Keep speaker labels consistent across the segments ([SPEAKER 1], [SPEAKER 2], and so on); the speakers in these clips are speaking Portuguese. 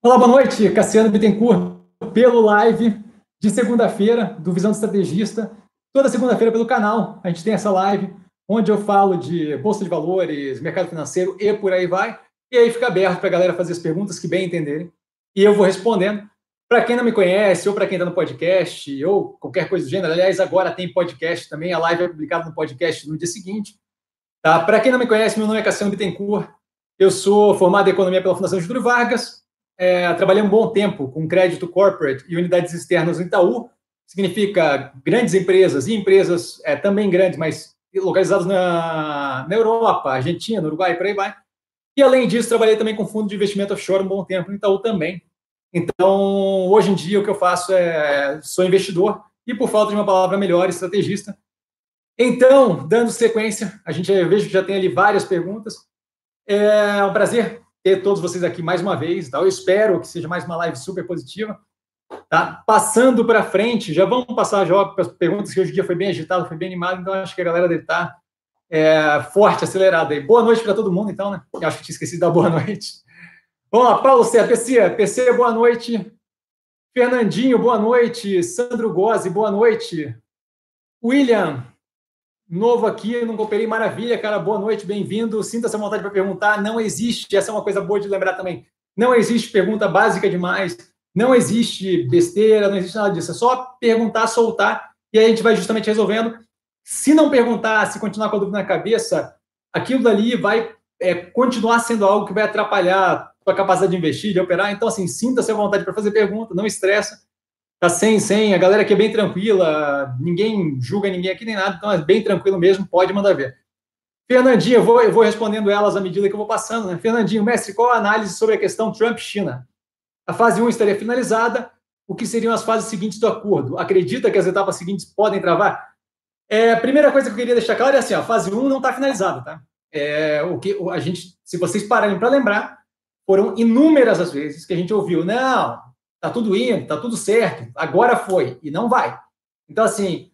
[SPEAKER 1] Olá, boa noite, Cassiano Bittencourt, pelo live de segunda-feira do Visão do Estrategista. Toda segunda-feira pelo canal, a gente tem essa live onde eu falo de bolsa de valores, mercado financeiro e por aí vai. E aí fica aberto para a galera fazer as perguntas que bem entenderem. E eu vou respondendo. Para quem não me conhece, ou para quem está no podcast, ou qualquer coisa do gênero, aliás, agora tem podcast também, a live é publicada no podcast no dia seguinte. Tá? Para quem não me conhece, meu nome é Cassiano Bittencourt, eu sou formado em Economia pela Fundação Getúlio Vargas, é, trabalhei um bom tempo com crédito corporate e unidades externas no Itaú, significa grandes empresas e empresas é, também grandes, mas localizadas na, na Europa, Argentina, Uruguai, por aí vai. E além disso, trabalhei também com fundo de investimento offshore um bom tempo no Itaú também. Então, hoje em dia, o que eu faço é sou investidor e, por falta de uma palavra melhor, estrategista. Então, dando sequência, a gente vejo que já tem ali várias perguntas. É um prazer ter todos vocês aqui mais uma vez. Tá? Eu espero que seja mais uma live super positiva. Tá? Passando para frente, já vamos passar já para as perguntas, que hoje o dia foi bem agitado, foi bem animado, então acho que a galera deve estar tá, é, forte, acelerada aí. Boa noite para todo mundo, então, né? Eu acho que tinha esquecido da boa noite. Vamos lá, Paulo Cé, PC, PC, boa noite. Fernandinho, boa noite. Sandro Gozzi, boa noite. William, novo aqui, não cooperei, maravilha, cara, boa noite, bem-vindo. Sinta-se à vontade para perguntar. Não existe, essa é uma coisa boa de lembrar também. Não existe pergunta básica demais, não existe besteira, não existe nada disso. É só perguntar, soltar, e aí a gente vai justamente resolvendo. Se não perguntar, se continuar com a dúvida na cabeça, aquilo dali vai é, continuar sendo algo que vai atrapalhar a capacidade de investir, de operar. Então, assim, sinta-se à vontade para fazer pergunta, não estressa tá sem, sem, a galera aqui é bem tranquila, ninguém julga ninguém aqui nem nada, então é bem tranquilo mesmo, pode mandar ver. Fernandinho, eu vou, eu vou respondendo elas à medida que eu vou passando, né? Fernandinho, mestre, qual a análise sobre a questão Trump-China? A fase 1 estaria finalizada, o que seriam as fases seguintes do acordo? Acredita que as etapas seguintes podem travar? É, a primeira coisa que eu queria deixar claro é assim, a fase 1 não está finalizada, tá? É, o que a gente, se vocês pararem para lembrar, foram inúmeras as vezes que a gente ouviu, não, tá tudo indo, tá tudo certo, agora foi, e não vai. Então, assim,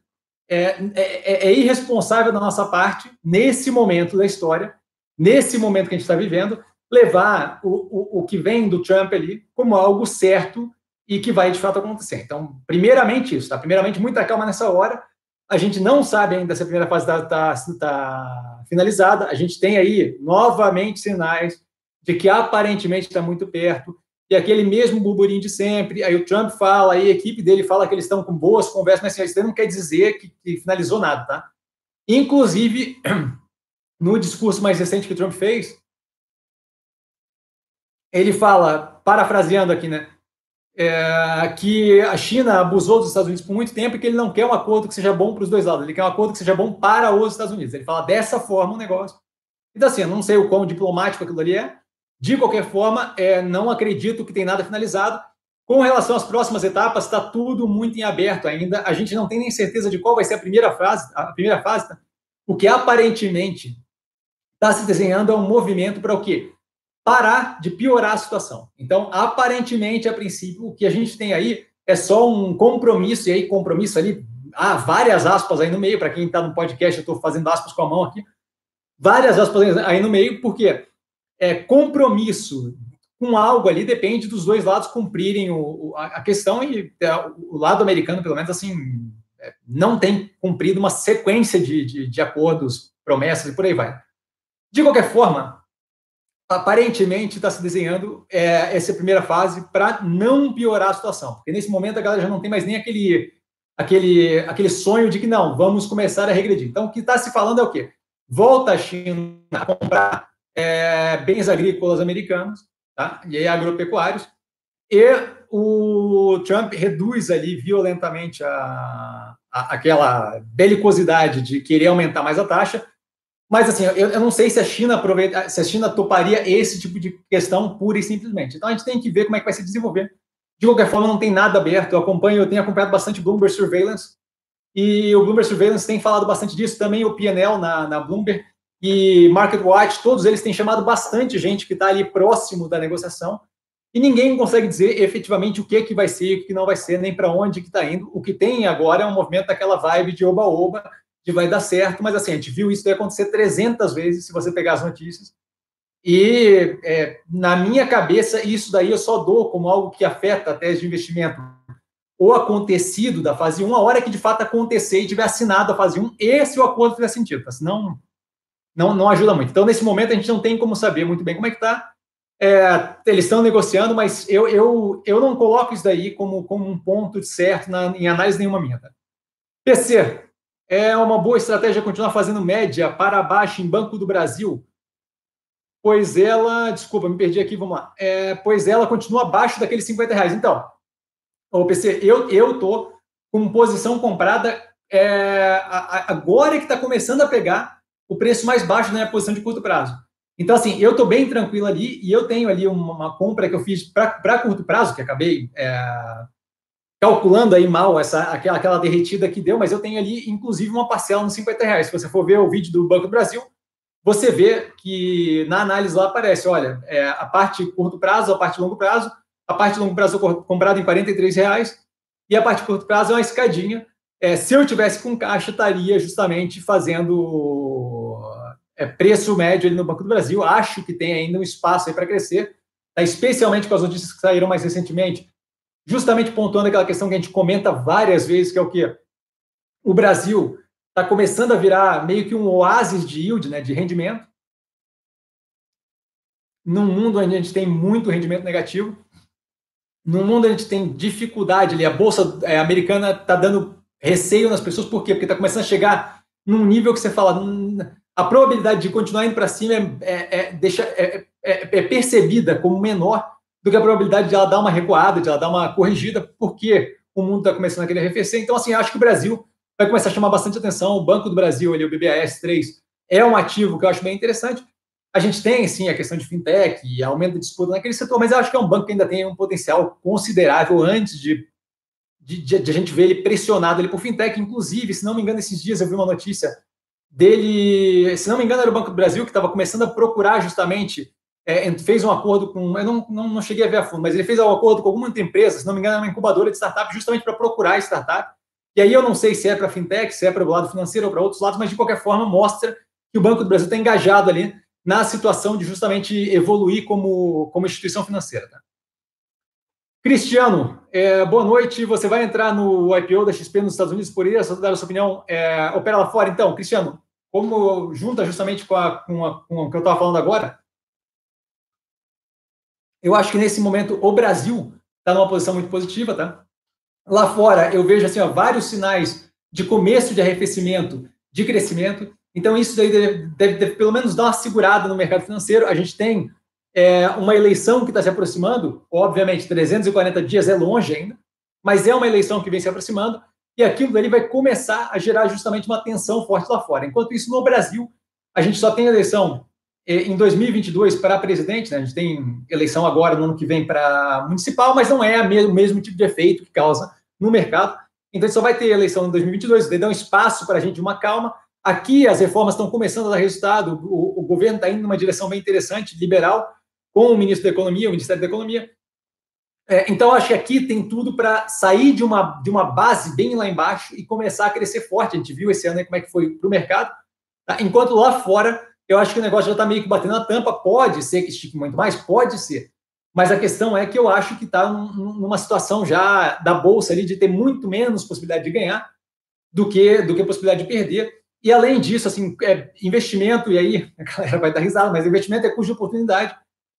[SPEAKER 1] é, é, é irresponsável da nossa parte, nesse momento da história, nesse momento que a gente está vivendo, levar o, o, o que vem do Trump ali como algo certo e que vai de fato acontecer. Então, primeiramente isso, tá? Primeiramente, muita calma nessa hora. A gente não sabe ainda se a primeira fase está tá, tá finalizada. A gente tem aí novamente sinais de que aparentemente está muito perto e aquele mesmo burburinho de sempre. Aí o Trump fala, aí a equipe dele fala que eles estão com boas conversas, mas assim, isso não quer dizer que, que, finalizou nada, tá? Inclusive, no discurso mais recente que o Trump fez, ele fala, parafraseando aqui, né? É, que a China abusou dos Estados Unidos por muito tempo e que ele não quer um acordo que seja bom para os dois lados, ele quer um acordo que seja bom para os Estados Unidos. Ele fala dessa forma o negócio. Então, assim, eu não sei o quão diplomático aquilo ali é, de qualquer forma, é, não acredito que tem nada finalizado. Com relação às próximas etapas, está tudo muito em aberto ainda. A gente não tem nem certeza de qual vai ser a primeira fase. A primeira fase, tá? o que aparentemente está se desenhando é um movimento para o quê? Parar de piorar a situação. Então, aparentemente, a princípio, o que a gente tem aí é só um compromisso, e aí compromisso ali, há várias aspas aí no meio, para quem está no podcast, eu estou fazendo aspas com a mão aqui, várias aspas aí no meio, porque é, compromisso com algo ali depende dos dois lados cumprirem o, a questão e é, o lado americano, pelo menos, assim, é, não tem cumprido uma sequência de, de, de acordos, promessas e por aí vai. De qualquer forma, aparentemente está se desenhando é, essa primeira fase para não piorar a situação, porque nesse momento a galera já não tem mais nem aquele, aquele, aquele sonho de que não, vamos começar a regredir. Então, o que está se falando é o quê? Volta a China a comprar é, bens agrícolas americanos, tá? e agropecuários, e o Trump reduz ali violentamente a, a, aquela belicosidade de querer aumentar mais a taxa, mas assim, eu, eu, não sei se a China aproveita, se a China toparia esse tipo de questão pura e simplesmente. Então a gente tem que ver como é que vai se desenvolver. De qualquer forma, não tem nada aberto. Eu acompanho, eu tenho acompanhado bastante Bloomberg Surveillance, e o Bloomberg Surveillance tem falado bastante disso, também o PNL na, na Bloomberg e Market Watch, todos eles têm chamado bastante gente que está ali próximo da negociação e ninguém consegue dizer efetivamente o que, que vai ser, o que não vai ser, nem para onde que está indo. O que tem agora é um movimento daquela vibe de oba-oba, de vai dar certo, mas assim, a gente viu isso acontecer 300 vezes, se você pegar as notícias, E é, na minha cabeça, isso daí eu só dou como algo que afeta a tese de investimento o acontecido da fase 1, a hora que de fato acontecer e tiver assinado a fase 1, esse o acordo fizer sentido, tá? senão não, não ajuda muito. Então, nesse momento, a gente não tem como saber muito bem como é que está. É, eles estão negociando, mas eu, eu, eu não coloco isso daí como, como um ponto certo na, em análise nenhuma minha. Tá? PC, é uma boa estratégia continuar fazendo média para baixo em Banco do Brasil, pois ela, desculpa, me perdi aqui, vamos lá, é, pois ela continua abaixo daqueles 50 reais. Então, o PC, eu eu tô com posição comprada é, agora que está começando a pegar o preço mais baixo na minha posição de curto prazo. Então, assim, eu estou bem tranquilo ali e eu tenho ali uma, uma compra que eu fiz para curto prazo, que acabei é, calculando aí mal essa, aquela, aquela derretida que deu, mas eu tenho ali, inclusive, uma parcela nos 50 reais. Se você for ver o vídeo do Banco do Brasil, você vê que na análise lá aparece, olha, é, a parte curto prazo, a parte longo prazo, a parte longo prazo comprada em 43 reais e a parte curto prazo é uma escadinha. É, se eu tivesse com caixa, estaria justamente fazendo é, preço médio ali no Banco do Brasil. Acho que tem ainda um espaço aí para crescer, tá? especialmente com as notícias que saíram mais recentemente, justamente pontuando aquela questão que a gente comenta várias vezes, que é o que o Brasil está começando a virar meio que um oásis de yield, né, de rendimento, num mundo onde a gente tem muito rendimento negativo no mundo a gente tem dificuldade ali, a bolsa é, americana está dando receio nas pessoas, por quê? Porque está começando a chegar num nível que você fala, hum, a probabilidade de continuar indo para cima é, é, é deixa, é, é, é, percebida como menor do que a probabilidade de ela dar uma recuada, de ela dar uma corrigida, porque o mundo está começando a querer arrefecer. Então, assim, acho que o Brasil vai começar a chamar bastante atenção. O Banco do Brasil, ali, o BBAS 3, é um ativo que eu acho bem interessante. A gente tem, sim, a questão de fintech e aumento de disputa naquele setor, mas eu acho que é um banco que ainda tem um potencial considerável antes de, de, de, de a gente ver ele pressionado ali por fintech. Inclusive, se não me engano, esses dias eu vi uma notícia dele, se não me engano, era o Banco do Brasil que estava começando a procurar justamente, é, fez um acordo com, eu não, não, não, cheguei a ver a fundo, mas ele fez um acordo com alguma empresa, se não me engano, era uma incubadora de startup, justamente para procurar startup. E aí eu não sei se é para fintech, se é para o lado financeiro ou para outros lados, mas de qualquer forma mostra que o Banco do Brasil está engajado ali na situação de justamente evoluir como, como instituição financeira. Tá? Cristiano, é, boa noite. Você vai entrar no IPO da XP nos Estados Unidos por isso? Dar a sua opinião. É, opera lá fora. Então, Cristiano, como junta justamente com, a, com, a, com o que eu estava falando agora, eu acho que nesse momento o Brasil está numa posição muito positiva, tá? Lá fora eu vejo assim, ó, vários sinais de começo de arrefecimento, de crescimento. Então, isso daí deve, deve, deve, pelo menos dar uma segurada no mercado financeiro. A gente tem é, uma eleição que está se aproximando, obviamente, 340 dias é longe ainda, mas é uma eleição que vem se aproximando, e aquilo dali vai começar a gerar justamente uma tensão forte lá fora. Enquanto isso, no Brasil, a gente só tem eleição é, em 2022 para presidente, né? a gente tem eleição agora no ano que vem para municipal, mas não é o mesmo tipo de efeito que causa no mercado. Então, a gente só vai ter eleição em 2022, daí dá um espaço para a gente, uma calma, Aqui as reformas estão começando a dar resultado, o, o governo está indo numa direção bem interessante, liberal, com o ministro da Economia, o Ministério da Economia. É, então, acho que aqui tem tudo para sair de uma, de uma base bem lá embaixo e começar a crescer forte. A gente viu esse ano como é que foi para o mercado. Tá? Enquanto lá fora, eu acho que o negócio já está meio que batendo na tampa. Pode ser que estique muito mais, pode ser. Mas a questão é que eu acho que está numa situação já da bolsa ali de ter muito menos possibilidade de ganhar do que do que possibilidade de perder. E além disso, assim, é investimento, e aí a galera vai dar risada, mas investimento é de oportunidade.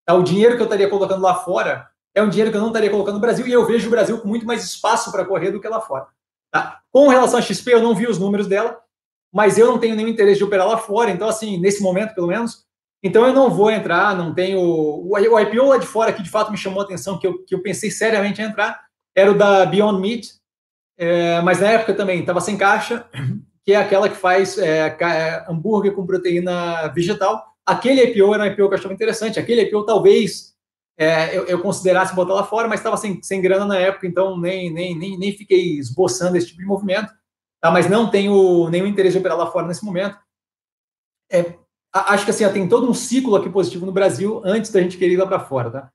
[SPEAKER 1] Tá? O dinheiro que eu estaria colocando lá fora é um dinheiro que eu não estaria colocando no Brasil, e eu vejo o Brasil com muito mais espaço para correr do que lá fora. Tá? Com relação à XP, eu não vi os números dela, mas eu não tenho nenhum interesse de operar lá fora, então, assim, nesse momento, pelo menos, então eu não vou entrar, não tenho. O IPO lá de fora, que de fato me chamou a atenção, que eu, que eu pensei seriamente em entrar, era o da Beyond Meat, é, mas na época também estava sem caixa, que é aquela que faz é, é hambúrguer com proteína vegetal. Aquele IPO era um IPO que eu achava interessante. Aquele IPO talvez é, eu, eu, considerasse botar lá fora, mas estava sem, sem grana na época, então nem, nem, nem, nem fiquei esboçando esse tipo de movimento. Tá? Mas não tenho nenhum interesse de operar lá fora nesse momento. É, acho que assim, tem todo um ciclo aqui positivo no Brasil antes da gente querer ir lá para fora. Tá?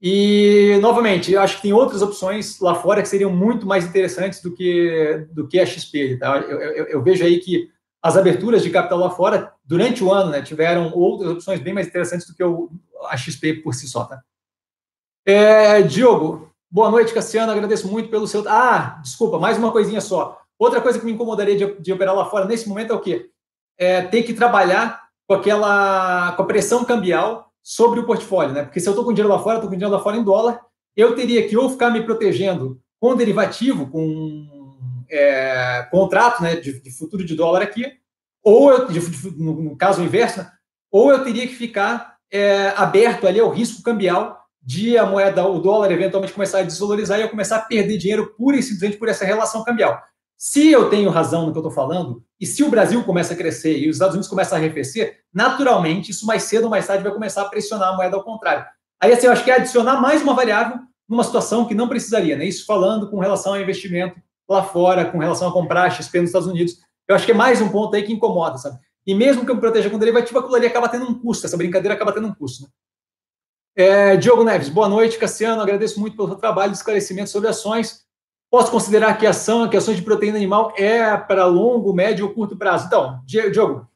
[SPEAKER 1] E, novamente, acho que tem outras opções lá fora que seriam muito mais interessantes do que, do que a XP. Tá? Eu, eu, eu vejo aí que as aberturas de capital lá fora, durante o ano, né, tiveram outras opções bem mais interessantes do que o, a XP por si só. Tá? É, Diogo, boa noite, Cassiano. Agradeço muito pelo seu. Ah, desculpa, mais uma coisinha só. Outra coisa que me incomodaria de, de operar lá fora nesse momento é o quê? É ter que trabalhar com aquela com a pressão cambial sobre o portfólio, né? Porque se eu estou com dinheiro lá fora, estou com dinheiro lá fora em dólar, eu teria que ou ficar me protegendo com derivativo, com é, contrato né, de, de, futuro de dólar aqui, ou eu, de, no, no, caso inverso, né, ou eu teria que ficar é, aberto ali ao risco cambial de a moeda, o dólar eventualmente começar a desvalorizar e eu começar a perder dinheiro pura e simplesmente por essa relação cambial. Se eu tenho razão no que eu estou falando, e se o Brasil começa a crescer e os Estados Unidos começam a arrefecer, naturalmente, isso mais cedo ou mais tarde vai começar a pressionar a moeda ao contrário. Aí, assim, eu acho que é adicionar mais uma variável numa situação que não precisaria, né? Isso falando com relação ao investimento lá fora, com relação a comprar XP nos Estados Unidos. Eu acho que é mais um ponto aí que incomoda, sabe? E mesmo que eu me proteja com derivativo, aquilo ali acaba tendo um custo, essa brincadeira acaba tendo um custo. Né? É, Diogo Neves, boa noite, Cassiano. Agradeço muito pelo seu trabalho esclarecimento sobre ações. Posso considerar que ação, que ações de proteína animal é para longo, médio ou curto prazo? Então, Diogo,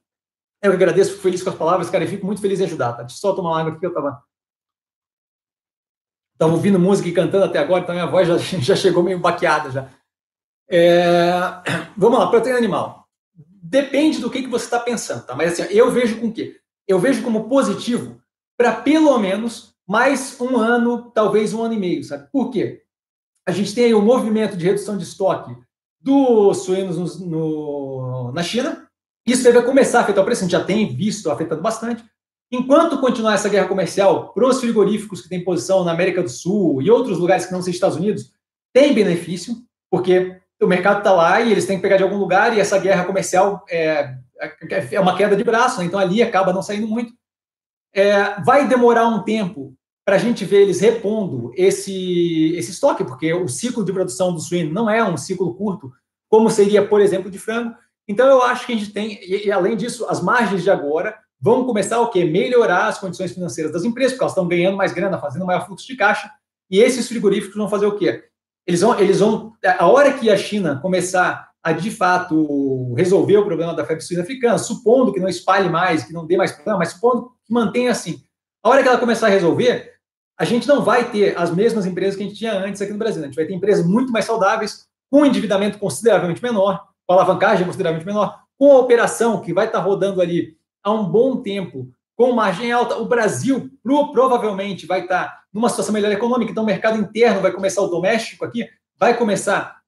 [SPEAKER 1] eu agradeço, fico feliz com as palavras, cara, e fico muito feliz em ajudar. Tá? Deixa eu só tomar uma água aqui eu estava Estava ouvindo música e cantando até agora, então minha voz já, já chegou meio baqueada já. É, vamos lá, proteína animal. Depende do que, que você está pensando, tá? Mas assim, eu vejo com o quê? Eu vejo como positivo para pelo menos mais um ano, talvez um ano e meio, sabe? Por quê? A gente tem aí um movimento de redução de estoque dos suínos no, no, na China. Isso deve começar a afetar o preço, a gente já tem visto afetando bastante. Enquanto continuar essa guerra comercial para os frigoríficos que têm posição na América do Sul e outros lugares que não sejam Estados Unidos, tem benefício, porque o mercado está lá e eles têm que pegar de algum lugar e essa guerra comercial é, é uma queda de braço, né? então ali acaba não saindo muito. É, vai demorar um tempo para a gente ver eles repondo esse, esse estoque, porque o ciclo de produção do suíno não é um ciclo curto, como seria, por exemplo, de frango. Então, eu acho que a gente tem, e, e além disso, as margens de agora vão começar o quê? Melhorar as condições financeiras das empresas, porque elas estão ganhando mais grana, fazendo maior fluxo de caixa, e esses frigoríficos vão fazer o quê? Eles vão, eles vão, a hora que a China começar a, de fato, resolver o problema da febre suína africana, supondo que não espalhe mais, que não dê mais problema, mas supondo que mantenha assim, a hora que ela começar a resolver, a gente não vai ter as mesmas empresas que a gente tinha antes aqui no Brasil. A gente vai ter empresas muito mais saudáveis, com endividamento consideravelmente menor, com alavancagem consideravelmente menor, com a operação que vai estar rodando ali há um bom tempo com margem alta. O Brasil provavelmente vai estar numa situação melhor econômica, então o mercado interno vai começar, o doméstico aqui, vai começar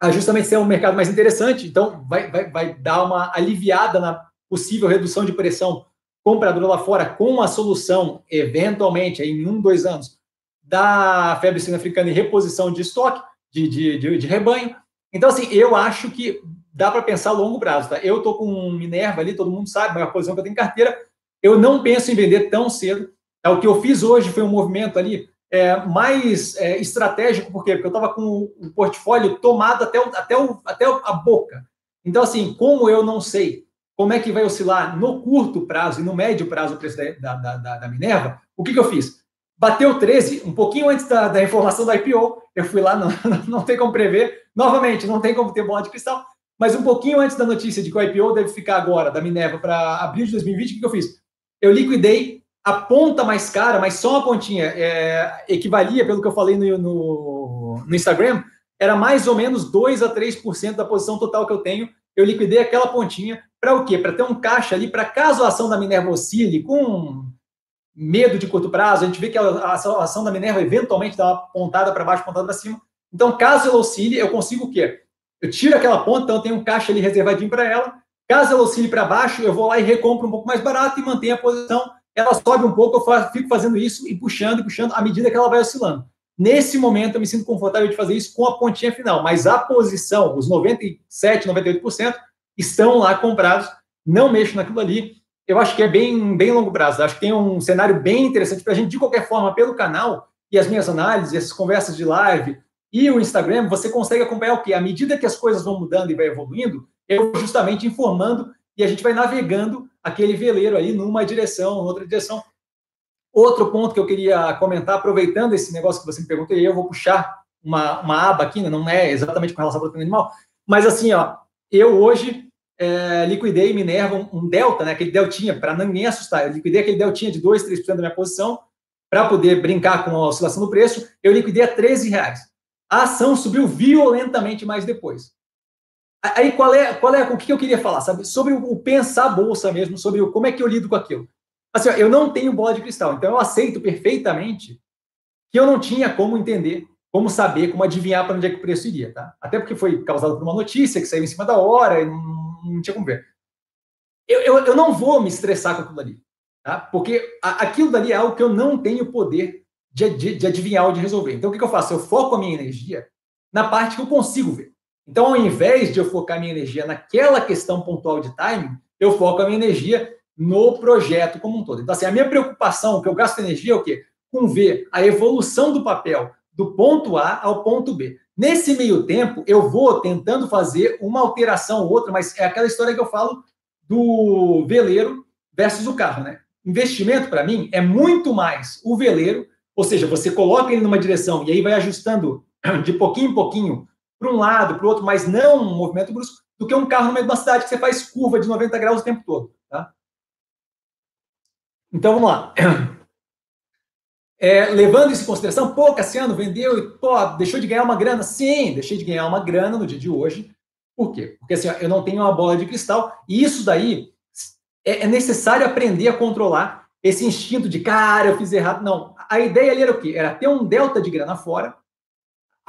[SPEAKER 1] a justamente ser um mercado mais interessante, então vai, vai, vai dar uma aliviada na possível redução de pressão compradora lá fora com a solução, eventualmente, em um, dois anos, da febre suína africana e reposição de estoque, de, de, de, de rebanho. Então, assim, eu acho que dá para pensar a longo prazo. Tá? Eu estou com Minerva ali, todo mundo sabe, a posição que eu tenho em carteira. Eu não penso em vender tão cedo. É, o que eu fiz hoje foi um movimento ali é, mais é, estratégico, por quê? Porque eu estava com o portfólio tomado até, o, até, o, até a boca. Então, assim, como eu não sei como é que vai oscilar no curto prazo e no médio prazo o preço da, da, da, da Minerva, o que, que eu fiz? Bateu 13, um pouquinho antes da, da informação do IPO, eu fui lá, não, não tem como prever, novamente, não tem como ter bola de cristal, mas um pouquinho antes da notícia de que o IPO deve ficar agora, da Minerva, para abril de 2020, o que eu fiz? Eu liquidei a ponta mais cara, mas só uma pontinha, é, equivalia, pelo que eu falei no, no, no Instagram, era mais ou menos 2 a 3% da posição total que eu tenho. Eu liquidei aquela pontinha para o quê? Para ter um caixa ali, para caso a ação da Minerva oscile com medo de curto prazo, a gente vê que a, ação da Minerva eventualmente dá uma pontada para baixo, pontada para cima. Então, caso ela oscile, eu consigo o quê? Eu tiro aquela ponta, então eu tenho um caixa ali reservadinho para ela. Caso ela oscile para baixo, eu vou lá e recompro um pouco mais barato e mantenho a posição. Ela sobe um pouco, eu faço, fico fazendo isso e puxando e puxando à medida que ela vai oscilando. Nesse momento, eu me sinto confortável de fazer isso com a pontinha final, mas a posição, os 97, 98%, estão lá comprados. Não mexo naquilo ali. Eu acho que é bem, bem longo prazo. Acho que tem um cenário bem interessante para a gente, de qualquer forma, pelo canal e as minhas análises, essas conversas de live, e o Instagram, você consegue acompanhar o quê? À medida que as coisas vão mudando e vai evoluindo, eu justamente informando e a gente vai navegando aquele veleiro aí numa direção, outra direção. Outro ponto que eu queria comentar, aproveitando esse negócio que você me perguntou, e eu vou puxar uma, uma aba aqui, né? não é exatamente com relação à proteína animal, mas assim, ó, eu hoje é, liquidei Minerva, um, um delta, né, aquele deltinha, para ninguém assustar. Eu liquidei aquele deltinha de 2, 3% da minha posição para poder brincar com a oscilação do preço. Eu liquidei a 13 reais. A ação subiu violentamente mais depois. Aí qual é, qual é o que eu queria falar, sabe? Sobre o, pensar bolsa mesmo, sobre o, como é que eu lido com aquilo. Assim, ó, eu não tenho bola de cristal, então eu aceito perfeitamente que eu não tinha como entender, como saber, como adivinhar para onde é que o preço iria, tá? Até porque foi causado por uma notícia que saiu em cima da hora e não, não tinha como ver. Eu, eu, eu, não vou me estressar com aquilo ali, tá? Porque a, aquilo dali é algo que eu não tenho poder de, de, de adivinhar ou de resolver. Então o que, que eu faço? Eu foco a minha energia na parte que eu consigo ver. Então, ao invés de eu focar minha energia naquela questão pontual de timing, eu foco a minha energia no projeto como um todo. Então, assim, a minha preocupação, o que eu gasto energia é o quê? Com ver a evolução do papel do ponto A ao ponto B. Nesse meio tempo, eu vou tentando fazer uma alteração ou outra, mas é aquela história que eu falo do veleiro versus o carro, né? Investimento, para mim, é muito mais o veleiro, ou seja, você coloca ele numa direção e aí vai ajustando de pouquinho em pouquinho para um lado, para o outro, mas não um movimento brusco, do que um carro no meio de uma cidade que você faz curva de 90 graus o tempo todo. Tá? Então, vamos lá. É, levando isso em consideração, pô, Cassiano vendeu e pô, deixou de ganhar uma grana. Sim, deixei de ganhar uma grana no dia de hoje. Por quê? Porque assim, eu não tenho uma bola de cristal e isso daí é, é necessário aprender a controlar esse instinto de cara, eu fiz errado. Não, a ideia ali era o quê? Era ter um delta de grana fora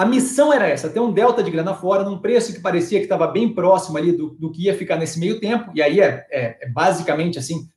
[SPEAKER 1] a missão era essa, ter um delta de grana fora, num preço que parecia que estava bem próximo ali do, do, que ia ficar nesse meio tempo, e aí é, é, é basicamente assim,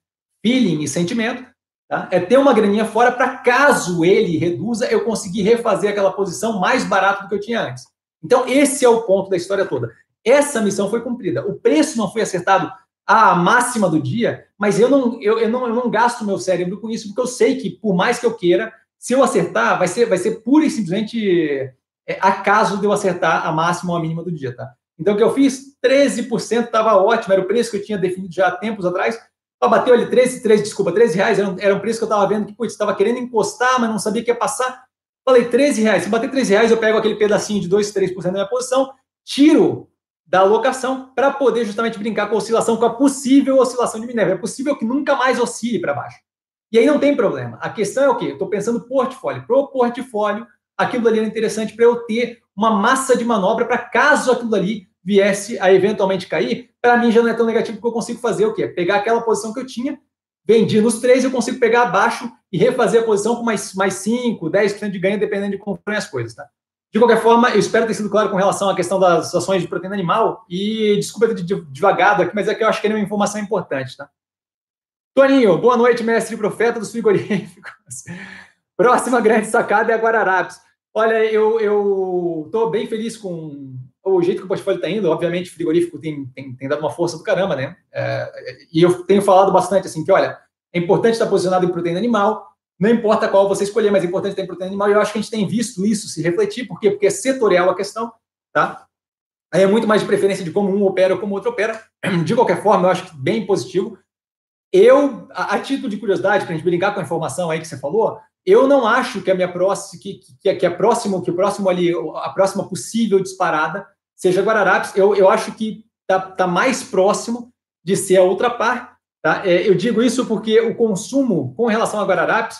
[SPEAKER 1] feeling e sentimento, tá? é ter uma graninha fora para caso ele reduza, eu conseguir refazer aquela posição mais barato do que eu tinha antes. Então, esse é o ponto da história toda. Essa missão foi cumprida. O preço não foi acertado à máxima do dia, mas eu não, eu, eu não, eu não gasto meu cérebro com isso, porque eu sei que, por mais que eu queira, se eu acertar, vai ser, vai ser pura e simplesmente é, acaso de eu acertar a máxima ou a mínima do dia, tá? Então, o que eu fiz? 13% estava ótimo, era o preço que eu tinha definido já há tempos atrás. Ó, bateu ali 13, 13, desculpa, 13 reais, era um, era um preço que eu estava vendo que, putz, estava querendo encostar, mas não sabia que ia passar. Falei, 13 reais. Se bater 13 reais, eu pego aquele pedacinho de 2, 3% da minha posição, tiro da alocação para poder justamente brincar com a oscilação, com a possível oscilação de Minerva. É possível que nunca mais oscile para baixo. E aí não tem problema. A questão é o quê? Estou pensando portfólio. Pro portfólio, aquilo ali era interessante para eu ter uma massa de manobra para caso aquilo ali viesse a eventualmente cair, para mim já não é tão negativo porque eu consigo fazer o quê? Pegar aquela posição que eu tinha, vendi nos três, eu consigo pegar abaixo e refazer a posição com mais, mais 5, 10% de ganho, dependendo de como forem as coisas, tá? De qualquer forma, eu espero ter sido claro com relação à questão das ações de proteína animal e desculpa ter devagado aqui, mas é que eu acho que é uma informação importante, tá? Toninho, boa noite, mestre profeta dos frigoríficos. Próxima grande sacada é a Guararapes. Olha, eu estou bem feliz com o jeito que o portfólio está indo. Obviamente, o frigorífico tem, tem, tem, dado uma força do caramba, né? É, e eu tenho falado bastante assim que, olha, é importante estar posicionado em proteína animal, não importa qual você escolher, mas é importante ter em proteína animal. E eu acho que a gente tem visto isso se refletir, por quê? Porque é setorial a questão, tá? Aí é muito mais de preferência de como um opera ou como outro opera. De qualquer forma, eu acho que bem positivo. Eu, a, a título de curiosidade, para a gente brincar com a informação aí que você falou, eu não acho que a minha próxima, que, que, que a próxima, que o próximo ali, a próxima possível disparada seja Guararapes. Eu, eu acho que está tá mais próximo de ser a outra par. Tá? É, eu digo isso porque o consumo com relação a Guararapes,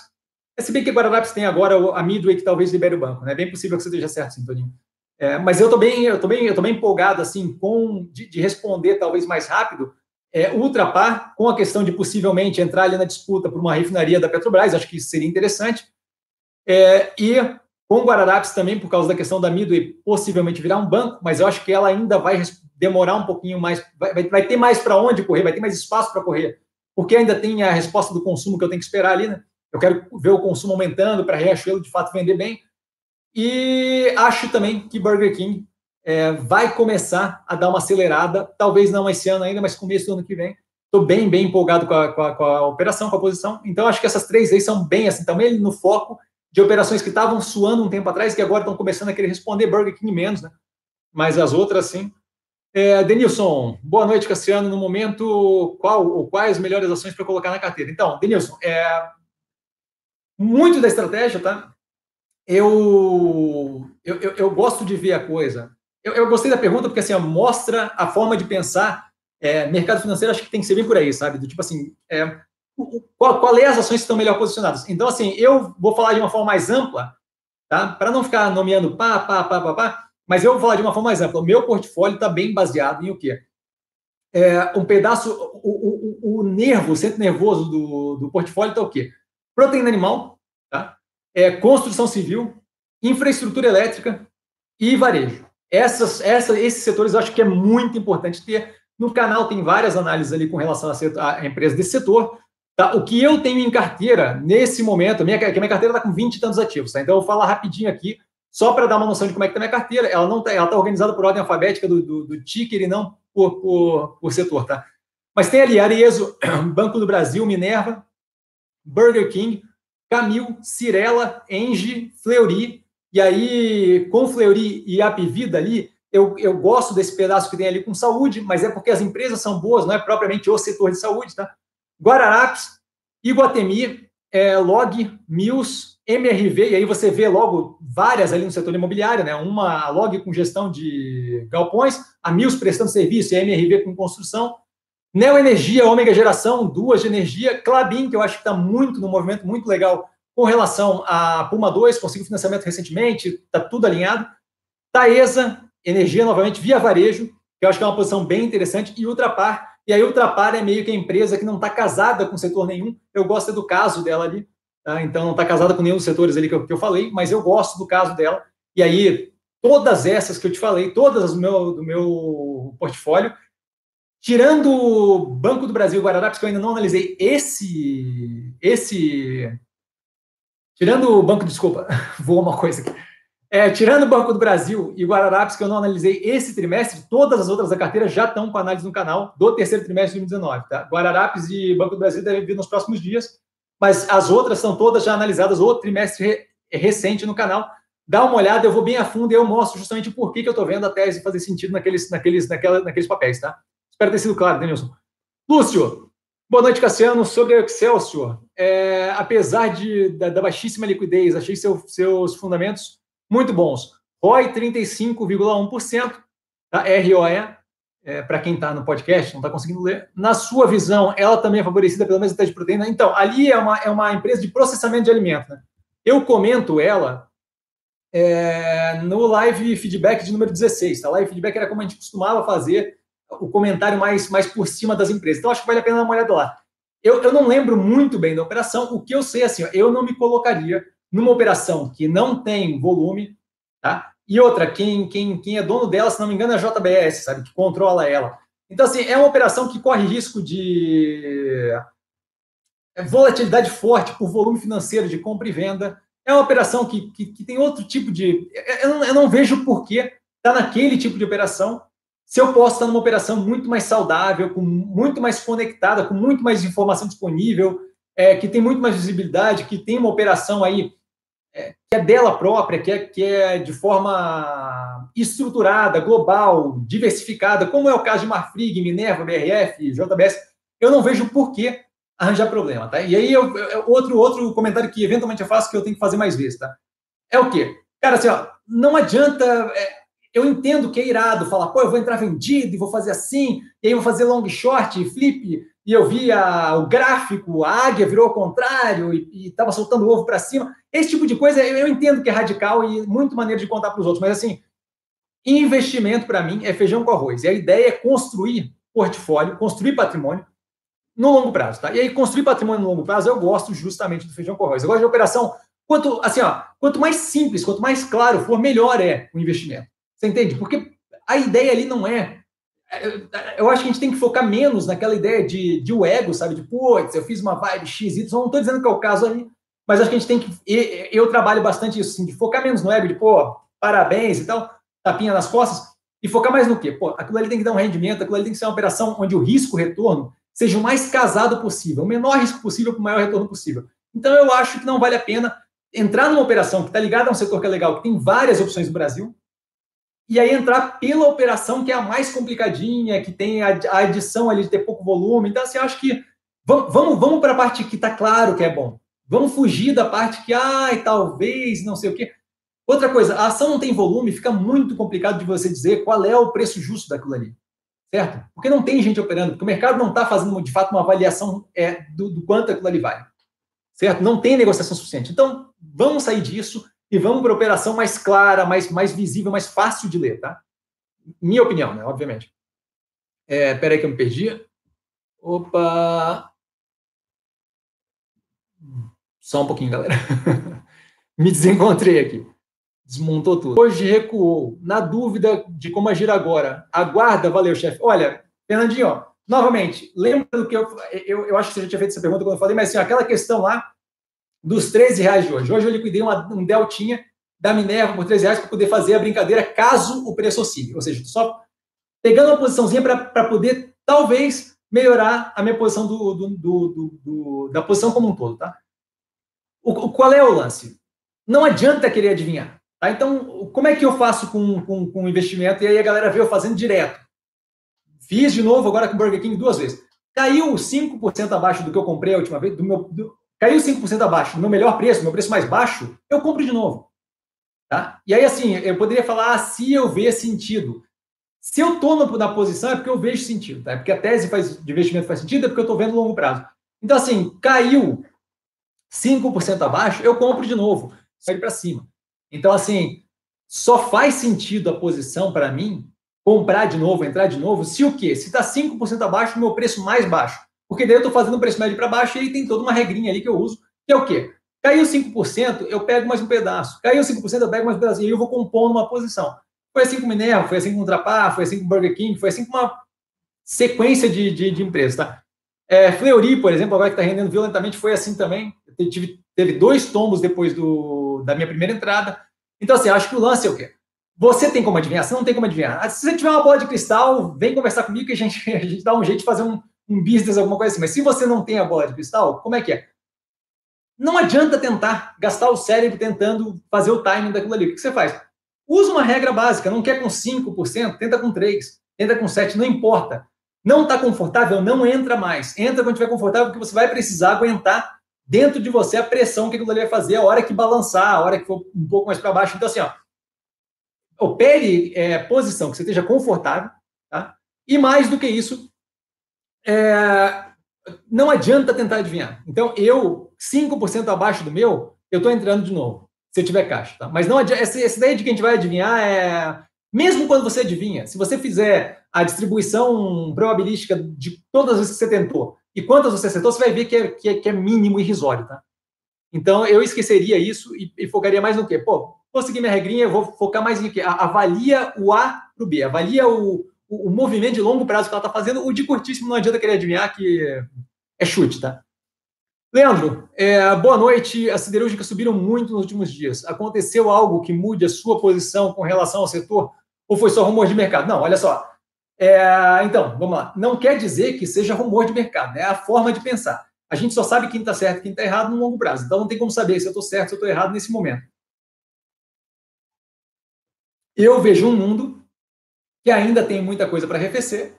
[SPEAKER 1] é, se bem que Guararapes tem agora a Midway que talvez libere o banco, né? É bem possível que você esteja certo, Sintoninho. É, mas eu estou bem, eu tô bem, eu tô bem empolgado assim com de, de responder talvez mais rápido, é, ultrapar com a questão de possivelmente entrar ali na disputa por uma refinaria da Petrobras, acho que isso seria interessante. É, e com Guararapes também, por causa da questão da Midway possivelmente virar um banco, mas eu acho que ela ainda vai demorar um pouquinho mais, vai, vai ter mais para onde correr, vai ter mais espaço para correr, porque ainda tem a resposta do consumo que eu tenho que esperar ali, né? Eu quero ver o consumo aumentando para Riachuelo de fato vender bem. E acho também que Burger King é, vai começar a dar uma acelerada, talvez não esse ano ainda, mas começo do ano que vem. Estou bem, bem empolgado com a, com, a, com a, operação, com a posição. Então, acho que essas três aí são bem assim, também no foco de operações que estavam suando um tempo atrás, que agora estão começando a querer responder Burger King menos, né? Mas as outras, sim. É, Denilson, boa noite, Cassiano. No momento, qual ou quais melhores ações para colocar na carteira? Então, Denilson, é, muito da estratégia, tá? Eu, eu, eu, eu gosto de ver a coisa eu, eu gostei da pergunta porque assim, mostra a forma de pensar é, mercado financeiro acho que tem que ser bem por aí, sabe? Do tipo assim, é, qual, qual é as ações que estão melhor posicionadas? Então, assim, eu vou falar de uma forma mais ampla, tá? Para não ficar nomeando pá, pá, pá, pá, pá, mas eu vou falar de uma forma mais ampla. O meu portfólio está bem baseado em o quê? É, um pedaço, o, o, o, nervo, o centro nervoso do, do portfólio está o quê? Proteína animal, tá? É, construção civil, infraestrutura elétrica e varejo. Essas, essa, esses setores eu acho que é muito importante ter. No canal tem várias análises ali com relação a, a empresas desse setor. Tá? O que eu tenho em carteira nesse momento, minha, minha carteira está com 20 e tantos ativos, tá? então eu vou falar rapidinho aqui, só para dar uma noção de como é que está minha carteira. Ela não está tá organizada por ordem alfabética do, do, do ticker e não por, por, por setor. Tá? Mas tem ali Arezzo, Banco do Brasil, Minerva, Burger King, Camil, Cirela, Engie, Fleury, e aí com Fleury e Apivida ali, eu, eu gosto desse pedaço que tem ali com saúde, mas é porque as empresas são boas, não é propriamente o setor de saúde, tá? Guararapes, Iguatemi, é, Log, Mills, MRV, e aí você vê logo várias ali no setor imobiliário, né? Uma Log com gestão de galpões, a Mills prestando serviço e a MRV com construção. Neo Energia, Ômega Geração, duas de energia. Clabin, que eu acho que está muito no movimento muito legal com relação a Puma 2, conseguiu financiamento recentemente, está tudo alinhado. Taesa, energia novamente, via varejo, que eu acho que é uma posição bem interessante, e Ultrapar, e aí, Ultrapar é meio que a empresa que não está casada com setor nenhum. Eu gosto do caso dela ali. Tá? Então, não está casada com nenhum dos setores ali que eu, que eu, falei, mas eu gosto do caso dela. E aí, todas essas que eu te falei, todas do meu, do meu portfólio, tirando o Banco do Brasil e Guararapes, que eu ainda não analisei esse. esse tirando o Banco, desculpa, vou uma coisa aqui. É, tirando o Banco do Brasil e Guararapes, que eu não analisei esse trimestre, todas as outras da carteira já estão com análise no canal do terceiro trimestre de 2019. Tá? Guararapes e Banco do Brasil devem vir nos próximos dias, mas as outras são todas já analisadas o trimestre re recente no canal. Dá uma olhada, eu vou bem a fundo e eu mostro justamente por que, que eu estou vendo a tese fazer sentido naqueles, naqueles, naquela, naqueles papéis. Tá? Espero ter sido claro, Denilson. Lúcio, boa noite, Cassiano. Sobre o Excelsior, é, apesar de, da, da, baixíssima liquidez, achei seu, seus fundamentos muito bons. ROI 35,1%, tá? ROE, é, para quem está no podcast, não está conseguindo ler. Na sua visão, ela também é favorecida pela mesma de proteína? Então, ali é uma, é uma empresa de processamento de alimento. Né? Eu comento ela é, no live feedback de número 16. Tá? Live feedback era como a gente costumava fazer o comentário mais, mais por cima das empresas. Então, acho que vale a pena dar uma olhada lá. Eu, eu não lembro muito bem da operação. O que eu sei, assim, ó, eu não me colocaria numa operação que não tem volume, tá? E outra, quem, quem, quem é dono dela, se não me engano, é a JBS, sabe? Que controla ela. Então, assim, é uma operação que corre risco de volatilidade forte por volume financeiro de compra e venda. É uma operação que, que, que tem outro tipo de. Eu não, eu não vejo por que está naquele tipo de operação se eu posso estar numa operação muito mais saudável, com muito mais conectada, com muito mais informação disponível, é, que tem muito mais visibilidade, que tem uma operação aí é, que é dela própria, que é, que é de forma estruturada, global, diversificada, como é o caso de Marfrig, Minerva, BRF, JBS, eu não vejo por que arranjar problema, tá? E aí, eu, eu, outro, outro comentário que eventualmente eu faço que eu tenho que fazer mais vezes, tá? É o quê? Cara, assim, ó, não adianta. É, eu entendo que é irado falar, pô, eu vou entrar vendido e vou fazer assim, e aí vou fazer long short, flip, e eu via o gráfico, a águia virou ao contrário e estava soltando o ovo para cima. Esse tipo de coisa eu, eu, entendo que é radical e muito maneiro de contar para os outros, mas assim, investimento para mim é feijão com arroz. E a ideia é construir portfólio, construir patrimônio no longo prazo, tá? E aí construir patrimônio no longo prazo eu gosto justamente do feijão com arroz. Eu gosto de operação quanto assim, ó, quanto mais simples, quanto mais claro for, melhor é o investimento. Você entende? Porque a ideia ali não é eu acho que a gente tem que focar menos naquela ideia de, de o ego, sabe? De, putz, eu fiz uma vibe X, Y. Não estou dizendo que é o caso ali, mas acho que a gente tem que. Eu trabalho bastante isso, assim, de focar menos no ego, de, pô, parabéns e tal, tapinha nas costas, e focar mais no quê? Pô, aquilo ali tem que dar um rendimento, aquilo ali tem que ser uma operação onde o risco-retorno seja o mais casado possível, o menor risco possível para o maior retorno possível. Então, eu acho que não vale a pena entrar numa operação que está ligada a um setor que é legal, que tem várias opções no Brasil, e aí entrar pela operação que é a mais complicadinha, que tem a, adição ali de ter pouco volume. Então, assim, acho que vamos, vamos, vamos para a parte que está claro que é bom. Vamos fugir da parte que, ai, talvez, não sei o quê. Outra coisa, a ação não tem volume, fica muito complicado de você dizer qual é o preço justo daquilo ali. certo? Porque não tem gente operando, porque o mercado não está fazendo, de fato, uma avaliação é, do, do quanto aquilo ali vale, certo? Não tem negociação suficiente. Então, vamos sair disso e vamos para operação mais clara, mais, mais visível, mais fácil de ler, tá? Minha opinião, né? Obviamente. É, peraí que eu me perdi. Opa! Só um pouquinho, galera. me desencontrei aqui. Desmontou tudo. Hoje recuou. Na dúvida de como agir agora. Aguarda, valeu, chefe. Olha, Fernandinho, ó, novamente, lembra do que eu, eu. Eu acho que você já tinha feito essa pergunta quando eu falei, mas assim, aquela questão lá dos 13 reais de hoje. Hoje eu liquidei uma, um deltinha da Minerva por 13 reais para poder fazer a brincadeira caso o preço oscile. Ou seja, só pegando uma posiçãozinha para poder, talvez, melhorar a minha posição do, do, do, do, da posição como um todo, tá? O, qual é o lance? Não adianta querer adivinhar. Tá? Então, como é que eu faço com, com, com investimento? E aí a galera vê eu fazendo direto. Fiz de novo agora com o Burger King duas vezes. Caiu 5% abaixo do que eu comprei a última vez, do meu, do, caiu 5% abaixo do meu melhor preço, meu preço mais baixo, eu compro de novo. Tá? E aí, assim, eu poderia falar ah, se eu ver sentido. Se eu estou na posição, é porque eu vejo sentido. Tá? É porque a tese faz, de investimento faz sentido, é porque eu estou vendo longo prazo. Então, assim, caiu 5% abaixo, eu compro de novo. Sai para cima. Então, assim, só faz sentido a posição para mim comprar de novo, entrar de novo, se o quê? Se está 5% abaixo do meu preço mais baixo. Porque daí eu estou fazendo o preço médio para baixo e aí tem toda uma regrinha ali que eu uso, que é o quê? Caiu 5%, eu pego mais um pedaço. Caiu 5%, eu pego mais um pedaço. E aí eu vou compondo uma posição. Foi assim com Minerva, foi assim com o Trapar, foi assim com Burger King, foi assim com uma sequência de, de, de empresas, tá? É, Fleury, por exemplo, agora que está rendendo violentamente, foi assim também. Tive, teve dois tombos depois do, da minha primeira entrada. Então, assim, acho que o lance é o quê? Você tem como adivinhar? Você não tem como adivinhar. Ah, se você tiver uma bola de cristal, vem conversar comigo que a gente, a gente dá um jeito de fazer um, um business, alguma coisa assim. Mas se você não tem a bola de cristal, como é que é? Não adianta tentar gastar o cérebro tentando fazer o timing daquilo ali. O que você faz? Usa uma regra básica. Não quer com 5%, tenta com 3%, tenta com 7%, não importa. Não está confortável, não entra mais. Entra quando estiver confortável, porque você vai precisar aguentar dentro de você a pressão que aquilo ali vai fazer a hora que balançar, a hora que for um pouco mais para baixo. Então, assim, ó, opere é, posição que você esteja confortável, tá? E mais do que isso, é, não adianta tentar adivinhar. Então, eu, 5% abaixo do meu, eu estou entrando de novo, se eu tiver caixa. Tá? Mas não adianta, essa, essa ideia de que a gente vai adivinhar é. Mesmo quando você adivinha, se você fizer a distribuição probabilística de todas as vezes que você tentou e quantas você acertou, você vai ver que é, que é, que é mínimo irrisório. Tá? Então, eu esqueceria isso e, e focaria mais no quê? Pô, vou seguir minha regrinha, vou focar mais em quê? Avalia o A para o B, avalia o, o, o movimento de longo prazo que ela está fazendo, o de curtíssimo não adianta querer adivinhar que é chute, tá? Leandro, é, boa noite. As siderúrgicas subiram muito nos últimos dias. Aconteceu algo que mude a sua posição com relação ao setor? Ou foi só rumor de mercado? Não, olha só. É, então, vamos lá. Não quer dizer que seja rumor de mercado, né? é a forma de pensar. A gente só sabe quem está certo e quem está errado no longo prazo. Então, não tem como saber se eu estou certo, se eu estou errado nesse momento. Eu vejo um mundo que ainda tem muita coisa para arrefecer.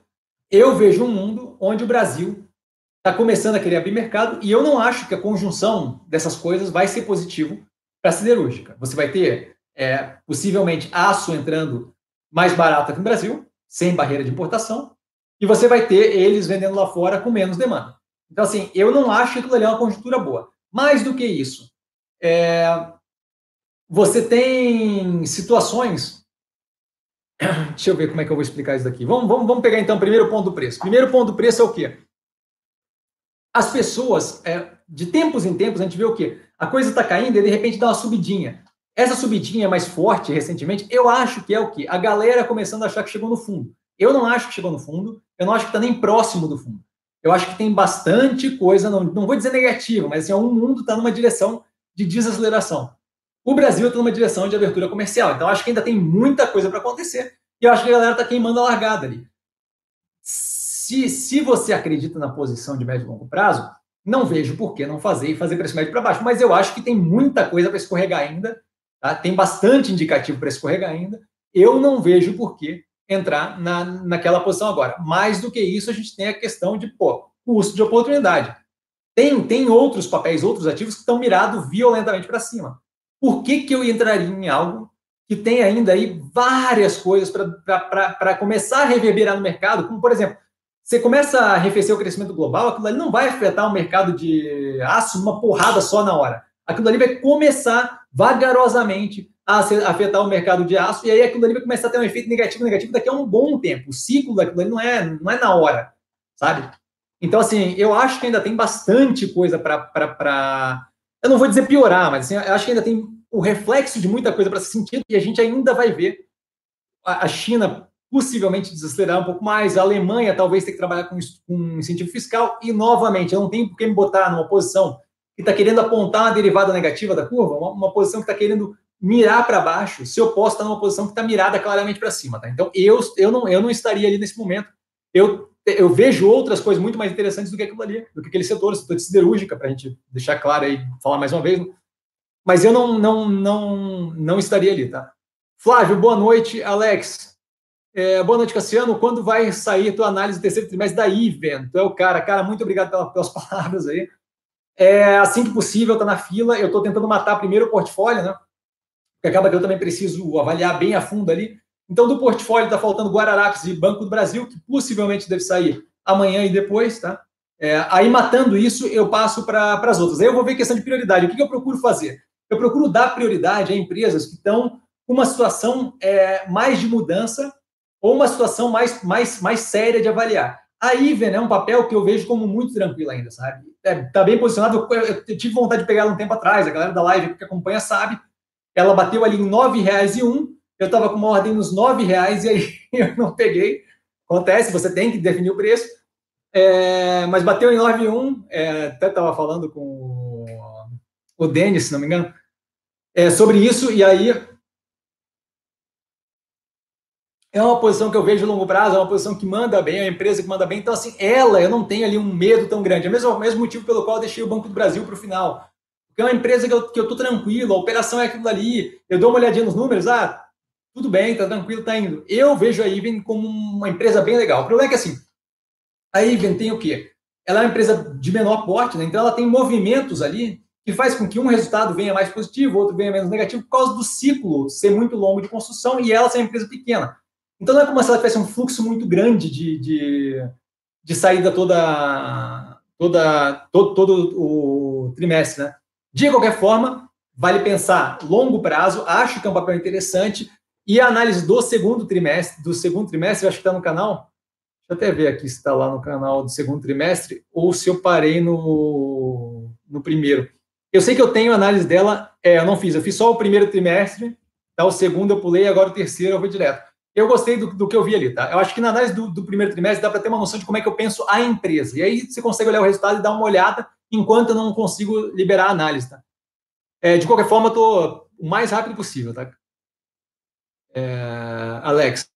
[SPEAKER 1] Eu vejo um mundo onde o Brasil está começando a querer abrir mercado e eu não acho que a conjunção dessas coisas vai ser positivo para a siderúrgica. Você vai ter, é, possivelmente, aço entrando mais barato aqui no Brasil, sem barreira de importação, e você vai ter eles vendendo lá fora com menos demanda. Então, assim, eu não acho que aquilo ali é uma conjuntura boa. Mais do que isso, é, você tem situações Deixa eu ver como é que eu vou explicar isso daqui. Vamos, vamos, vamos pegar então o primeiro ponto do preço. Primeiro ponto do preço é o quê? As pessoas, é, de tempos em tempos, a gente vê o quê? A coisa está caindo e de repente dá uma subidinha. Essa subidinha mais forte recentemente, eu acho que é o quê? A galera começando a achar que chegou no fundo. Eu não acho que chegou no fundo, eu não acho que está nem próximo do fundo. Eu acho que tem bastante coisa, não, não vou dizer negativa, mas assim, o mundo está numa direção de desaceleração. O Brasil está numa direção de abertura comercial. Então, acho que ainda tem muita coisa para acontecer. E eu acho que a galera está queimando a largada ali. Se, se você acredita na posição de médio e longo prazo, não vejo por que não fazer e fazer preço médio para baixo. Mas eu acho que tem muita coisa para escorregar ainda. Tá? Tem bastante indicativo para escorregar ainda. Eu não vejo por que entrar na, naquela posição agora. Mais do que isso, a gente tem a questão de pô, custo de oportunidade. Tem, tem outros papéis, outros ativos que estão mirados violentamente para cima. Por que, que eu entraria em algo que tem ainda aí várias coisas para começar a reverberar no mercado, como, por exemplo, você começa a arrefecer o crescimento global, aquilo ali não vai afetar o mercado de aço numa porrada só na hora. Aquilo ali vai começar vagarosamente a afetar o mercado de aço, e aí aquilo ali vai começar a ter um efeito negativo, negativo daqui a um bom tempo. O ciclo daquilo ali não é, não é na hora, sabe? Então, assim, eu acho que ainda tem bastante coisa para. Eu não vou dizer piorar, mas assim, eu acho que ainda tem o reflexo de muita coisa para ser sentido e a gente ainda vai ver a China possivelmente desacelerar um pouco mais, a Alemanha talvez tenha que trabalhar com, com incentivo fiscal e, novamente, eu não tenho por que me botar numa posição que está querendo apontar uma derivada negativa da curva, uma, uma posição que está querendo mirar para baixo, se eu posso estar numa posição que está mirada claramente para cima. Tá? Então, eu, eu, não, eu não estaria ali nesse momento. Eu, eu vejo outras coisas muito mais interessantes do que aquilo ali, do que aquele setor, setor de siderúrgica, para a gente deixar claro aí, falar mais uma vez. Mas eu não, não, não, não estaria ali, tá? Flávio, boa noite. Alex, é, boa noite, Cassiano. Quando vai sair tua análise do terceiro trimestre da Iven? Tu é o cara. Cara, muito obrigado pelas palavras aí. É, assim que possível, tá na fila. Eu estou tentando matar primeiro o portfólio, né? Porque acaba que eu também preciso avaliar bem a fundo ali. Então, do portfólio está faltando Guararapes e Banco do Brasil, que possivelmente deve sair amanhã e depois, tá? É, aí, matando isso, eu passo para as outras. Aí eu vou ver questão de prioridade. O que, que eu procuro fazer? eu procuro dar prioridade a empresas que estão com uma situação é, mais de mudança ou uma situação mais, mais, mais séria de avaliar. A Iven é um papel que eu vejo como muito tranquilo ainda, sabe? Está é, tá bem posicionado. Eu, eu, tive vontade de pegar ela um tempo atrás, a galera da live que acompanha sabe. Ela bateu ali em R$ 9,01. Eu estava com uma ordem nos R$ reais e aí eu não peguei. Acontece, você tem que definir o preço. É, mas bateu em 9,1. É, até estava falando com o Denis, se não me engano, é, sobre isso, e aí é uma posição que eu vejo a longo prazo, é uma posição que manda bem, é uma empresa que manda bem, então assim, ela, eu não tenho ali um medo tão grande, é o mesmo, mesmo motivo pelo qual deixei o Banco do Brasil para o final, porque é uma empresa que eu, tô tranquilo, a operação é aquilo ali, eu dou uma olhadinha nos números, ah, tudo bem, tá tranquilo, tá indo. Eu vejo a Iven como uma empresa bem legal. O problema é que assim, a Iven tem o quê? Ela é uma empresa de menor porte, né? então ela tem movimentos ali que faz com que um resultado venha mais positivo, outro venha menos negativo, por causa do ciclo ser muito longo de construção e ela ser uma empresa pequena. Então não é como se ela tivesse um fluxo muito grande de, de, de saída toda, toda, todo, todo o trimestre. Né? De qualquer forma, vale pensar longo prazo, acho que é um papel interessante, e a análise do segundo trimestre, do segundo trimestre, eu acho que está no canal. Deixa eu até ver aqui se está lá no canal do segundo trimestre, ou se eu parei no, no primeiro. Eu sei que eu tenho análise dela, é, eu não fiz, eu fiz só o primeiro trimestre, tá? o segundo eu pulei, agora o terceiro eu vou direto. Eu gostei do, do que eu vi ali, tá? Eu acho que na análise do, do primeiro trimestre dá para ter uma noção de como é que eu penso a empresa. E aí você consegue olhar o resultado e dar uma olhada, enquanto eu não consigo liberar a análise, tá? É, de qualquer forma, eu tô o mais rápido possível, tá? É, Alex.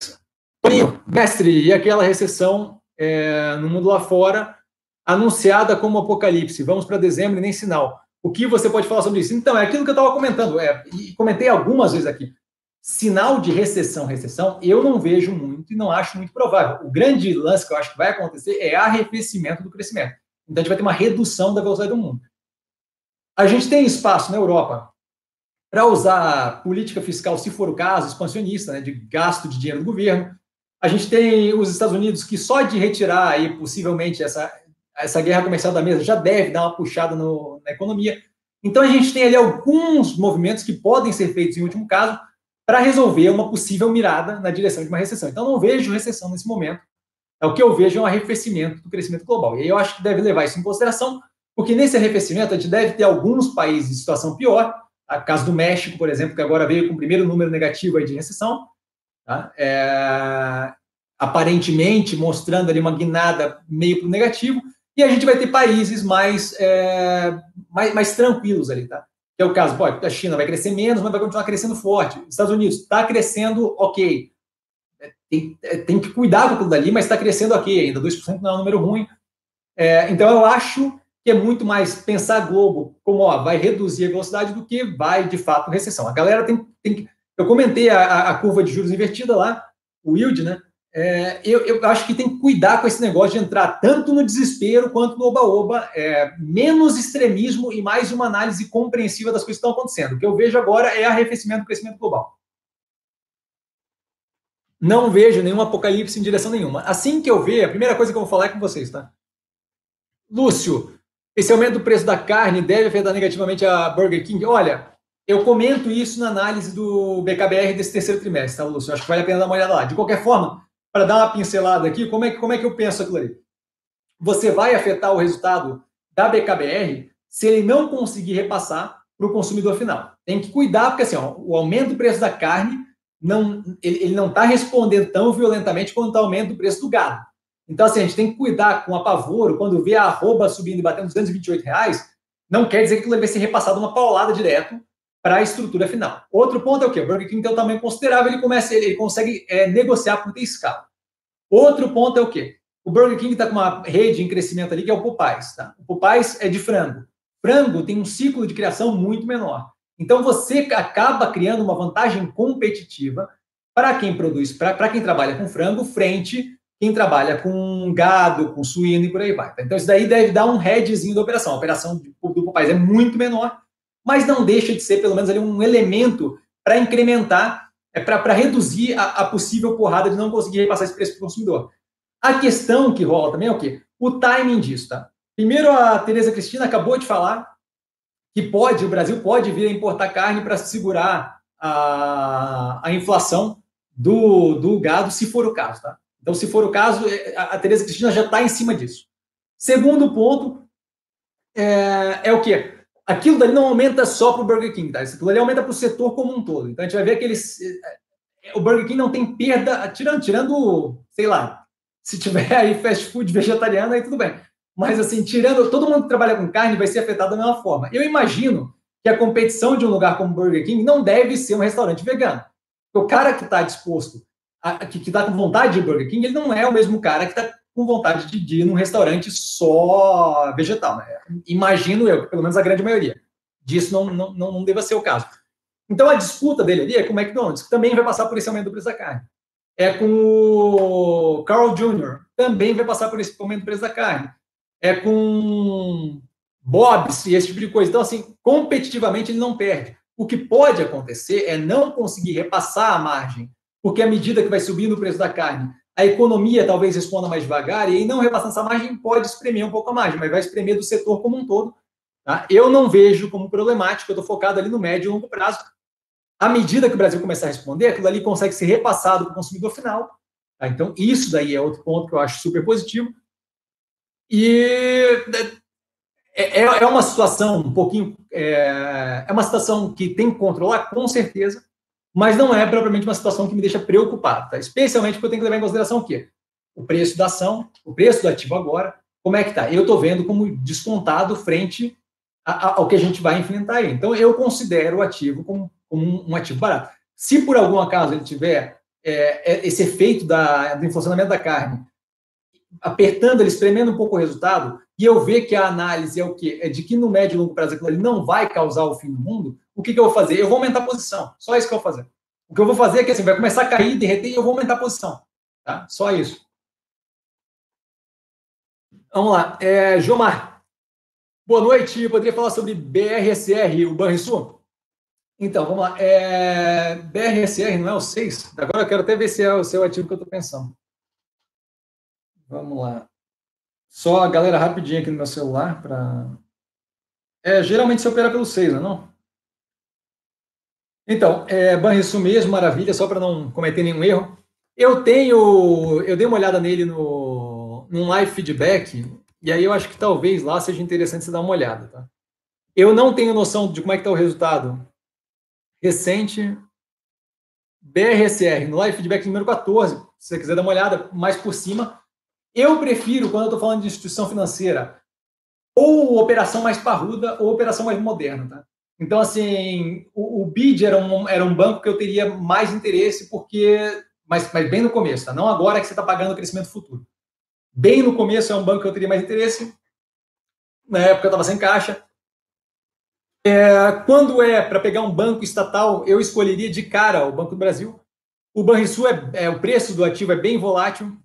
[SPEAKER 1] Mestre, e aquela recessão é, no mundo lá fora, anunciada como apocalipse? Vamos para dezembro e nem sinal. O que você pode falar sobre isso? Então, é aquilo que eu estava comentando, é, e comentei algumas vezes aqui. Sinal de recessão, recessão, eu não vejo muito e não acho muito provável. O grande lance que eu acho que vai acontecer é arrefecimento do crescimento. Então, a gente vai ter uma redução da velocidade do mundo. A gente tem espaço na Europa para usar política fiscal, se for o caso, expansionista, né, de gasto de dinheiro do governo. A gente tem os Estados Unidos que só de retirar aí possivelmente essa essa guerra comercial da mesa já deve dar uma puxada no, na economia. Então, a gente tem ali alguns movimentos que podem ser feitos, em último caso, para resolver uma possível mirada na direção de uma recessão. Então, não vejo recessão nesse momento. É o que eu vejo é um arrefecimento do crescimento global. E aí eu acho que deve levar isso em consideração, porque nesse arrefecimento a gente deve ter alguns países em situação pior. A caso do México, por exemplo, que agora veio com o primeiro número negativo aí de recessão. Tá? É, aparentemente mostrando ali uma guinada meio para o negativo. E a gente vai ter países mais, é, mais, mais, tranquilos ali, tá? Que é o caso, pô, a China vai crescer menos, mas vai continuar crescendo forte. Estados Unidos está crescendo ok. É, tem, é, tem que cuidar com tudo dali, mas está crescendo ok ainda. 2% não é um número ruim. É, então eu acho é muito mais pensar Globo como ó, vai reduzir a velocidade do que vai de fato recessão. A galera tem, tem que. Eu comentei a, a curva de juros invertida lá, o yield, né? é, eu, eu, acho que tem que cuidar com esse negócio de entrar tanto no desespero quanto no oba-oba, é, menos extremismo e mais uma análise compreensiva das coisas que estão acontecendo. O que eu vejo agora é arrefecimento do crescimento global. não vejo nenhum apocalipse em direção nenhuma. Assim que eu ver, a primeira coisa que eu vou falar é com vocês, tá? Lúcio, esse aumento do preço da carne deve afetar negativamente a Burger King? Olha, eu comento isso na análise do BKBR desse terceiro trimestre, tá, Lúcio? Acho que vale a pena dar uma olhada lá. De qualquer forma, para dar uma pincelada aqui, como é, que, como é que eu penso aquilo ali? Você vai afetar o resultado da BKBR se ele não conseguir repassar para o consumidor final. Tem que cuidar, porque assim, ó, o aumento do preço da carne não, ele, ele não está respondendo tão violentamente quanto o aumento do preço do gado. Então, assim, a gente tem que cuidar com apavoro, quando vê a arroba subindo e batendo 228 reais, não quer dizer que aquilo vai ser repassado uma paulada direto para a estrutura final. Outro ponto é o quê? O Burger King tem um tamanho considerável, ele, começa, ele, consegue é, negociar por ter escala. Outro ponto é o quê? O Burger King está com uma rede em crescimento ali, que é o Popeyes. Tá? O Popeyes é de frango. Frango tem um ciclo de criação muito menor. Então, você acaba criando uma vantagem competitiva para quem produz, para quem trabalha com frango, frente quem trabalha com gado, com suíno e por aí vai. Tá? Então, isso daí deve dar um headzinho da operação. A operação do Popeyes é muito menor, mas não deixa de ser, pelo menos, ali um elemento para incrementar, é para reduzir a, a, possível porrada de não conseguir repassar esse preço para o consumidor. A questão que rola também é o quê? O timing disso, tá? Primeiro, a Tereza Cristina acabou de falar que pode, o Brasil pode vir a importar carne para segurar a, a inflação do, do gado, se for o caso, tá? Então, se for o caso, é, a, Tereza Cristina já está em cima disso. Segundo ponto é, é o quê? Aquilo dali não aumenta só para o Burger King, tá? Aquilo ali aumenta para o setor como um todo. Então, a gente vai ver que eles, é, o Burger King não tem perda, tirando, tirando, sei lá, se tiver aí fast food vegetariano, aí tudo bem. Mas, assim, tirando, todo mundo que trabalha com carne vai ser afetado da mesma forma. Eu imagino que a competição de um lugar como Burger King não deve ser um restaurante vegano. O cara que está disposto que está com vontade de Burger King, ele não é o mesmo cara que está com vontade de, ir num restaurante só vegetal. Né? Imagino eu, pelo menos a grande maioria disso não, não, não, não deva ser o caso. Então a disputa dele ali é com o McDonald's, que também vai passar por esse aumento do preço da carne. É com o Carl Jr., também vai passar por esse aumento do preço da carne. É com Bob's e esse tipo de coisa. Então, assim, competitivamente ele não perde. O que pode acontecer é não conseguir repassar a margem porque à medida que vai subindo o preço da carne, a economia talvez responda mais devagar, e aí não repassando essa margem pode espremer um pouco a margem, mas vai espremer do setor como um todo. Tá? Eu não vejo como problemático, eu estou focado ali no médio e longo prazo. À medida que o Brasil começar a responder, aquilo ali consegue ser repassado para o consumidor final. Tá? Então, isso daí é outro ponto que eu acho super positivo. E é, é, é uma situação um pouquinho. É, é uma situação que tem que controlar, com certeza, mas não é propriamente uma situação que me deixa preocupado, tá? especialmente porque eu tenho que levar em consideração o quê? O preço da ação, o preço do ativo agora, como é que está? Eu estou vendo como descontado frente ao que a gente vai enfrentar aí. Então, eu considero o ativo como, como um ativo barato. Se por algum acaso ele tiver é, é, esse efeito da, do inflacionamento da carne apertando, ele espremendo um pouco o resultado, e eu ver que a análise é o quê? É de que no médio e longo prazo aquilo não vai causar o fim do mundo, o que, que eu vou fazer? Eu vou aumentar a posição. Só isso que eu vou fazer. O que eu vou fazer é que assim, vai começar a cair, derreter, e eu vou aumentar a posição. Tá? Só isso. Vamos lá. É, Jomar. Boa noite. Poderia falar sobre BRSR, o Banrisul? Então, vamos lá. É, BRSR não é o 6? Agora eu quero até ver se é o seu ativo que eu estou pensando. Vamos lá. Só a galera rapidinho aqui no meu celular para. É, geralmente você opera pelo 6, não é? Não? Então, é, Banrisul mesmo, maravilha, só para não cometer nenhum erro. Eu tenho, eu dei uma olhada nele no, num live feedback, e aí eu acho que talvez lá seja interessante você dar uma olhada, tá? Eu não tenho noção de como é que está o resultado recente. BRSR, no live feedback número 14, se você quiser dar uma olhada mais por cima, eu prefiro, quando eu estou falando de instituição financeira, ou operação mais parruda ou operação mais moderna. Tá? Então, assim, o, o BID era um, era um banco que eu teria mais interesse, porque. Mas, mas bem no começo, tá? não agora que você está pagando o crescimento futuro. Bem no começo é um banco que eu teria mais interesse. Na época eu estava sem caixa. É, quando é para pegar um banco estatal, eu escolheria de cara o Banco do Brasil. O Banrisul é, é o preço do ativo é bem volátil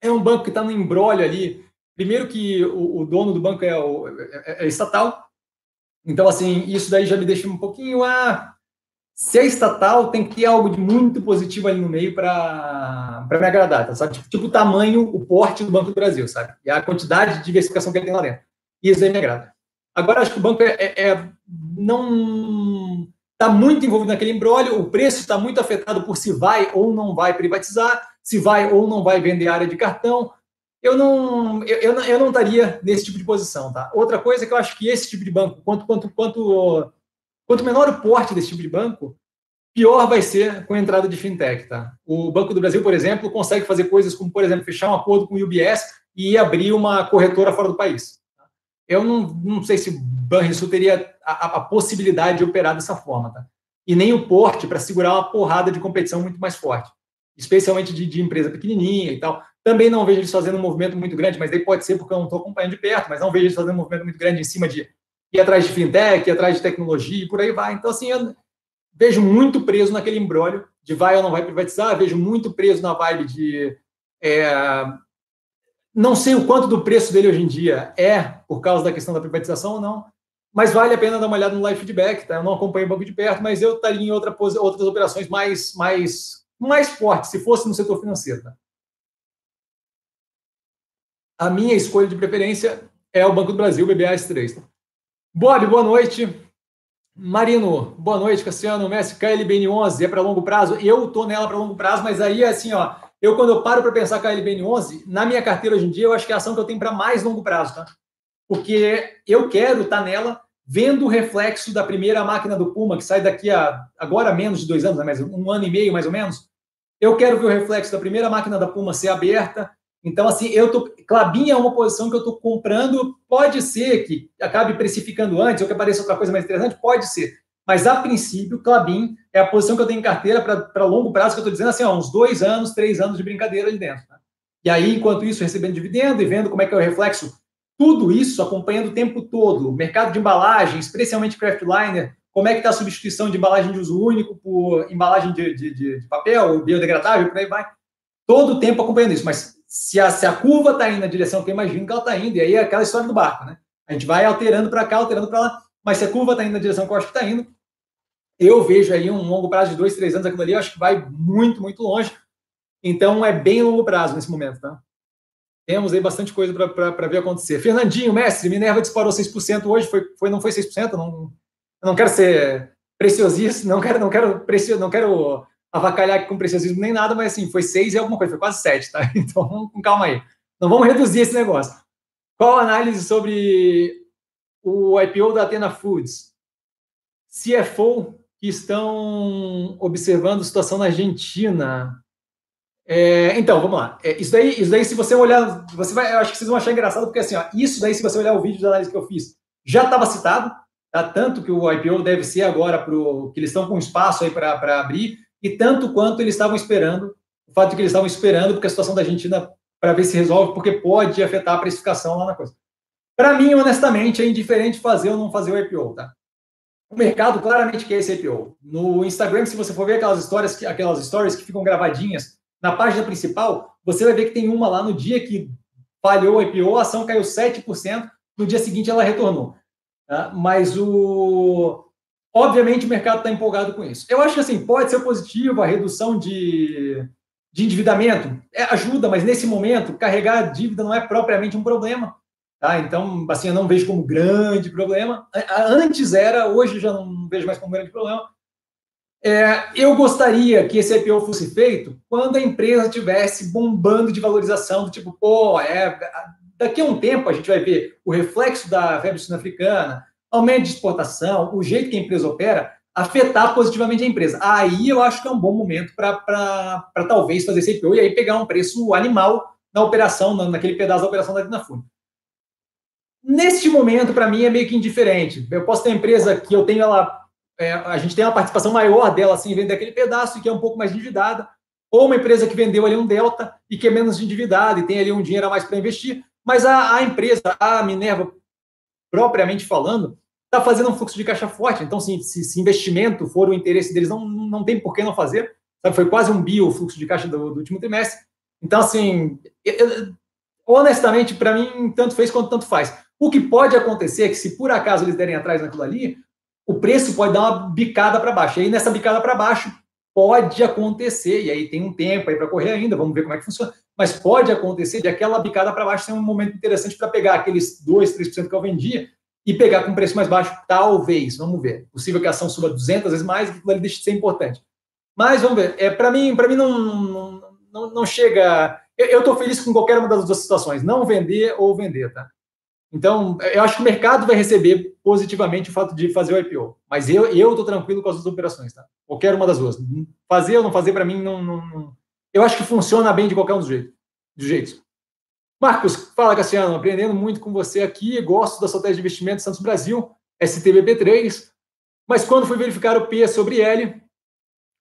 [SPEAKER 1] é um banco que está no embrólio ali. Primeiro que o, o dono do banco é, o, é, é, estatal, então assim isso daí já me deixa um pouquinho ah, se é estatal, tem que ter algo de muito positivo ali no meio para me agradar, tá? sabe? Tipo, tipo, o tamanho, o porte do Banco do Brasil, sabe? E a quantidade de diversificação que ele tem lá dentro. Isso aí me agrada. Agora, acho que o banco é, é, é não está muito envolvido naquele embrólio, o preço está muito afetado por se vai ou não vai privatizar, se vai ou não vai vender área de cartão. Eu não, eu, eu, não, estaria nesse tipo de posição, tá? Outra coisa é que eu acho que esse tipo de banco, quanto, quanto, quanto Quanto menor o porte desse tipo de banco, pior vai ser com a entrada de fintech. Tá? O Banco do Brasil, por exemplo, consegue fazer coisas como, por exemplo, fechar um acordo com o UBS e abrir uma corretora fora do país. Eu não, não sei se Banrisul teria a, a, possibilidade de operar dessa forma. Tá? E nem o porte para segurar uma porrada de competição muito mais forte, especialmente de, de empresa pequenininha e tal. Também não vejo eles fazendo um movimento muito grande, mas daí pode ser porque eu não estou acompanhando de perto, mas não vejo eles fazendo um movimento muito grande em cima de ir atrás de fintech, ir atrás de tecnologia e por aí vai. Então, assim, eu vejo muito preso naquele embrólio de vai ou não vai privatizar, vejo muito preso na vibe de. É, não sei o quanto do preço dele hoje em dia é por causa da questão da privatização ou não, mas vale a pena dar uma olhada no live feedback, tá? Eu não acompanho o banco de perto, mas eu estaria em outra, outras operações mais, mais, mais fortes, se fosse no setor financeiro, tá? A minha escolha de preferência é o Banco do Brasil, BBAS3. Tá? Bob, boa noite. Marino, boa noite, Cassiano. Messi, KLBN11 é para longo prazo. Eu tô nela para longo prazo, mas aí, assim, ó, eu quando eu paro para pensar KLBN11, na minha carteira hoje em dia, eu acho que é a ação que eu tenho para mais longo prazo, tá? Porque eu quero estar tá nela vendo o reflexo da primeira máquina do Puma, que sai daqui a agora menos de dois anos, né, mas um ano e meio mais ou menos. Eu quero ver o reflexo da primeira máquina da Puma ser aberta, então, assim, eu tô. Clabin é uma posição que eu estou comprando. Pode ser que acabe precificando antes, ou que apareça outra coisa mais interessante, pode ser. Mas, a princípio, Clabin é a posição que eu tenho em carteira para longo prazo, que eu estou dizendo assim, ó, uns dois anos, três anos de brincadeira ali dentro. Né? E aí, enquanto isso, recebendo dividendo e vendo como é que é o reflexo, tudo isso acompanhando o tempo todo. Mercado de embalagem, especialmente craftliner, como é que está a substituição de embalagem de uso único por embalagem de, de, de, de papel, biodegradável, por aí vai. Todo o tempo acompanhando isso. Mas se a, se a curva está indo na direção que eu imagino que ela está indo, e aí é aquela história do barco, né? A gente vai alterando para cá, alterando para lá, mas se a curva está indo na direção que eu acho que está indo, eu vejo aí um longo prazo de dois, três anos aquilo ali, eu acho que vai muito, muito longe. Então é bem longo prazo nesse momento, tá? Temos aí bastante coisa para ver acontecer. Fernandinho, mestre, Minerva disparou 6% hoje, foi, foi, não foi 6%, não, não quero ser preciosista, não quero, não quero, precio, não quero avacalhar com preciosismo nem nada, mas assim, foi seis e alguma coisa, foi quase sete, tá? Então, com calma aí. Não vamos reduzir esse negócio. Qual a análise sobre o IPO da Atena Foods? CFO que estão observando a situação na Argentina. É, então, vamos lá. É, isso, daí, isso daí, se você olhar, você vai, eu acho que vocês vão achar engraçado, porque assim, ó, isso daí, se você olhar o vídeo de análise que eu fiz, já estava citado, tá? tanto que o IPO deve ser agora para que eles estão com espaço aí para abrir, e tanto quanto eles estavam esperando, o fato de que eles estavam esperando, porque a situação da Argentina, para ver se resolve, porque pode afetar a precificação lá na coisa. Para mim, honestamente, é indiferente fazer ou não fazer o IPO, tá? O mercado claramente quer esse IPO. No Instagram, se você for ver aquelas histórias, aquelas stories que ficam gravadinhas na página principal, você vai ver que tem uma lá no dia que falhou o IPO, a ação caiu 7%, no dia seguinte ela retornou. Tá? Mas o Obviamente, o mercado está empolgado com isso. Eu acho que assim, pode ser positivo a redução de, de endividamento, é, ajuda, mas nesse momento, carregar a dívida não é propriamente um problema. Tá? Então, assim, eu não vejo como grande problema. Antes era, hoje já não vejo mais como grande problema. É, eu gostaria que esse IPO fosse feito quando a empresa tivesse bombando de valorização, do tipo, pô, é, daqui a um tempo a gente vai ver o reflexo da febre sul-africana, aumento de exportação, o jeito que a empresa opera, afetar positivamente a empresa. Aí eu acho que é um bom momento para talvez fazer IPO e aí pegar um preço animal na operação, naquele pedaço da operação da Dinafune. Neste momento, para mim, é meio que indiferente. Eu posso ter uma empresa que eu tenho ela, é, a gente tem uma participação maior dela assim, vender aquele pedaço e que é um pouco mais endividada, ou uma empresa que vendeu ali um delta e que é menos endividada e tem ali um dinheiro a mais para investir, mas a, a empresa, a Minerva, propriamente falando, está fazendo um fluxo de caixa forte. Então, se, se, se, investimento for o interesse deles, não, não tem por que não fazer. Sabe? Foi quase um bio o fluxo de caixa do, do último trimestre. Então, assim, eu, honestamente, para mim, tanto fez quanto tanto faz. O que pode acontecer é que, se por acaso eles derem atrás naquilo ali, o preço pode dar uma bicada para baixo. E aí, nessa bicada para baixo, pode acontecer, e aí tem um tempo aí para correr ainda, vamos ver como é que funciona, mas pode acontecer de aquela bicada para baixo ser um momento interessante para pegar aqueles 2, 3% que eu vendia e pegar com preço mais baixo, talvez, vamos ver. Possível que a ação suba 200 vezes mais, aquilo ali deixa de ser importante. Mas vamos ver, é, para mim, mim não, não, não, não chega. Eu estou feliz com qualquer uma das duas situações, não vender ou vender, tá? Então, eu acho que o mercado vai receber positivamente o fato de fazer o IPO. Mas eu estou tranquilo com as duas operações, tá? Qualquer uma das duas. Fazer ou não fazer, para mim, não, não, não, Eu acho que funciona bem de qualquer um dos jeitos. Marcos, fala, Cassiano. Aprendendo muito com você aqui. Gosto da tese de investimento Santos Brasil, STBP3. Mas quando fui verificar o P sobre L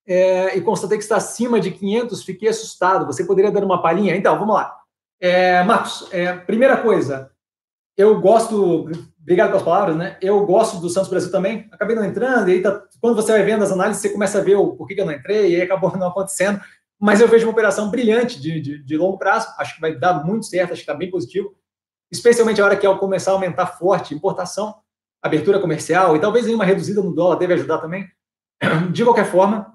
[SPEAKER 1] é, e constatei que está acima de 500, fiquei assustado. Você poderia dar uma palhinha? Então, vamos lá. É, Marcos, é, primeira coisa eu gosto, obrigado pelas palavras, né? Eu gosto do Santos Brasil também. Acabei não entrando, e aí tá, quando você vai vendo as análises, você começa a ver o porquê que eu não entrei, e aí acabou não acontecendo. Mas eu vejo uma operação brilhante de, de, de longo prazo, acho que vai dar muito certo, acho que está bem positivo, especialmente a hora que ao começar a aumentar forte importação, abertura comercial, e talvez uma reduzida no dólar deve ajudar também. De qualquer forma.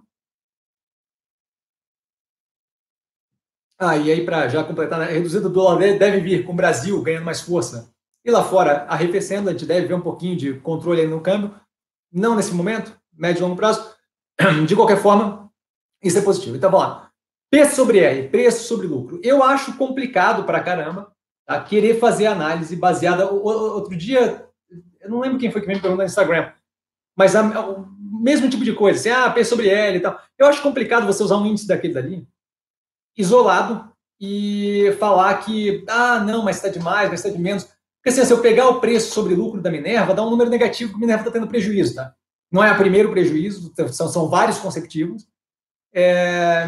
[SPEAKER 1] Ah, e aí, para já completar, né? reduzida do dólar deve vir com o Brasil ganhando mais força e lá fora, arrefecendo, a gente deve ver um pouquinho de controle no câmbio, não nesse momento, médio e longo prazo. De qualquer forma, isso é positivo. Então, vamos lá. P sobre R, preço sobre lucro. Eu acho complicado para caramba tá? querer fazer análise baseada. Outro dia, eu não lembro quem foi que me perguntou no Instagram, mas a, o mesmo tipo de coisa, assim, ah, P sobre L e tal. Eu acho complicado você usar um índice daquele dali, isolado, e falar que, ah, não, mas está demais, mas está de menos. Porque assim, se eu pegar o preço sobre lucro da Minerva, dá um número negativo que a Minerva está tendo prejuízo, tá? Não é o primeiro prejuízo, são, são vários consecutivos. É...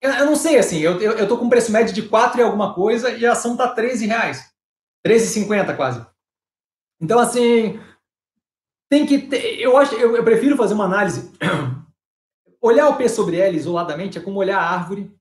[SPEAKER 1] Eu, não sei, assim, eu, eu, eu tô com um preço médio de 4 e alguma coisa e a ação está 13 reais. 13,50 quase. Então, assim, tem que ter, eu acho, eu, eu prefiro fazer uma análise. olhar o P sobre L isoladamente é como olhar a árvore.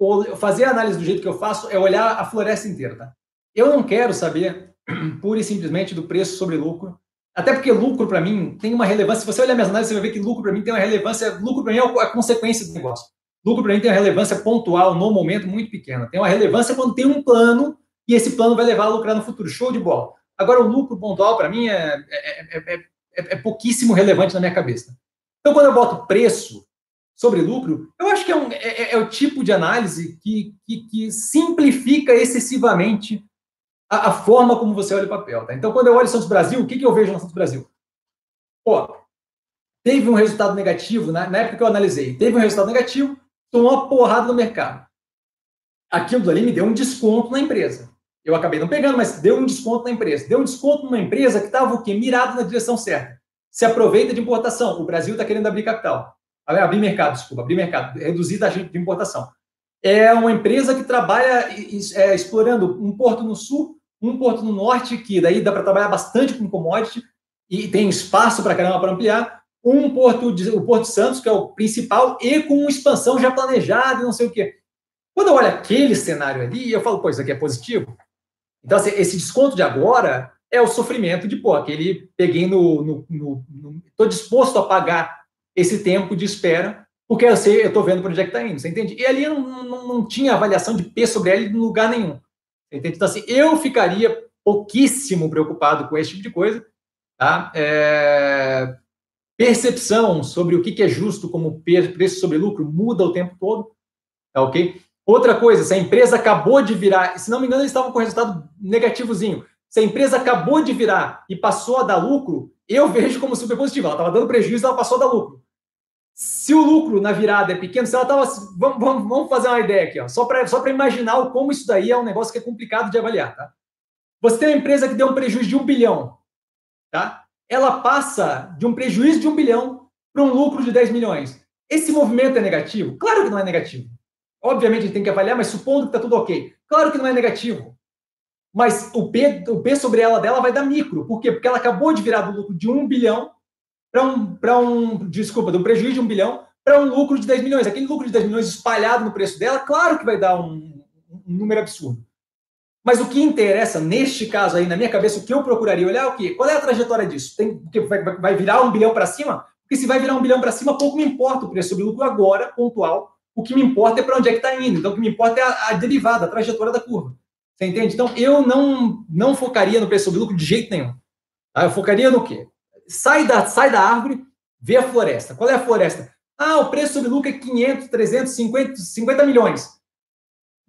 [SPEAKER 1] Ou fazer a análise do jeito que eu faço é olhar a floresta inteira, tá? Eu não quero saber pura e simplesmente do preço sobre lucro, até porque lucro para mim tem uma relevância. Se você olhar minhas análises, você vai ver que lucro para mim tem uma relevância. Lucro para mim é a consequência do negócio. Lucro para mim tem uma relevância pontual no momento muito pequena. Tem uma relevância quando tem um plano e esse plano vai levar a lucrar no futuro. Show de bola. Agora, o lucro pontual para mim é, é, é, é, pouquíssimo relevante na minha cabeça. Então, quando eu boto preço sobre lucro, eu acho que é, um, é, o tipo de análise que, que, que simplifica excessivamente a, a, forma como você olha o papel. Tá? Então, quando eu olho Santos Brasil, o que, que eu vejo no Santos Brasil? Pô, teve um resultado negativo, na, na época que eu analisei, teve um resultado negativo, tomou uma porrada no mercado. Aquilo ali me deu um desconto na empresa. Eu acabei não pegando, mas deu um desconto na empresa. Deu um desconto numa empresa que estava o quê? Mirado na direção certa. Se aproveita de importação. O Brasil está querendo abrir capital. Abrir mercado, desculpa, abrir mercado, reduzir a de importação. É uma empresa que trabalha é, explorando um porto no sul um porto no norte, que daí dá para trabalhar bastante com commodity e tem espaço para caramba para ampliar. Um porto, o Porto Santos, que é o principal, e com uma expansão já planejada e não sei o quê. Quando eu olho aquele cenário ali, eu falo, pô, isso aqui é positivo. Então, assim, esse desconto de agora é o sofrimento de, pô, aquele peguei no. tô disposto a pagar esse tempo de espera, porque eu sei, eu tô vendo para onde é que está indo, você entende? E ali não, não, não tinha avaliação de P sobre L em lugar nenhum. Entende? Então, assim, eu ficaria pouquíssimo preocupado com esse tipo de coisa. Tá? É... Percepção sobre o que é justo como preço sobre lucro muda o tempo todo. Tá ok? Outra coisa, se a empresa acabou de virar, se não me engano, eles estavam com resultado negativozinho. Se a empresa acabou de virar e passou a dar lucro, eu vejo como super positivo. Ela estava dando prejuízo, ela passou a dar lucro. Se o lucro na virada é pequeno, se ela estava. Vamos, vamos, vamos, fazer uma ideia aqui, ó, só para só imaginar como isso daí é um negócio que é complicado de avaliar. Tá? Você tem uma empresa que deu um prejuízo de um bilhão. Tá? Ela passa de um prejuízo de um bilhão para um lucro de 10 milhões. Esse movimento é negativo? Claro que não é negativo. Obviamente a gente tem que avaliar, mas supondo que está tudo ok. Claro que não é negativo. Mas o P, o P sobre ela dela vai dar micro. Por quê? Porque ela acabou de virar do lucro de um bilhão para um, um, desculpa, de um prejuízo de um bilhão para um lucro de 10 milhões. Aquele lucro de 10 milhões espalhado no preço dela, claro que vai dar um, um número absurdo. Mas o que interessa, neste caso aí, na minha cabeça, o que eu procuraria olhar é o quê? Qual é a trajetória disso? Tem, vai, vai virar um bilhão para cima? Porque se vai virar um bilhão para cima, pouco me importa o preço sobre lucro agora, pontual. O que me importa é para onde é que está indo. Então, o que me importa é a, a, derivada, a trajetória da curva. Você entende? Então, eu não, não focaria no preço sobre lucro de jeito nenhum. Tá? Eu focaria no quê? Sai da, sai da árvore, vê a floresta. Qual é a floresta? Ah, o preço sobre lucro é 500, 300, 50, 50 milhões.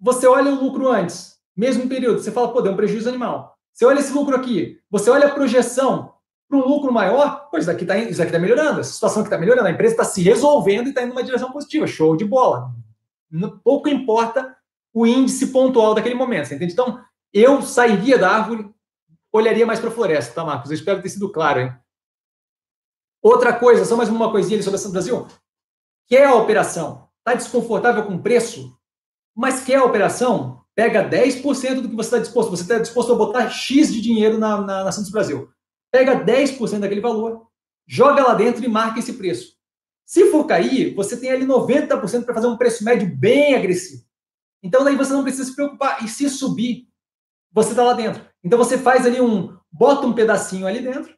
[SPEAKER 1] Você olha o lucro antes, mesmo período, você fala, pô, deu um prejuízo animal. Você olha esse lucro aqui, você olha a projeção para um lucro maior, pois isso aqui está tá melhorando, essa situação que está melhorando, a empresa está se resolvendo e está indo numa direção positiva, show de bola. Pouco importa o índice pontual daquele momento, você entende? Então, eu sairia da árvore, olharia mais para a floresta, tá, Marcos? Eu espero ter sido claro, hein? Outra coisa, só mais uma coisinha ali sobre a Santo Brasil. Quer a operação? Está desconfortável com o preço? Mas quer a operação? Pega 10% do que você está disposto. Você está disposto a botar X de dinheiro na, na, na Santos Brasil. Pega 10% daquele valor, joga lá dentro e marca esse preço. Se for cair, você tem ali 90% para fazer um preço médio bem agressivo. Então daí você não precisa se preocupar. E se subir, você está lá dentro. Então você faz ali um, bota um pedacinho ali dentro,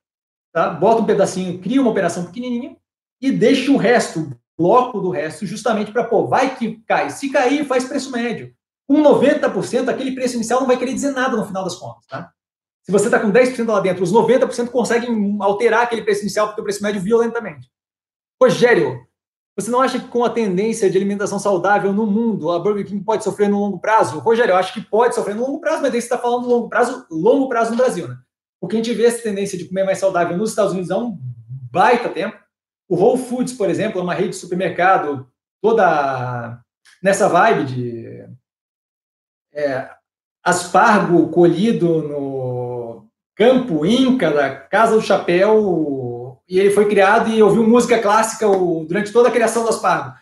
[SPEAKER 1] tá? Bota um pedacinho, cria uma operação pequenininha e deixa o resto, bloco do resto, justamente para, pô, vai que cai. Se cair, faz preço médio. Com 90%, aquele preço inicial não vai querer dizer nada no final das contas, tá? Se você está com 10% lá dentro, os 90% conseguem alterar aquele preço inicial para o preço médio violentamente. Rogério, você não acha que com a tendência de alimentação saudável no mundo, a Burger King pode sofrer no longo prazo? Rogério, eu acho que pode sofrer no longo prazo, mas aí você está falando longo prazo, longo prazo no Brasil, né? Porque a gente vê essa tendência de comer mais saudável nos Estados Unidos há um baita tempo. O Whole Foods, por exemplo, é uma rede de supermercado toda nessa vibe de é, aspargo colhido no campo Inca da Casa do Chapéu e ele foi criado e ouviu música clássica durante toda a criação do aspargo.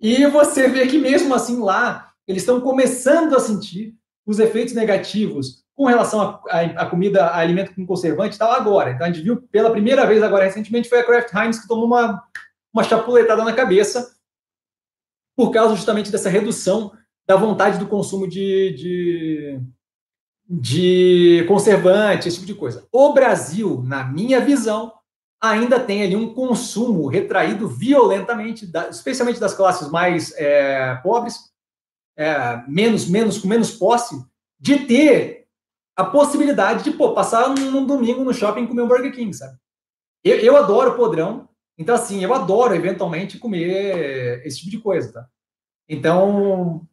[SPEAKER 1] E você vê que mesmo assim lá eles estão começando a sentir os efeitos negativos com relação à comida, a alimento com conservante e tal, agora. Então, a gente viu pela primeira vez agora, recentemente, foi a Kraft Heinz que tomou uma, uma chapuletada na cabeça por causa justamente dessa redução da vontade do consumo de, de, de conservante, esse tipo de coisa. O Brasil, na minha visão, ainda tem ali um consumo retraído violentamente, especialmente das classes mais é, pobres, é, menos, menos, com menos posse, de ter a possibilidade de pô, passar num domingo no shopping e comer um Burger King, sabe? Eu, eu adoro podrão, então assim, eu adoro eventualmente comer esse tipo de coisa, tá? Então,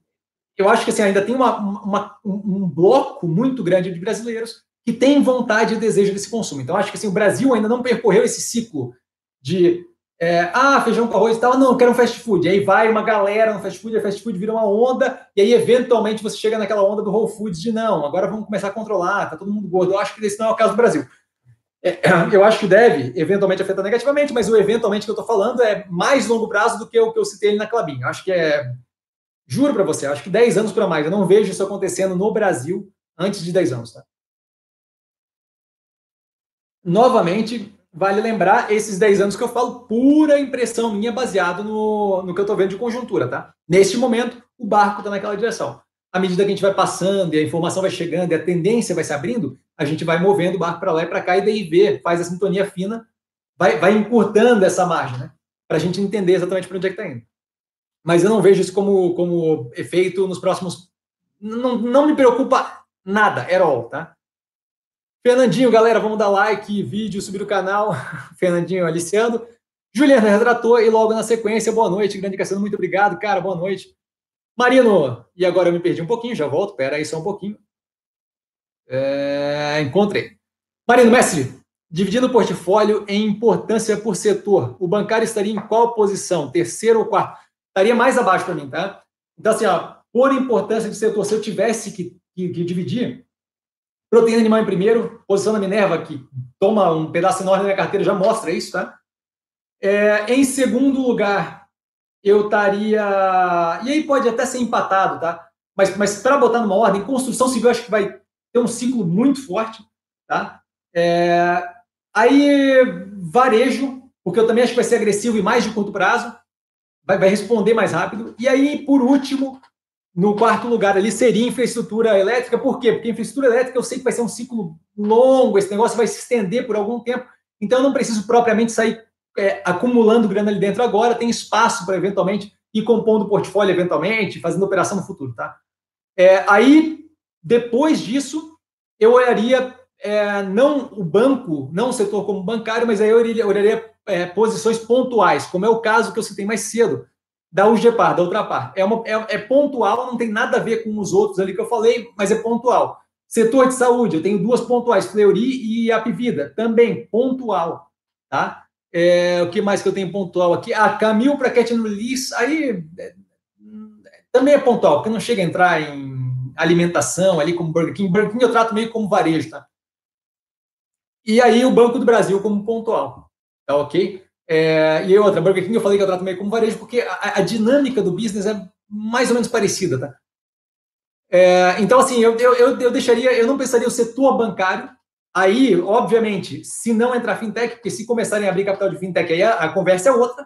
[SPEAKER 1] eu acho que assim, ainda tem uma, uma, um bloco muito grande de brasileiros que tem vontade e desejo desse consumo. Então, acho que assim, o Brasil ainda não percorreu esse ciclo de é, ah, feijão com arroz e tal, não, quero um fast food. Aí vai uma galera no fast food, a fast food vira uma onda, e aí eventualmente você chega naquela onda do Whole Foods de não, agora vamos começar a controlar, tá todo mundo gordo. Eu acho que esse não é o caso do Brasil. É, eu acho que deve eventualmente afetar negativamente, mas o eventualmente que eu estou falando é mais longo prazo do que o que eu citei ali na Clabinha. Eu acho que é. Juro para você, acho que 10 anos para mais. Eu não vejo isso acontecendo no Brasil antes de 10 anos. Tá? Novamente, vale lembrar esses 10 anos que eu falo, pura impressão minha, baseado no, no que eu estou vendo de conjuntura, tá? Neste momento, o barco está naquela direção. À medida que a gente vai passando e a informação vai chegando e a tendência vai se abrindo, a gente vai movendo o barco para lá e para cá e daí vê, faz a sintonia fina, vai, vai encurtando essa margem, né? Para a gente entender exatamente para onde é que está indo. Mas eu não vejo isso como, como efeito nos próximos. Não, não me preocupa nada, at all, tá? Fernandinho, galera, vamos dar like, vídeo, subir o canal. Fernandinho aliciando. Juliana retratou e logo na sequência, boa noite, grande Cassiano, muito obrigado, cara, boa noite. Marino, e agora eu me perdi um pouquinho, já volto, pera aí só um pouquinho. É, encontrei. Marino Mestre, dividindo o portfólio em importância por setor, o bancário estaria em qual posição? Terceiro ou quarto? Estaria mais abaixo para mim, tá? Então, assim, ó, por importância de setor, se eu tivesse que, que, que dividir, Proteína animal em primeiro, posição da Minerva, que toma um pedaço enorme da minha carteira, já mostra isso, tá? É, em segundo lugar, eu estaria. E aí pode até ser empatado, tá? Mas, mas para botar numa ordem, construção civil acho que vai ter um ciclo muito forte, tá? É, aí, varejo, porque eu também acho que vai ser agressivo e mais de curto prazo, vai, vai responder mais rápido. E aí, por último, no quarto lugar ali seria infraestrutura elétrica. Por quê? Porque infraestrutura elétrica eu sei que vai ser um ciclo longo, esse negócio vai se estender por algum tempo. Então eu não preciso propriamente sair é, acumulando grana ali dentro agora, tem espaço para eventualmente ir compondo o portfólio eventualmente, fazendo operação no futuro, tá? É, aí, depois disso, eu olharia é, não o banco, não o setor como bancário, mas aí eu olharia, olharia é, posições pontuais, como é o caso que eu citei mais cedo, da UGPAR, da Ultrapar. É, uma, é, é pontual, não tem nada a ver com os outros ali que eu falei, mas é pontual. Setor de saúde, eu tenho duas pontuais, Fleury e Apivida, também pontual, tá? É, o que mais que eu tenho pontual aqui? A ah, Camil para Ketno Liz, aí é, também é pontual, porque não chega a entrar em alimentação ali como Burger King. Burger King eu trato meio como varejo, tá? E aí o Banco do Brasil como pontual, tá ok? É, e outra, Burger King eu falei que eu trato meio como varejo porque a, a dinâmica do business é mais ou menos parecida, tá? É, então, assim, eu, eu, eu, deixaria, eu não pensaria o setor bancário. Aí, obviamente, se não entrar fintech, porque se começarem a abrir capital de fintech, aí a, a conversa é outra.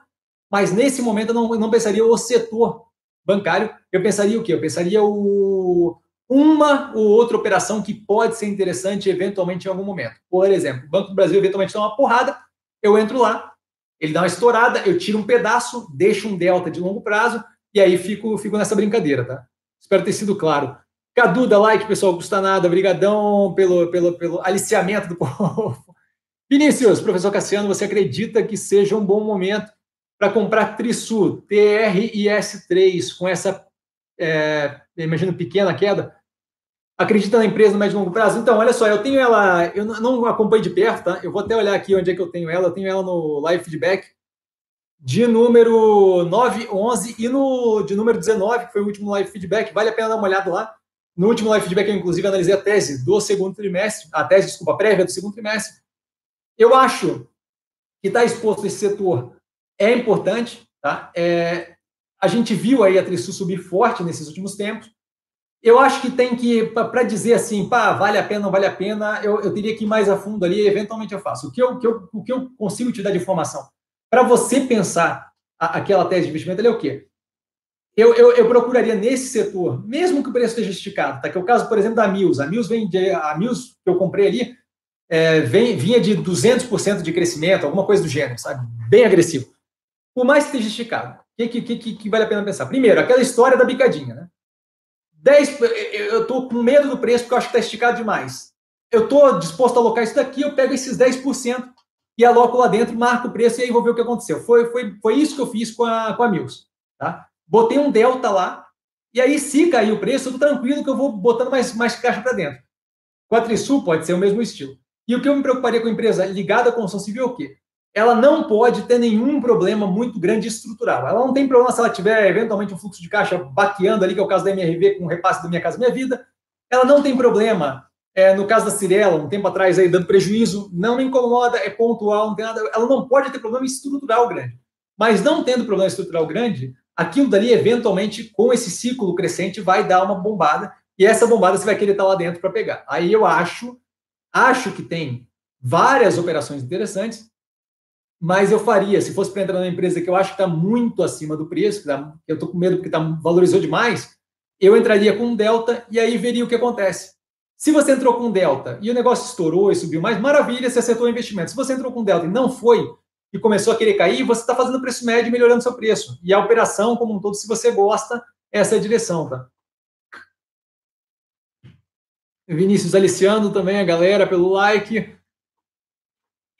[SPEAKER 1] Mas nesse momento eu não, não pensaria o setor bancário. Eu pensaria o quê? Eu pensaria o, uma ou outra operação que pode ser interessante eventualmente em algum momento. Por exemplo, o Banco do Brasil eventualmente dá uma porrada, eu entro lá, ele dá uma estourada, eu tiro um pedaço, deixo um delta de longo prazo e aí fico, fico nessa brincadeira, tá? Espero ter sido claro. Cadu, dá like, pessoal, custa nada. Obrigadão pelo, pelo, pelo aliciamento do povo. Vinícius, professor Cassiano, você acredita que seja um bom momento para comprar Trisul, TR e S3 com essa, é, imagino, pequena queda? Acredita na empresa no médio e longo prazo? Então, olha só, eu tenho ela, eu não acompanho de perto, tá? Eu vou até olhar aqui onde é que eu tenho ela. Eu tenho ela no Live Feedback de número 9, 11 e no de número 19, que foi o último Live Feedback. Vale a pena dar uma olhada lá. No último Live Feedback, eu inclusive analisei a tese do segundo trimestre, a tese, desculpa, prévia do segundo trimestre. Eu acho que está exposto esse setor é importante, tá? É, a gente viu aí a Trisul subir forte nesses últimos tempos. Eu acho que tem que, para dizer assim, pá, vale a pena, não vale a pena, eu, eu teria que ir mais a fundo ali, eventualmente eu faço. O que eu, que eu, o que eu consigo te dar de informação? Para você pensar a, aquela tese de investimento, ali é o quê? Eu, eu, eu, procuraria nesse setor, mesmo que o preço esteja esticado, tá? que é o caso, por exemplo, da Mills. A Mills, vem de, a Mills que eu comprei ali é, vem, vinha de 200% de crescimento, alguma coisa do gênero, sabe? Bem agressivo por mais que esteja esticado, o que, que, que, que, vale a pena pensar? Primeiro, aquela história da bicadinha, né? 10, eu estou com medo do preço porque eu acho que está esticado demais. Eu estou disposto a alocar isso daqui, eu pego esses 10% e aloco lá dentro, marco o preço e aí vou ver o que aconteceu. Foi, foi, foi isso que eu fiz com a, com a Mills. Tá? Botei um delta lá, e aí se cair o preço, eu estou tranquilo que eu vou botando mais, mais caixa para dentro. Com a Trisul pode ser o mesmo estilo. E o que eu me preocuparia com a empresa ligada à construção civil é o quê? Ela não pode ter nenhum problema muito grande estrutural. Ela não tem problema se ela tiver eventualmente um fluxo de caixa baqueando ali, que é o caso da MRV com o repasse da Minha Casa Minha Vida. Ela não tem problema, é, no caso da Cirela, um tempo atrás aí dando prejuízo, não me incomoda, é pontual, não tem nada. Ela não pode ter problema estrutural grande. Mas não tendo problema estrutural grande, aquilo dali, eventualmente, com esse ciclo crescente, vai dar uma bombada, e essa bombada você vai querer estar lá dentro para pegar. Aí eu acho, acho que tem várias operações interessantes, mas eu faria, se fosse para entrar numa empresa que eu acho que está muito acima do preço, que tá, eu estou com medo porque tá, valorizou demais, eu entraria com um delta e aí veria o que acontece. Se você entrou com um delta e o negócio estourou e subiu mais, maravilha, você acertou o investimento. Se você entrou com um delta e não foi, e começou a querer cair, você está fazendo preço médio e melhorando seu preço. E a operação, como um todo, se você gosta, essa é a direção, tá? Vinícius Aliciano também, a galera, pelo like.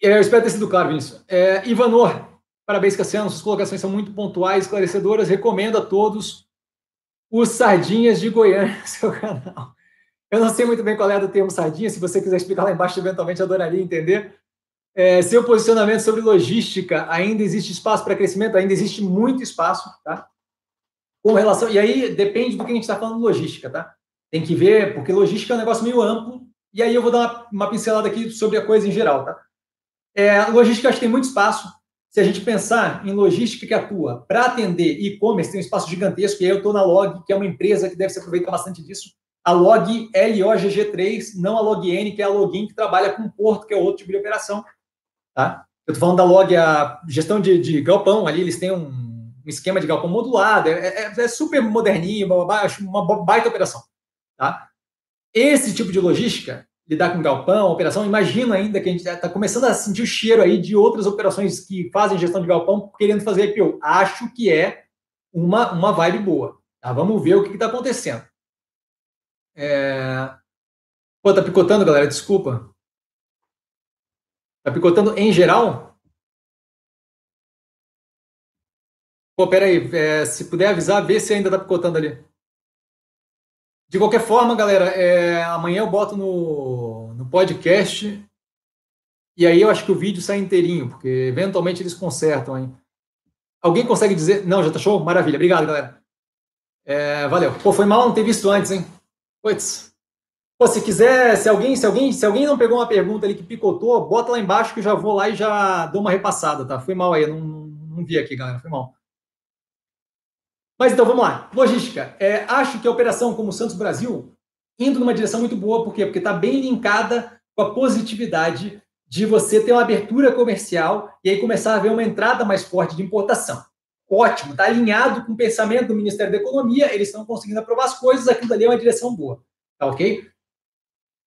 [SPEAKER 1] É, eu espero ter sido claro, Vinícius. É, Ivanor, parabéns, Cassiano. Suas colocações são muito pontuais, esclarecedoras. Recomendo a todos os Sardinhas de Goiânia, seu canal. Eu não sei muito bem qual é o termo sardinha. Se você quiser explicar lá embaixo, eventualmente adoraria entender. É, seu posicionamento sobre logística, ainda existe espaço para crescimento? Ainda existe muito espaço, tá? Com relação. E aí depende do que a gente está falando de logística, tá? Tem que ver, porque logística é um negócio meio amplo. E aí eu vou dar uma, uma pincelada aqui sobre a coisa em geral, tá? É, logística, acho que tem muito espaço. Se a gente pensar em logística que atua para atender e-commerce, tem um espaço gigantesco. E aí eu estou na Log, que é uma empresa que deve se aproveitar bastante disso. A Log LOGG3, não a Login, que é a Login que trabalha com Porto, que é outro tipo de operação. Tá? Eu estou falando da Log, a gestão de, de galpão ali, eles têm um, um esquema de galpão modulado, é, é, é super moderninho, uma baita operação. Tá? Esse tipo de logística, lidar com galpão, operação, imagino ainda que a gente está começando a sentir o cheiro aí de outras operações que fazem gestão de galpão querendo fazer IPO. Acho que é uma, uma vibe boa. Tá? Vamos ver o que está acontecendo. É... Pô, tá picotando, galera, desculpa. Tá picotando em geral? Pô, peraí, é, se puder avisar, vê se ainda tá picotando ali. De qualquer forma, galera, é, amanhã eu boto no, no podcast e aí eu acho que o vídeo sai inteirinho, porque eventualmente eles consertam, hein? Alguém consegue dizer? Não, já tá show? Maravilha, obrigado, galera. É, valeu. Pô, foi mal não ter visto antes, hein? Puts. Pô, se quiser, se alguém, se alguém, se alguém não pegou uma pergunta ali que picotou, bota lá embaixo que eu já vou lá e já dou uma repassada, tá? Foi mal aí, não, não vi aqui, galera, foi mal. Mas então vamos lá. Logística. É, acho que a operação como Santos Brasil indo numa direção muito boa, por quê? Porque está bem linkada com a positividade de você ter uma abertura comercial e aí começar a ver uma entrada mais forte de importação. Ótimo, está alinhado com o pensamento do Ministério da Economia, eles estão conseguindo aprovar as coisas, aquilo ali é uma direção boa. Tá ok?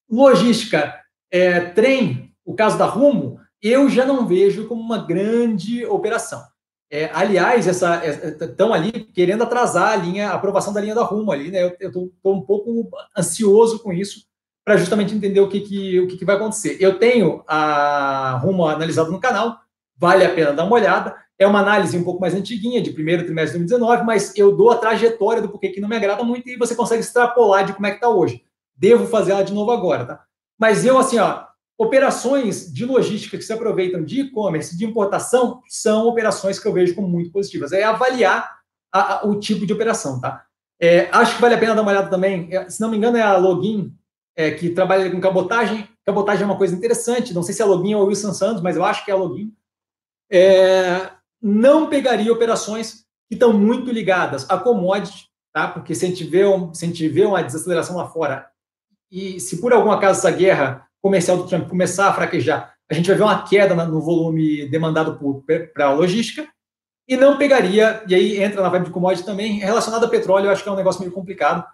[SPEAKER 1] Logística, é, trem, o caso da Rumo, eu já não vejo como uma grande operação. É, aliás, essa estão é, ali querendo atrasar a linha, a aprovação da linha da Rumo ali, né? Eu estou um pouco ansioso com isso para justamente entender o que, que o que, que, vai acontecer. Eu tenho a Rumo analisado no canal, vale a pena dar uma olhada. É uma análise um pouco mais antiguinha, de primeiro trimestre de 2019, mas eu dou a trajetória do porquê que não me agrada muito e você consegue extrapolar de como é que está hoje. Devo fazer ela de novo agora, tá? Mas eu, assim, ó, Operações de logística que se aproveitam de e-commerce, de importação, são operações que eu vejo como muito positivas. É avaliar a, a, o tipo de operação, tá? É, acho que vale a pena dar uma olhada também. É, se não me engano, é a Login, é, que trabalha com cabotagem. Cabotagem é uma coisa interessante. Não sei se é a Login ou a Wilson Santos, mas eu acho que é a Login. É, não pegaria operações que estão muito ligadas a commodity, tá? Porque se a gente vê, se a gente vê uma desaceleração lá fora e se por algum acaso essa guerra comercial do Trump começar a fraquejar, a gente vai ver uma queda no volume demandado para a logística e não pegaria, e aí entra na vibe de commodity também, relacionado a petróleo, eu acho que é um negócio meio complicado,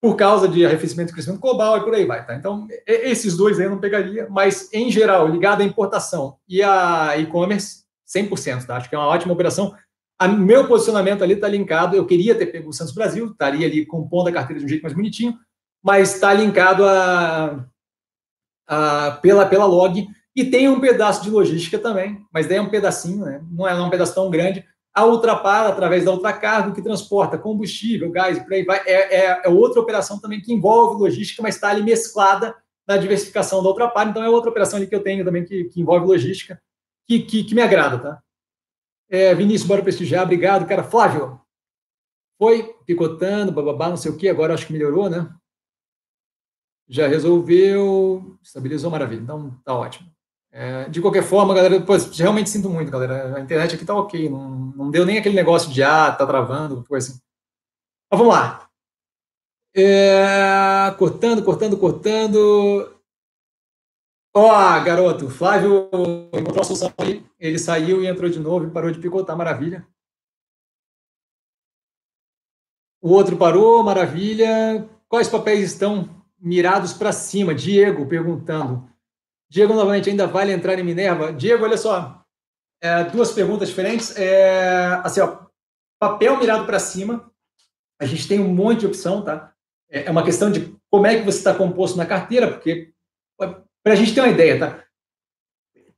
[SPEAKER 1] por causa de arrefecimento e crescimento global e por aí vai. Tá? Então, esses dois aí eu não pegaria, mas em geral, ligado à importação e a e-commerce, 100%, tá? Acho que é uma ótima operação. A, meu posicionamento ali está linkado, eu queria ter pego o Santos Brasil, estaria ali compondo a carteira de um jeito mais bonitinho, mas está linkado a pela, pela log. E tem um pedaço de logística também, mas daí é um pedacinho, né? não, é, é um pedaço tão grande. A Ultrapar, através da Ultracargo, que transporta combustível, gás, por aí vai, é, é, é, outra operação também que envolve logística, mas está ali mesclada na diversificação da Ultrapar. Então, é outra operação ali que eu tenho também que, que envolve logística, que, que, que, me agrada, tá? É, Vinícius, bora prestigiar, obrigado, cara. Flávio, foi picotando, bababá, não sei o que, agora acho que melhorou, né? Já resolveu, estabilizou, maravilha. Então, tá ótimo. É, de qualquer forma, galera, depois realmente sinto muito, galera. A internet aqui tá ok, não, não deu nem aquele negócio de ah, tá travando, coisa assim. Mas vamos lá. É, cortando, cortando, cortando. Ó, oh, garoto, Flávio encontrou a solução aí. Ele saiu e entrou de novo e parou de picotar, maravilha. O outro parou, maravilha. Quais papéis estão mirados para cima. Diego perguntando. Diego, novamente, ainda vale entrar em Minerva? Diego, olha só. É, duas perguntas diferentes. É, assim, ó, papel mirado para cima. A gente tem um monte de opção, tá? É, é uma questão de como é que você está composto na carteira, porque para a gente ter uma ideia, tá?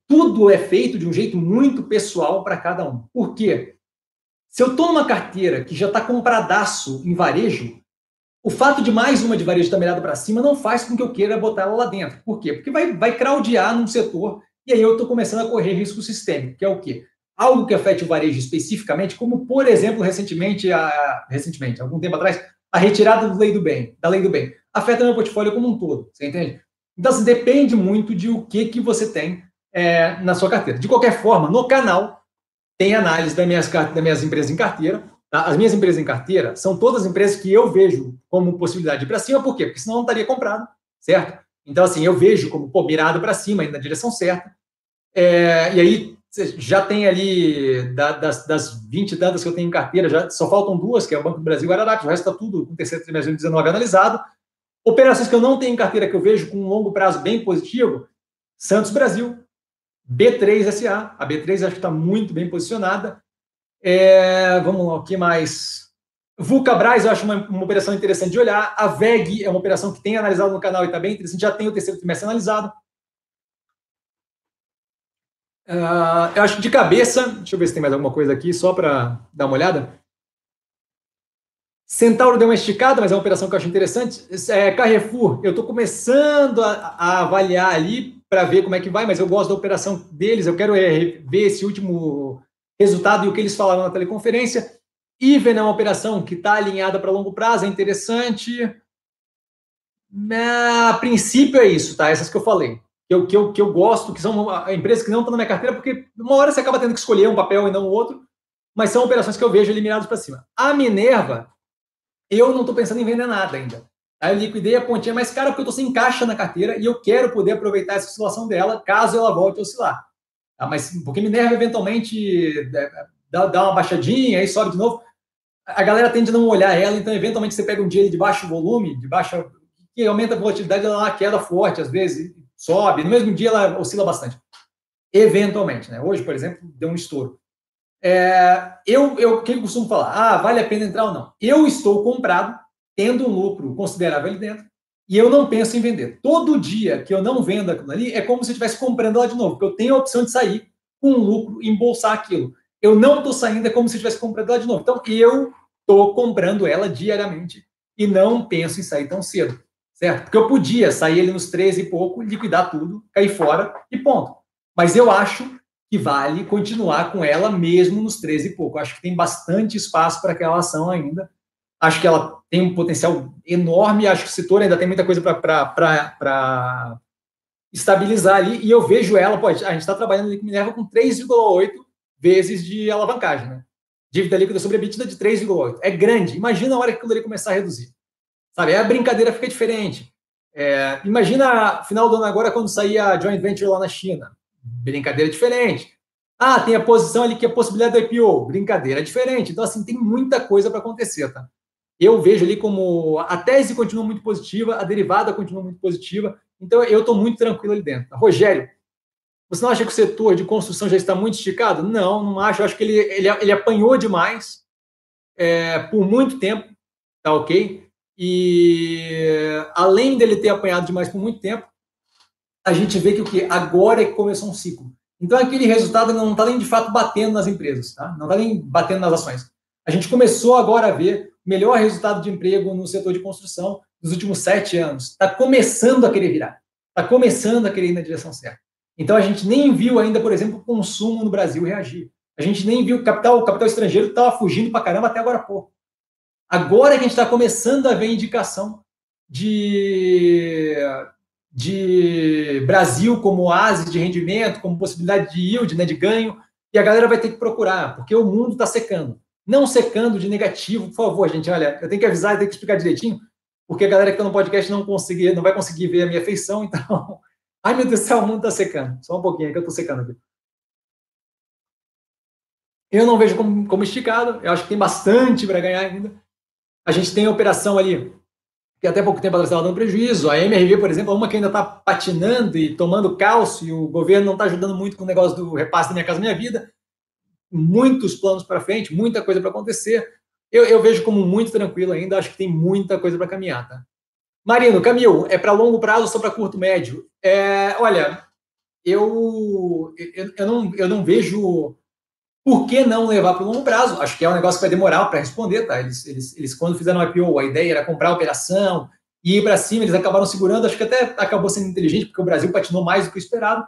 [SPEAKER 1] Tudo é feito de um jeito muito pessoal para cada um. Por quê? Se eu estou numa carteira que já está compradaço em varejo, o fato de mais uma de varejo estar mirada para cima não faz com que eu queira botar ela lá dentro. Por quê? Porque vai, vai craudiar num setor e aí eu estou começando a correr risco sistêmico, que é o quê? Algo que afete o varejo especificamente, como, por exemplo, recentemente, a, recentemente, algum tempo atrás, a retirada do lei do bem, da lei do bem, afeta meu portfólio como um todo, você entende? Então, assim, depende muito de o que, que você tem é, na sua carteira. De qualquer forma, no canal tem análise das minhas, das minhas empresas em carteira? As minhas empresas em carteira são todas empresas que eu vejo como possibilidade para cima, por quê? Porque senão não estaria comprado, certo? Então, assim, eu vejo como pô, mirado para cima, indo na direção certa. É, e aí, já tem ali, das, das 20 tantas que eu tenho em carteira, já só faltam duas, que é o Banco do Brasil e Guararapes, o resto está tudo com o terceiro trimestre de 2019 analisado. Operações que eu não tenho em carteira, que eu vejo com um longo prazo bem positivo, Santos Brasil, B3SA, a B3 acho que está muito bem posicionada. É, vamos lá, o que mais? Vulcabras, eu acho uma, uma, operação interessante de olhar. A VEG é uma operação que tem analisado no canal e está bem interessante, já tem o terceiro trimestre analisado. Uh, eu acho que de cabeça, deixa eu ver se tem mais alguma coisa aqui, só para dar uma olhada. Centauro deu uma esticada, mas é uma operação que eu acho interessante. É, Carrefour, eu estou começando a, a, avaliar ali para ver como é que vai, mas eu gosto da operação deles. Eu quero é, ver esse último resultado e o que eles falaram na teleconferência. Iven é uma operação que está alinhada para longo prazo, é interessante. A princípio é isso, tá? Essas que eu falei que eu, que eu, que eu gosto, que são empresas que não estão na minha carteira, porque uma hora você acaba tendo que escolher um papel e não o outro, mas são operações que eu vejo eliminadas para cima. A Minerva, eu não estou pensando em vender nada ainda. Aí eu liquidei a pontinha mais cara porque eu estou sem caixa na carteira e eu quero poder aproveitar essa oscilação dela caso ela volte a oscilar. Tá? Mas porque Minerva eventualmente é, dá, dá uma baixadinha, aí sobe de novo. A galera tende a não olhar ela, então eventualmente você pega um dia de baixo volume, de baixa que aumenta a volatilidade, ela queda forte às vezes, sobe, no mesmo dia ela oscila bastante. Eventualmente, né? Hoje, por exemplo, deu um estouro. É, eu, eu costumo falar? Ah, vale a pena entrar ou não? Eu estou comprado, tendo um lucro considerável ali dentro, e eu não penso em vender. Todo dia que eu não vendo aquilo ali, é como se eu estivesse comprando lá de novo, porque eu tenho a opção de sair com lucro embolsar aquilo. Eu não estou saindo, é como se eu estivesse comprando lá de novo. Então, eu estou comprando ela diariamente e não penso em sair tão cedo certo? Porque eu podia sair ele nos 13 e pouco, liquidar tudo, cair fora e ponto. Mas eu acho que vale continuar com ela mesmo nos 13 e pouco. acho que tem bastante espaço para aquela ação ainda. Acho que ela tem um potencial enorme. Acho que o setor ainda tem muita coisa para estabilizar ali. E eu vejo ela, pode, a gente está trabalhando com Minerva com 3,8 vezes de alavancagem, né? Dívida líquida sobre EBITDA de 3,8. É grande. Imagina a hora que aquilo ali começar a reduzir. Sabe? a brincadeira fica diferente. É, imagina final do ano agora quando sair a joint venture lá na China. Brincadeira diferente. Ah, tem a posição ali que é a possibilidade do IPO. Brincadeira diferente. Então, assim, tem muita coisa para acontecer, tá? Eu vejo ali como a tese continua muito positiva, a derivada continua muito positiva. Então, eu estou muito tranquilo ali dentro. Rogério, você não acha que o setor de construção já está muito esticado? Não, não acho. Eu acho que ele, ele, ele apanhou demais é, por muito tempo, tá ok? E além dele ter apanhado demais por muito tempo, a gente vê que o que agora é que começou um ciclo. Então aquele resultado não está nem de fato batendo nas empresas, tá? Não está nem batendo nas ações. A gente começou agora a ver melhor resultado de emprego no setor de construção nos últimos sete anos. Está começando a querer virar. Está começando a querer ir na direção certa. Então a gente nem viu ainda, por exemplo, o consumo no Brasil reagir. A gente nem viu o capital, o capital estrangeiro estava fugindo para caramba até agora pouco. Agora que a gente está começando a ver indicação de, de Brasil como oásis de rendimento, como possibilidade de yield, né, de ganho, e a galera vai ter que procurar, porque o mundo está secando. Não secando de negativo, por favor, gente. Olha, eu tenho que avisar, eu tenho que explicar direitinho, porque a galera que está no podcast não, conseguir, não vai conseguir ver a minha feição, então. Ai, meu Deus do céu, o mundo está secando. Só um pouquinho que eu estou secando aqui. Eu não vejo como, como esticado, eu acho que tem bastante para ganhar ainda. A gente tem a operação ali, que até pouco tempo ela estava dando prejuízo. A MRV, por exemplo, é uma que ainda está patinando e tomando cálcio, e o governo não está ajudando muito com o negócio do repasse da Minha Casa Minha Vida. Muitos planos para frente, muita coisa para acontecer. Eu, eu, vejo como muito tranquilo ainda, acho que tem muita coisa para caminhar, tá? Marino, Camil, é para longo prazo ou só para curto médio? É, olha, eu, eu, eu, não, eu não vejo por que não levar para o longo prazo? Acho que é um negócio que vai demorar para responder, tá? Eles, eles, eles, quando fizeram o IPO, a ideia era comprar a operação e ir para cima, eles acabaram segurando, acho que até acabou sendo inteligente, porque o Brasil patinou mais do que o esperado.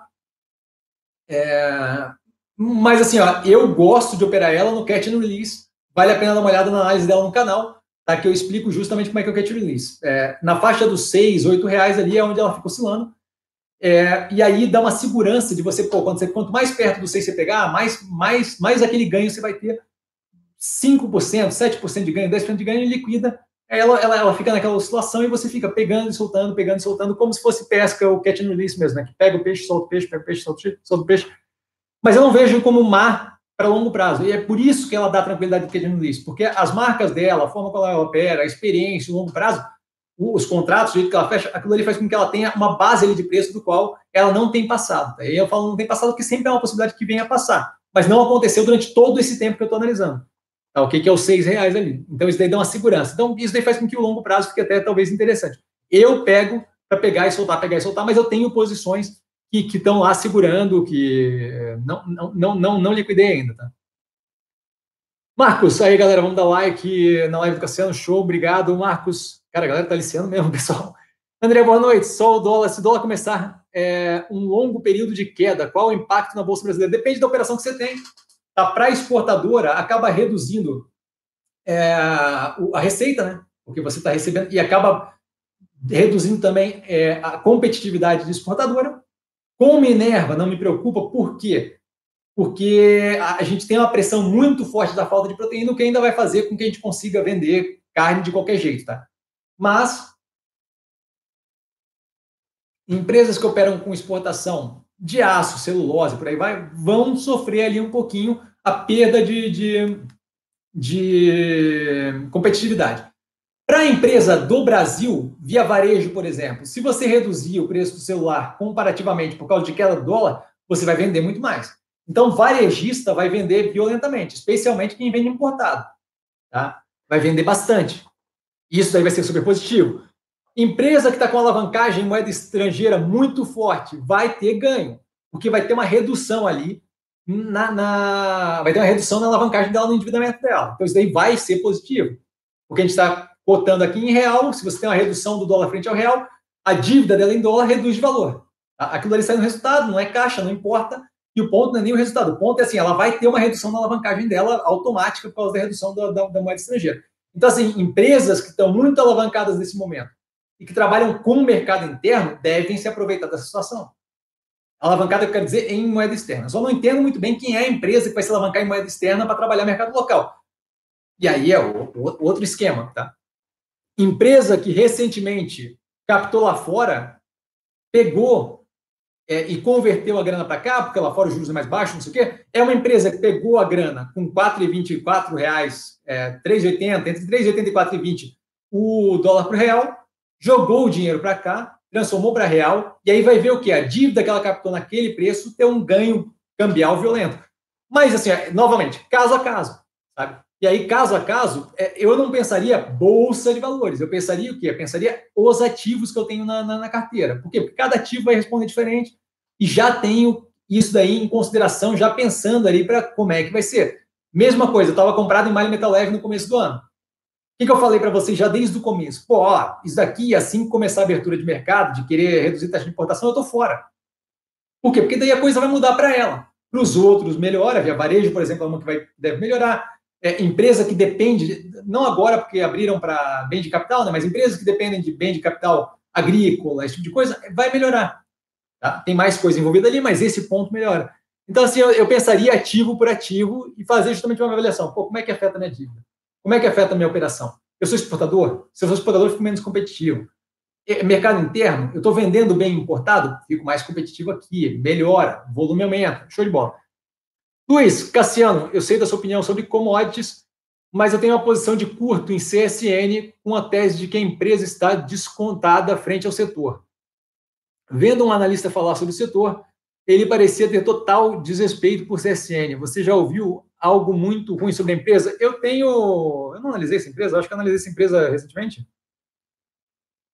[SPEAKER 1] É... Mas assim, ó, eu gosto de operar ela no and release. Vale a pena dar uma olhada na análise dela no canal, tá? Que eu explico justamente como é que é o and release. É, na faixa dos 6, 8 reais ali é onde ela fica oscilando. É, e aí dá uma segurança de você, pô, quando você, quanto mais perto do 6 você pegar, mais, mais, mais aquele ganho você vai ter. 5%, 7% de ganho, 10% de ganho e liquida. Ela, ela, ela fica naquela oscilação e você fica pegando e soltando, pegando e soltando, como se fosse pesca, o catch and release mesmo, né? Que pega o peixe, solta o peixe, pega o peixe, solta o peixe, solta o peixe. Mas eu não vejo como má para longo prazo. E é por isso que ela dá tranquilidade que a gente porque as marcas dela, a forma como ela opera, a experiência, o longo prazo, os contratos, o jeito que ela fecha, aquilo ali faz com que ela tenha uma base ali de preço do qual ela não tem passado. Tá? E eu falo não tem passado porque sempre é uma possibilidade que venha a passar. Mas não aconteceu durante todo esse tempo que eu estou analisando. Tá? O que, que é os seis reais ali? Então isso daí dá uma segurança. Então isso daí faz com que o longo prazo fique até talvez interessante. Eu pego para pegar e soltar, pegar e soltar, mas eu tenho posições que estão lá segurando, que não, não, não, não, não liquidei ainda, tá? Marcos, aí galera, vamos dar like na live do Cassiano, show, obrigado, Marcos. Cara, a galera tá aliciando mesmo, pessoal. André, boa noite. Só o dólar, se o dólar começar é, um longo período de queda, qual o impacto na Bolsa Brasileira? Depende da operação que você tem. Tá? Para a exportadora, acaba reduzindo é, a receita, né? Porque você está recebendo, e acaba reduzindo também é, a competitividade de exportadora. Com Minerva, não me preocupa, por quê? Porque a gente tem uma pressão muito forte da falta de proteína, o que ainda vai fazer com que a gente consiga vender carne de qualquer jeito, tá? Mas empresas que operam com exportação de aço, celulose, por aí vai, vão sofrer ali um pouquinho a perda de, de, de competitividade. Para a empresa do Brasil, via varejo, por exemplo, se você reduzir o preço do celular comparativamente por causa de queda do dólar, você vai vender muito mais. Então, varejista vai vender violentamente, especialmente quem vende importado. Tá? Vai vender bastante. Isso daí vai ser super positivo. Empresa que está com alavancagem em moeda estrangeira muito forte vai ter ganho, porque vai ter uma redução ali na, na, vai ter uma redução na alavancagem dela no endividamento dela. Então isso daí vai ser positivo, porque a gente está cotando aqui em real. Se você tem uma redução do dólar frente ao real, a dívida dela em dólar reduz de valor. Aquilo ali sai no resultado, não é caixa, não importa. E o ponto não é nem o resultado. O ponto é assim, ela vai ter uma redução na alavancagem dela automática por causa da redução da, da, da moeda estrangeira. Então, assim, empresas que estão muito alavancadas nesse momento e que trabalham com o mercado interno devem se aproveitar dessa situação. Alavancada, eu quero dizer, em moeda externa. Só não entendo muito bem quem é a empresa que vai se alavancar em moeda externa para trabalhar mercado local. E aí é outro esquema, tá? Empresa que recentemente captou lá fora, pegou é, e converteu a grana para cá, porque lá fora os juros é mais baixo, não sei o quê, é uma empresa que pegou a grana com 4,24 reais, é, 3,80, entre 3,80 e 4,20 o dólar para o real, jogou o dinheiro para cá, transformou para real, e aí vai ver o que? A dívida que ela captou naquele preço ter um ganho cambial violento. Mas, assim, é, novamente, caso a caso, sabe? E aí, caso a caso, é, eu não pensaria bolsa de valores, eu pensaria o quê? Eu pensaria os ativos que eu tenho na, na, na carteira. Por quê? Porque cada ativo vai responder diferente e já tenho isso daí em consideração, já pensando ali para como é que vai ser. Mesma coisa, eu estava comprado em Malha Metal Leve no começo do ano. O que, que eu falei para vocês já desde o começo? Pô, ó, isso daqui, assim que começar a abertura de mercado, de querer reduzir taxa de importação, eu estou fora. Por quê? Porque daí a coisa vai mudar para ela. Para os outros, melhora. Via varejo, por exemplo, é uma que vai, deve melhorar. É, empresa que depende, não agora porque abriram para bem de capital, né, mas empresas que dependem de bem de capital agrícola, esse tipo de coisa, vai melhorar. Tá? Tem mais coisa envolvida ali, mas esse ponto melhora. Então, assim, eu, eu, pensaria ativo por ativo e fazer justamente uma avaliação. Pô, como é que afeta a minha dívida? Como é que afeta a minha operação? Eu sou exportador? Se eu sou exportador, eu fico menos competitivo. Mercado interno, eu estou vendendo bem importado? Fico mais competitivo aqui, melhora, volume aumenta, show de bola. Luiz, Cassiano, eu sei da sua opinião sobre commodities, mas eu tenho uma posição de curto em CSN com a tese de que a empresa está descontada frente ao setor. Vendo um analista falar sobre o setor, ele parecia ter total desrespeito por CSN. Você já ouviu algo muito ruim sobre a empresa? Eu tenho. Eu não analisei essa empresa, acho que analisei essa empresa recentemente.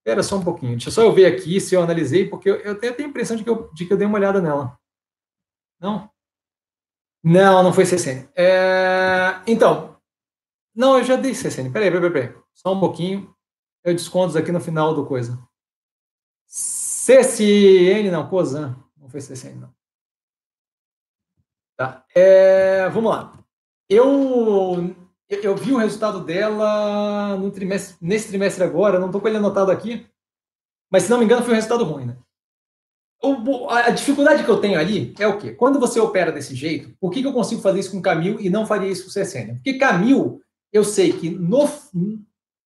[SPEAKER 1] Espera só um pouquinho, deixa só eu ver aqui se eu analisei, porque eu, eu tenho a impressão de que, eu, de que eu dei uma olhada nela. Não? Não, não foi CSN. É... Então, não, eu já dei CSN. Peraí, peraí, peraí. Só um pouquinho. Eu descontos aqui no final do coisa. CSN, não, COSAN. Não foi CSN, não. Tá. É, vamos lá. Eu, eu vi o resultado dela no trimestre, nesse trimestre agora, não estou com ele anotado aqui, mas se não me engano foi um resultado ruim, né? O, a dificuldade que eu tenho ali é o quê? Quando você opera desse jeito, por que, que eu consigo fazer isso com Camil e não faria isso com CSN? Porque Camil, eu sei que no,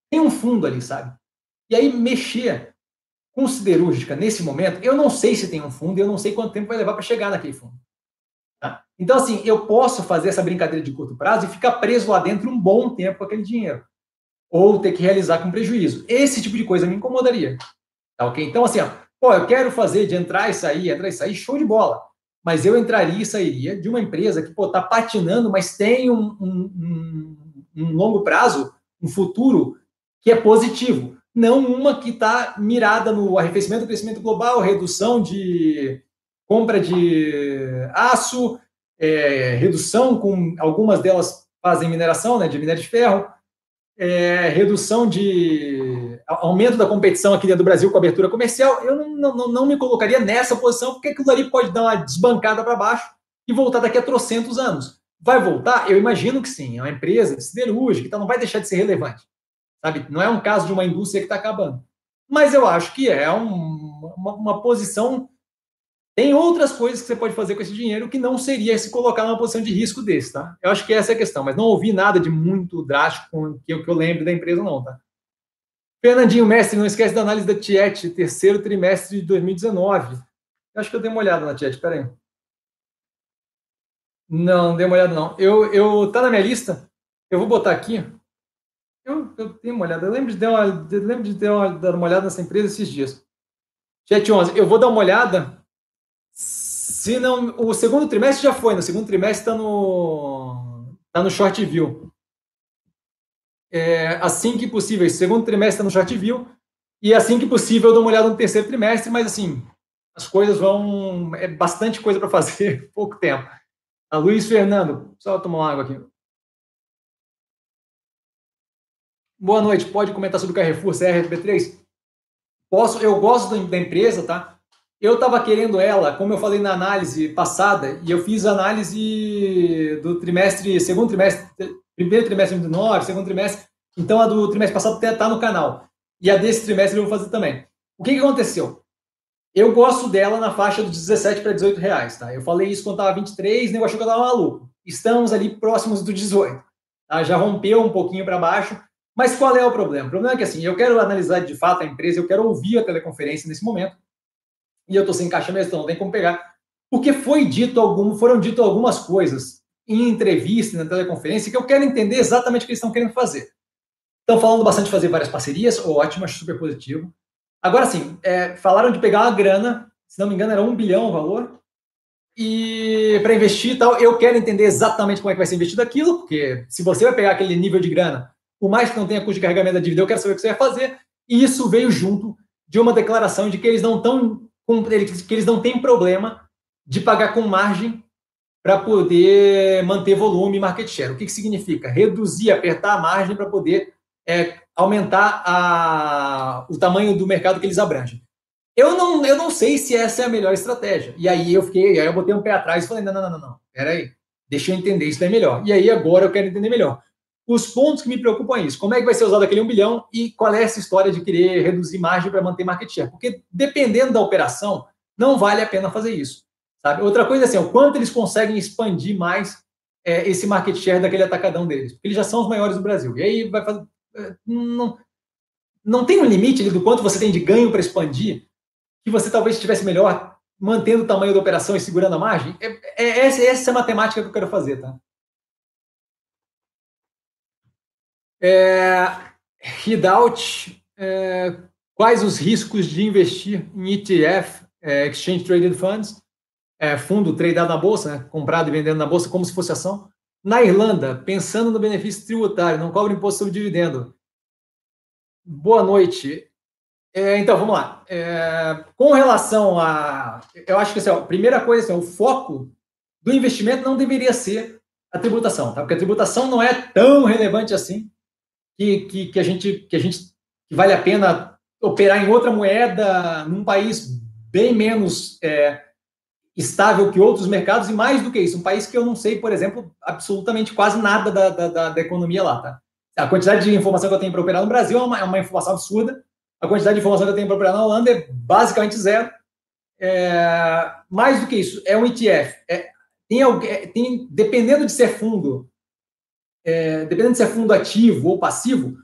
[SPEAKER 1] tem um fundo ali, sabe? E aí mexer com siderúrgica nesse momento, eu não sei se tem um fundo, eu não sei quanto tempo vai levar para chegar naquele fundo. Tá? Então, assim, eu posso fazer essa brincadeira de curto prazo e ficar preso lá dentro um bom tempo com aquele dinheiro. Ou ter que realizar com prejuízo. Esse tipo de coisa me incomodaria. Tá ok? Então, assim, ó, pô, eu quero fazer de entrar e sair, entrar e sair, show de bola. Mas eu entraria e sairia de uma empresa que, pô, tá patinando, mas tem um, um, um, longo prazo, um futuro que é positivo. Não uma que está mirada no arrefecimento do crescimento global, redução de compra de aço, é, redução com algumas delas fazem mineração, né, de minério de ferro, é, redução de aumento da competição aqui dentro do Brasil com abertura comercial, eu não, não, não me colocaria nessa posição, porque aquilo ali pode dar uma desbancada para baixo e voltar daqui a trocentos anos. Vai voltar? Eu imagino que sim. É uma empresa siderúrgica, então não vai deixar de ser relevante. Sabe? Não é um caso de uma indústria que está acabando. Mas eu acho que é um, uma, uma posição tem outras coisas que você pode fazer com esse dinheiro que não seria se colocar numa posição de risco desse, tá? Eu acho que essa é a questão, mas não ouvi nada de muito drástico que eu, que eu lembre da empresa, não, tá? Fernandinho, mestre, não esquece da análise da Tiet, terceiro trimestre de 2019. Eu acho que eu dei uma olhada na Tiet, peraí. Não, não dei uma olhada, não. Eu, eu, tá na minha lista, eu vou botar aqui. Eu, eu uma olhada, eu lembro de, dar uma, lembro de ter uma, dar uma olhada nessa empresa esses dias. Chat 11, eu vou dar uma olhada se não, o segundo trimestre já foi, no segundo trimestre está no, tá no short view. É, assim que possível, segundo trimestre está no short view, e assim que possível eu dou uma olhada no terceiro trimestre, mas assim, as coisas vão. É bastante coisa para fazer, pouco tempo. A Luiz Fernando, só tomar uma água aqui. Boa noite, pode comentar sobre o Carrefour CRFB3? Posso, eu gosto da empresa, tá? Eu estava querendo ela, como eu falei na análise passada, e eu fiz análise do trimestre, segundo trimestre, primeiro trimestre de 2019, segundo trimestre, então a do trimestre passado está no canal. E a desse trimestre eu vou fazer também. O que, que aconteceu? Eu gosto dela na faixa dos 17 para 18 reais, tá? Eu falei isso quando estava 23, o negócio que eu estava maluco. Estamos ali próximos do 18. Tá? Já rompeu um pouquinho para baixo, mas qual é o problema? O problema é que assim, eu quero analisar de fato a empresa, eu quero ouvir a teleconferência nesse momento, e eu estou sem caixa mesmo, então não tem como pegar. Porque foi dito algum, foram dito algumas coisas em entrevista, na teleconferência, que eu quero entender exatamente o que eles estão querendo fazer. Estão falando bastante de fazer várias parcerias, ótimo, acho super positivo. Agora sim, é, falaram de pegar uma grana, se não me engano era um bilhão o valor, e para investir e tal, eu quero entender exatamente como é que vai ser investido aquilo, porque se você vai pegar aquele nível de grana, por mais que não tenha custo de carregamento da dívida, eu quero saber o que você vai fazer, e isso veio junto de uma declaração de que eles não estão com, que eles não têm problema de pagar com margem para poder manter volume e market share. O que, que significa? Reduzir, apertar a margem para poder é, aumentar a, o tamanho do mercado que eles abrangem. Eu não, eu não sei se essa é a melhor estratégia. E aí eu fiquei, aí eu botei um pé atrás e falei, não, não, não, não, não, peraí, deixa eu entender isso é melhor. E aí agora eu quero entender melhor. Os pontos que me preocupam é isso. Como é que vai ser usado aquele 1 bilhão e qual é essa história de querer reduzir margem para manter market share? Porque dependendo da operação, não vale a pena fazer isso. Sabe? Outra coisa é assim, o quanto eles conseguem expandir mais é, esse market share daquele atacadão deles. Porque eles já são os maiores do Brasil. E aí vai fazer. É, não, não tem um limite do quanto você tem de ganho para expandir que você talvez estivesse melhor mantendo o tamanho da operação e segurando a margem? É, é, essa, essa é a matemática que eu quero fazer, tá? É, é, quais os riscos de investir em ETF, é, Exchange Traded Funds, é, fundo tradeado na bolsa, né, comprado e vendendo na bolsa como se fosse ação. Na Irlanda, pensando no benefício tributário, não cobra imposto sobre dividendo. Boa noite. É, então, vamos lá. É, com relação a. Eu acho que assim, ó, a primeira coisa, assim, o foco do investimento não deveria ser a tributação, tá? porque a tributação não é tão relevante assim que, que, que, a gente que a gente que vale a pena operar em outra moeda num país bem menos é, estável que outros mercados e mais do que isso, um país que eu não sei, por exemplo, absolutamente quase nada da, da, da economia lá, tá? A quantidade de informação que eu tenho para operar no Brasil é uma, é uma informação absurda. A quantidade de informação que eu tenho para operar na Holanda é basicamente zero. É, mais do que isso, é um ETF. É, tem, é, tem, dependendo de ser fundo, é, dependendo se é fundo ativo ou passivo,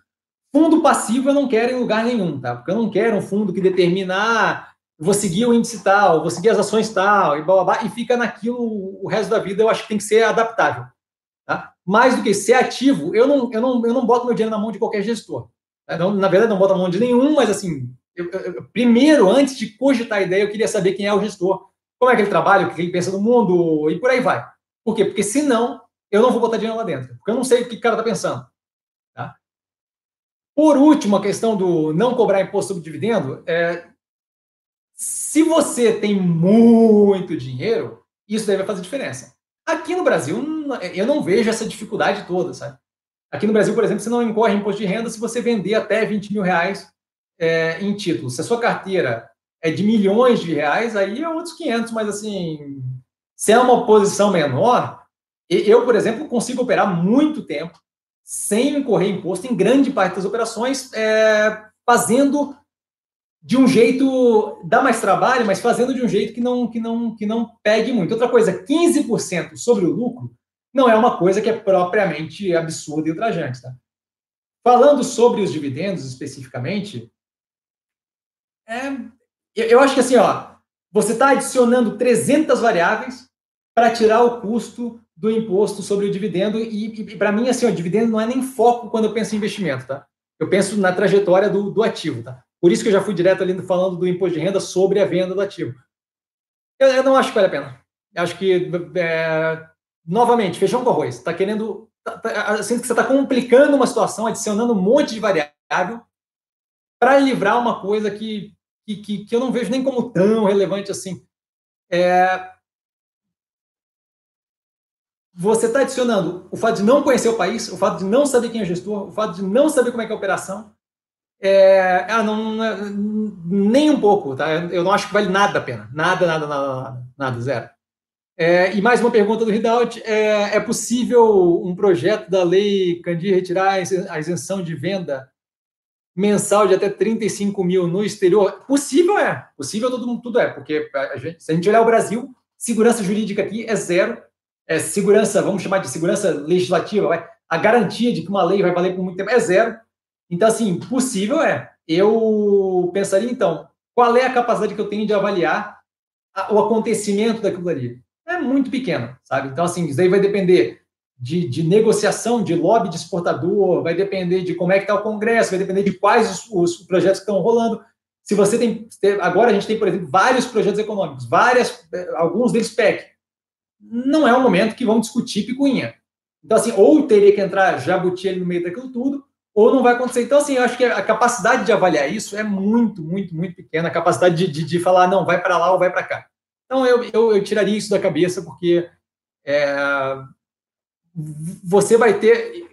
[SPEAKER 1] fundo passivo eu não quero em lugar nenhum, tá? Porque eu não quero um fundo que determina, ah, vou seguir o índice tal, vou seguir as ações tal, e blá, blá, blá, e fica naquilo o resto da vida, eu acho que tem que ser adaptável. Tá? Mais do que ser ativo, eu não, eu, não, eu não boto meu dinheiro na mão de qualquer gestor. Tá? Não, na verdade, não boto na mão de nenhum, mas assim, eu, eu, primeiro, antes de cogitar a ideia, eu queria saber quem é o gestor, como é que ele trabalha, o que ele pensa no mundo, e por aí vai. Por quê? Porque senão, eu não vou botar dinheiro lá dentro, porque eu não sei o que o cara está pensando. Tá? Por último, a questão do não cobrar imposto sobre dividendo, é, se você tem muito dinheiro, isso deve fazer diferença. Aqui no Brasil, eu não vejo essa dificuldade toda, sabe? Aqui no Brasil, por exemplo, você não incorre imposto de renda se você vender até 20 mil reais é, em títulos. Se a sua carteira é de milhões de reais, aí é outros 500, mas assim, se é uma posição menor, eu, por exemplo, consigo operar muito tempo sem incorrer imposto em grande parte das operações, é, fazendo de um jeito dá mais trabalho, mas fazendo de um jeito que não que não que não pegue muito. Outra coisa, 15% sobre o lucro não é uma coisa que é propriamente absurda e ultrajante, tá? Falando sobre os dividendos especificamente, é, eu acho que assim, ó, você está adicionando 300 variáveis para tirar o custo do imposto sobre o dividendo e, e para mim assim, o dividendo não é nem foco quando eu penso em investimento, tá? Eu penso na trajetória do, do ativo, tá? Por isso que eu já fui direto ali falando do imposto de renda sobre a venda do ativo. Eu, eu não acho que vale a pena. Acho que, é, novamente, feijão com arroz. Está querendo. Tá, tá, sinto que você está complicando uma situação, adicionando um monte de variável para livrar uma coisa que, que, que, eu não vejo nem como tão relevante assim. É, você está adicionando o fato de não conhecer o país, o fato de não saber quem é o gestor, o fato de não saber como é que é a operação, é, ah, não, não, nem um pouco, tá? Eu não acho que vale nada a pena. Nada, nada, nada, nada, zero. É, e mais uma pergunta do Ridaut: é, é, possível um projeto da lei Candir retirar a isenção de venda mensal de até 35 mil no exterior? Possível é, possível tudo, tudo é, porque a gente, se a gente olhar o Brasil, segurança jurídica aqui é zero. É, segurança, vamos chamar de segurança legislativa, vai, a garantia de que uma lei vai valer por muito tempo é zero. Então, assim, possível é. Eu pensaria, então, qual é a capacidade que eu tenho de avaliar o acontecimento daquilo ali? É muito pequeno, sabe? Então, assim, isso aí vai depender de, de, negociação, de lobby de exportador, vai depender de como é que está o Congresso, vai depender de quais os, os projetos que estão rolando. Se você tem, agora a gente tem, por exemplo, vários projetos econômicos, várias, alguns deles PEC. Não é o momento que vão discutir picuinha. Então, assim, ou teria que entrar jabuti ali no meio daquilo tudo, ou não vai acontecer. Então, assim, eu acho que a capacidade de avaliar isso é muito, muito, muito pequena, a capacidade de, de, de falar, não, vai para lá ou vai para cá. Então, eu, eu, eu, tiraria isso da cabeça, porque é, você vai ter.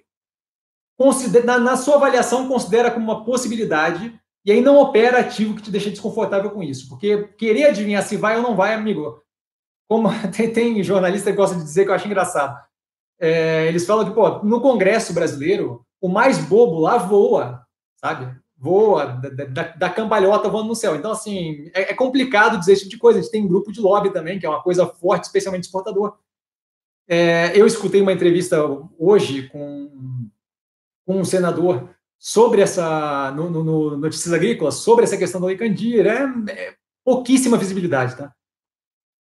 [SPEAKER 1] Na, na sua avaliação, considera como uma possibilidade, e aí não opera ativo que te deixa desconfortável com isso. Porque querer adivinhar se vai ou não vai, amigo, como tem, tem jornalista que gosta de dizer que eu acho engraçado. É, eles falam que, pô, no Congresso brasileiro, o mais bobo lá voa, sabe? Voa, da, da, da cambalhota voando no céu. Então, assim, é, é, complicado dizer esse tipo de coisa. A gente tem grupo de lobby também, que é uma coisa forte, especialmente exportador. É, eu escutei uma entrevista hoje com, com um senador sobre essa, no, no, no Notícias Agrícolas, sobre essa questão da Lei Candir. É, é pouquíssima visibilidade, tá?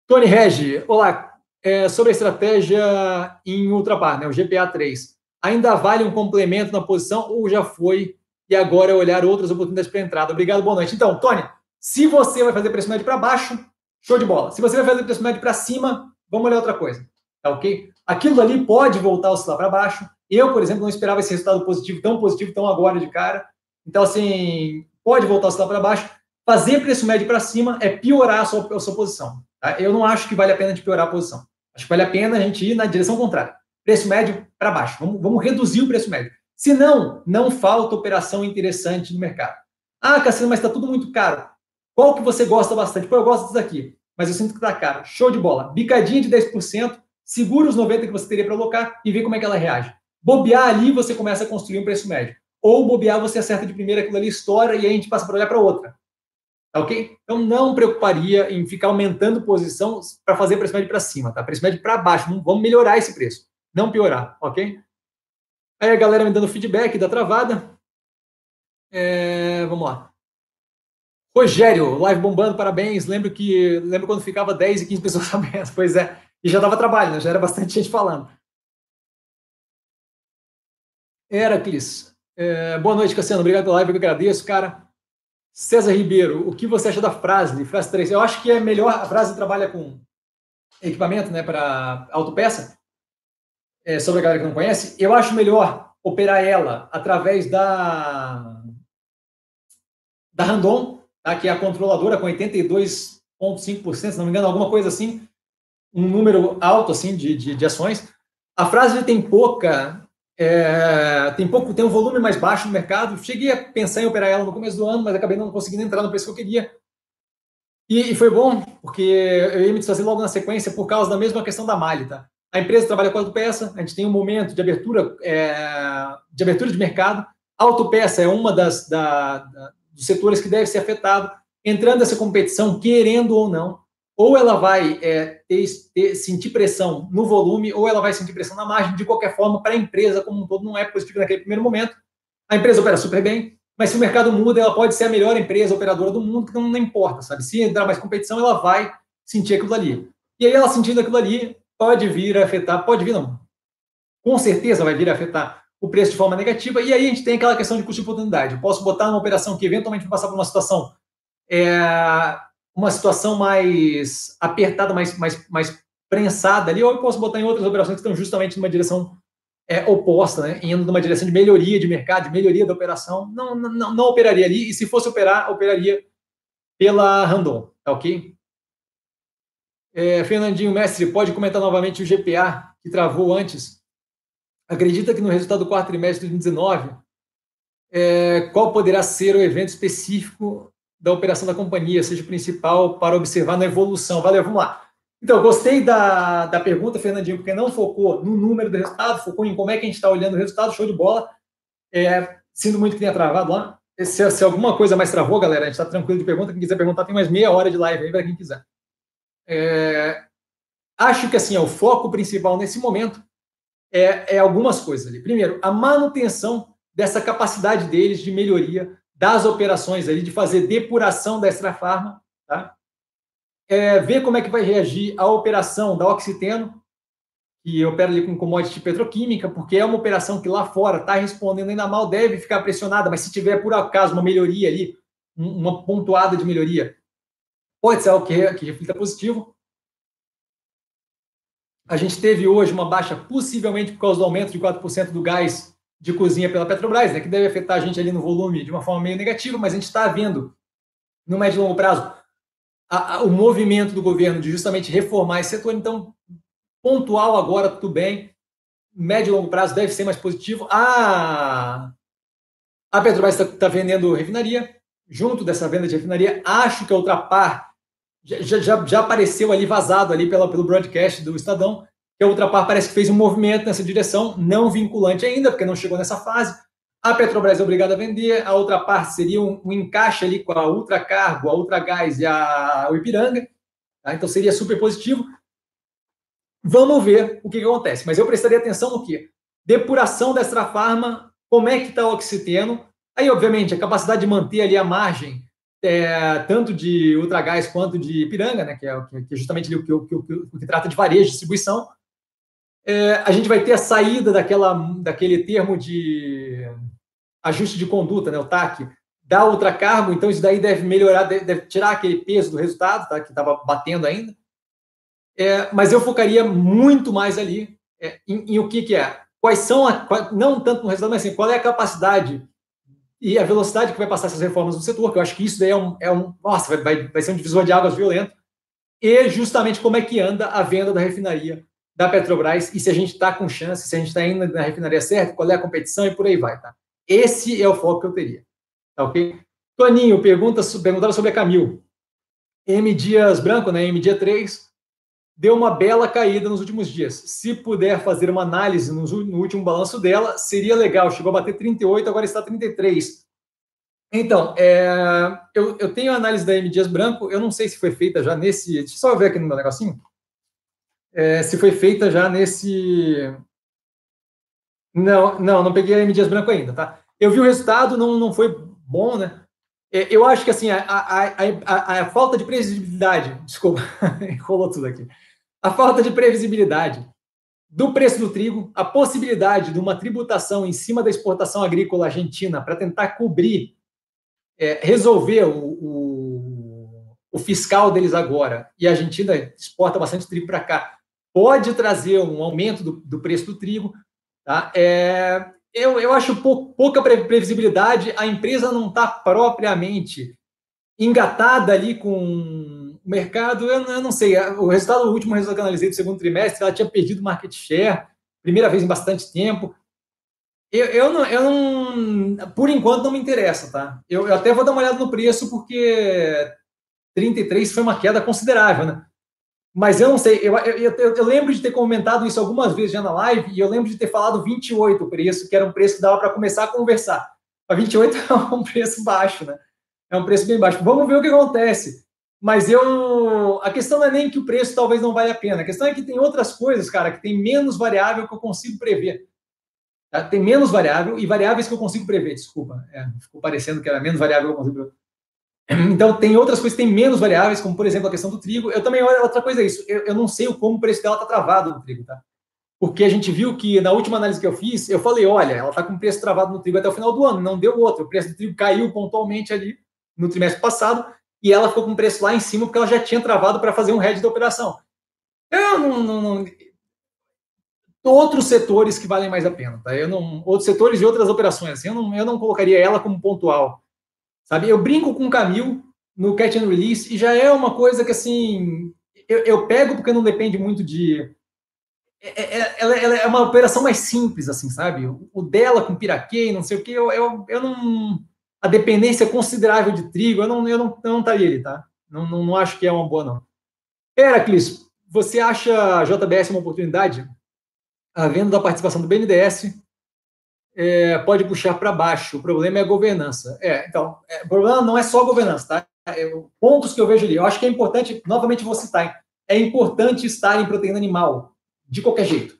[SPEAKER 1] Tony Regi, olá. É, sobre a estratégia em ultrapar, né, o GPA 3 ainda vale um complemento na posição ou já foi e agora é olhar outras oportunidades para entrada? Obrigado, boa noite. Então, Tony, se você vai fazer preço médio para baixo, show de bola. Se você vai fazer preço médio para cima, vamos olhar outra coisa. Tá ok? Aquilo ali pode voltar a oscilar para baixo. Eu, por exemplo, não esperava esse resultado positivo, tão positivo, tão agora de cara. Então, assim, pode voltar a oscilar para baixo. Fazer preço médio para cima é piorar a sua, a sua posição. Tá? Eu não acho que vale a pena de piorar a posição. Acho que vale a pena a gente ir na direção contrária preço médio para baixo. Vamos, vamos reduzir o preço médio. Se não, não falta operação interessante no mercado. Ah, Cassino, mas está tudo muito caro. Qual que você gosta bastante? Pô, eu gosto disso aqui, mas eu sinto que está caro. Show de bola. Bicadinha de 10%, segura os 90% que você teria para alocar e vê como é que ela reage. Bobear ali, você começa a construir um preço médio. Ou bobear, você acerta de primeira, aquilo ali estoura e aí a gente passa para olhar para outra. Tá ok? Então não preocuparia em ficar aumentando posição para fazer preço médio para cima, tá? Preço médio para baixo. Vamos melhorar esse preço não piorar, ok? Aí a galera me dando feedback da travada. É, vamos lá. Rogério, live bombando, parabéns. Lembro que lembro quando ficava 10 e 15 pessoas sabendo. Pois é. E já dava trabalho, né? já era bastante gente falando. Heracles, é, boa noite, Cassiano. Obrigado pela live, eu agradeço, cara. César Ribeiro, o que você acha da frase, frase 3? Eu acho que é melhor, a frase trabalha com equipamento né, para autopeça, é, sobre a galera que não conhece. Eu acho melhor operar ela através da, da Randon, tá, que é a controladora com 82,5%, se não me engano, alguma coisa assim, um número alto assim de, de, de ações. A frase tem pouca é, tem pouco, tem um volume mais baixo no mercado. Cheguei a pensar em operar ela no começo do ano, mas acabei não conseguindo entrar no preço que eu queria. E, e foi bom, porque eu ia me desfazer logo na sequência por causa da mesma questão da malha. Tá? A empresa trabalha com autopeça, a gente tem um momento de abertura, é, de abertura de mercado. A autopeça é uma das da, da, dos setores que deve ser afetado. Entrando nessa competição, querendo ou não, ou ela vai é, ter, ter, sentir pressão no volume, ou ela vai sentir pressão na margem, de qualquer forma, para a empresa como um todo não é positivo naquele primeiro momento. A empresa opera super bem, mas se o mercado muda, ela pode ser a melhor empresa operadora do mundo, que não, não importa, sabe? Se entrar mais competição, ela vai sentir aquilo ali. E aí, ela sentindo aquilo ali, pode vir a afetar, pode vir, não. Com certeza vai vir a afetar o preço de forma negativa, e aí a gente tem aquela questão de custo de oportunidade. Eu posso botar uma operação que eventualmente vai passar por uma situação é, uma situação mais apertada, mais, mais, mais prensada ali, ou eu posso botar em outras operações que estão justamente numa direção é, oposta, né? indo numa direção de melhoria de mercado, de melhoria da operação. Não, não, não operaria ali, e se fosse operar, operaria pela Randon, tá ok? É, Fernandinho Mestre, pode comentar novamente o GPA que travou antes? Acredita que no resultado do quarto trimestre de 2019, é, qual poderá ser o evento específico da operação da companhia, seja principal para observar na evolução. Valeu, vamos lá. Então, gostei da, da pergunta, Fernandinho, porque não focou no número do resultado, focou em como é que a gente está olhando o resultado, show de bola. É, sinto muito que tenha travado lá. Se, se alguma coisa mais travou, galera, a gente está tranquilo de pergunta. Quem quiser perguntar, tem mais meia hora de live aí para quem quiser. É, acho que assim, o foco principal nesse momento é, é algumas coisas ali. Primeiro, a manutenção dessa capacidade deles de melhoria das operações ali, de fazer depuração da extrafarma, tá? É, ver como é que vai reagir a operação da Oxiteno, que opera ali com commodity petroquímica, porque é uma operação que lá fora está respondendo ainda mal, deve ficar pressionada, mas se tiver por acaso uma melhoria ali, uma pontuada de melhoria, pode ser algo que, que reflita positivo. A gente teve hoje uma baixa, possivelmente por causa do aumento de 4% do gás de cozinha pela Petrobras, né, que deve afetar a gente ali no volume de uma forma meio negativa, mas a gente está vendo, no médio e longo prazo, a, a, o movimento do governo de justamente reformar esse setor. Então, pontual agora, tudo bem. Médio e longo prazo deve ser mais positivo. A, a Petrobras está tá vendendo refinaria. Junto dessa venda de refinaria, acho que a Ultrapar já, já, já apareceu ali vazado ali pela, pelo broadcast do Estadão que a Ultrapar parece que fez um movimento nessa direção, não vinculante ainda, porque não chegou nessa fase. A Petrobras é obrigada a vender, a Ultrapar seria um, um encaixe ali com a Ultracargo, a Ultragás e a, Ipiranga, tá? então seria super positivo. Vamos ver o que, que, acontece, mas eu prestaria atenção no que? Depuração da Extrafarma, como é que está o oxiteno, aí obviamente a capacidade de manter ali a margem é, tanto de Ultragás quanto de Ipiranga, né, que, é, que é justamente o que, o, que, o que trata de varejo, distribuição, é, a gente vai ter a saída daquela, daquele termo de ajuste de conduta, né, o TAC, da ultracargo, então isso daí deve melhorar, deve, tirar aquele peso do resultado, tá, que estava batendo ainda. É, mas eu focaria muito mais ali é, em, em, o que, que é. Quais são, a, não tanto no resultado, mas assim, qual é a capacidade e a velocidade que vai passar essas reformas no setor, que eu acho que isso daí é um, é um nossa, vai, vai ser um divisor de águas violento, e justamente como é que anda a venda da refinaria da Petrobras e se a gente está com chance, se a gente está indo na refinaria certa, qual é a competição e por aí vai, tá? Esse é o foco que eu teria, tá ok? Toninho, pergunta, perguntaram sobre a Camil. M Dias Branco, né, M Dia 3, deu uma bela caída nos últimos dias. Se puder fazer uma análise no, no último balanço dela, seria legal. Chegou a bater 38, agora está 33. Então, é, eu, eu, tenho a análise da M Dias Branco, eu não sei se foi feita já nesse. Deixa eu só ver aqui no meu negocinho é, se foi feita já nesse. Não, não, não peguei a M Dias Branco ainda, tá? Eu vi o resultado, não, não foi bom, né? É, eu acho que assim, a, a, a, a falta de previsibilidade, desculpa, rolou tudo aqui. A falta de previsibilidade do preço do trigo, a possibilidade de uma tributação em cima da exportação agrícola argentina para tentar cobrir, é, resolver o, o, o, fiscal deles agora, e a Argentina exporta bastante trigo para cá, pode trazer um aumento do, do preço do trigo. Tá? É, eu, eu acho pou, pouca previsibilidade, a empresa não está propriamente engatada ali com o mercado, eu, eu, não sei. O resultado, o último resultado que eu analisei do segundo trimestre, ela tinha perdido market share, primeira vez em bastante tempo. Eu, eu, não, eu não, por enquanto, não me interessa, tá? Eu, eu até vou dar uma olhada no preço, porque 33 foi uma queda considerável, né? Mas eu não sei, eu, eu, eu, lembro de ter comentado isso algumas vezes já na live, e eu lembro de ter falado 28 o preço, que era um preço que dava para começar a conversar. A 28 é um preço baixo, né? É um preço bem baixo. Vamos ver o que acontece. Mas eu. A questão não é nem que o preço talvez não valha a pena. A questão é que tem outras coisas, cara, que tem menos variável que eu consigo prever. Tá? Tem menos variável e variáveis que eu consigo prever, desculpa. É, ficou parecendo que era menos variável que eu consigo prever. Então, tem outras coisas que têm menos variáveis, como, por exemplo, a questão do trigo. Eu também, outra coisa é isso, eu, eu não sei como o preço dela está travado no trigo, tá? Porque a gente viu que, na última análise que eu fiz, eu falei, olha, ela está com preço travado no trigo até o final do ano, não deu outro. O preço do trigo caiu pontualmente ali no trimestre passado, e ela ficou com o preço lá em cima porque ela já tinha travado para fazer um hedge da operação. Eu não, não, não, Outros setores que valem mais a pena, tá? Eu não, outros setores e outras operações, assim, eu não, eu não colocaria ela como pontual. Sabe? Eu brinco com o Camil no catch and release e já é uma coisa que, assim, eu, eu pego porque não depende muito de. É, é, é ela, ela, é uma operação mais simples, assim, sabe? O dela com piraquê, não sei o que, eu, eu, eu não a dependência considerável de trigo, eu não, eu não, eu não estaria ali, tá? Não, não, não acho que é uma boa, não. Heracles, você acha a JBS uma oportunidade? A venda da participação do BNDES é, pode puxar para baixo. O problema é a governança. É, então, é, o problema não é só a governança, tá? É, pontos que eu vejo ali. Eu acho que é importante, novamente vou citar, é importante estar em proteína animal, de qualquer jeito.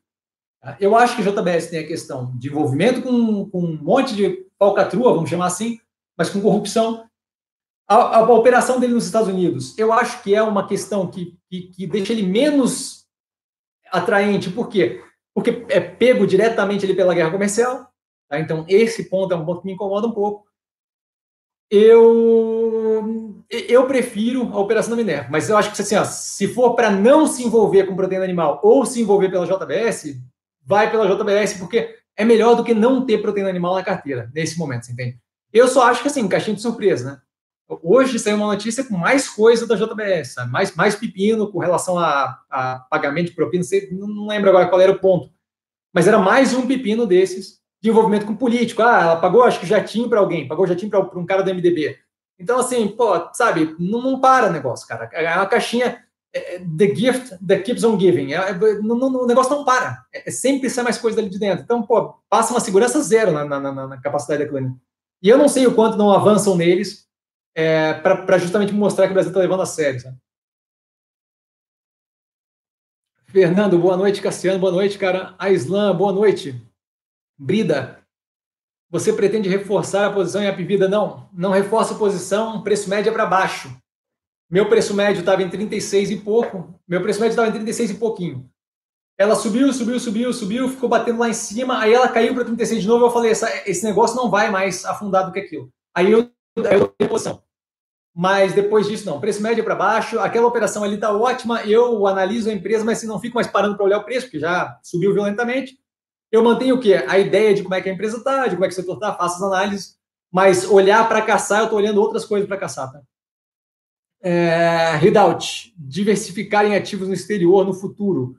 [SPEAKER 1] Tá? Eu acho que a JBS tem a questão de envolvimento com, com um monte de falcatrua, vamos chamar assim, mas com corrupção. A, a, a, operação dele nos Estados Unidos, eu acho que é uma questão que, que, que deixa ele menos atraente. Por quê? Porque é pego diretamente ali pela guerra comercial. Tá? Então, esse ponto é um ponto que me incomoda um pouco. Eu, eu prefiro a operação da Minerva, mas eu acho que assim, ó, se for para não se envolver com proteína animal ou se envolver pela JBS, vai pela JBS, porque é melhor do que não ter proteína animal na carteira, nesse momento, você entende? Eu só acho que assim, caixinha de surpresa, né? Hoje saiu uma notícia com mais coisa da JBS, mais, mais pepino com relação a, a pagamento de propina, não lembro agora qual era o ponto, mas era mais um pepino desses de envolvimento com político. Ah, ela pagou, acho que já tinha para alguém, pagou já tinha para um cara do MDB. Então, assim, pô, sabe, não, não para o negócio, cara. É uma caixinha, é, é, the gift that keeps on giving. É, não, não, o negócio não para. É, é, sempre sai mais coisa dali de dentro. Então, pô, passa uma segurança zero na, na, na, na capacidade da clínica. E eu não sei o quanto não avançam neles é, para justamente mostrar que o Brasil está levando a sério. Sabe? Fernando, boa noite. Cassiano, boa noite, cara. Aislan, boa noite. Brida, você pretende reforçar a posição em Apivida? Não, não reforça a posição, preço médio é para baixo. Meu preço médio estava em 36 e pouco, meu preço médio estava em 36 e pouquinho. Ela subiu, subiu, subiu, subiu, ficou batendo lá em cima, aí ela caiu para 36 de novo. Eu falei: esse negócio não vai mais afundar do que aquilo. Aí eu, aí eu dei posição. Mas depois disso, não. Preço médio é para baixo, aquela operação ali está ótima. Eu analiso a empresa, mas se não fico mais parando para olhar o preço, porque já subiu violentamente. Eu mantenho o quê? A ideia de como é que a empresa está, de como é que o setor está, faço as análises, mas olhar para caçar, eu estou olhando outras coisas para caçar. Tá? É, diversificar em ativos no exterior no futuro.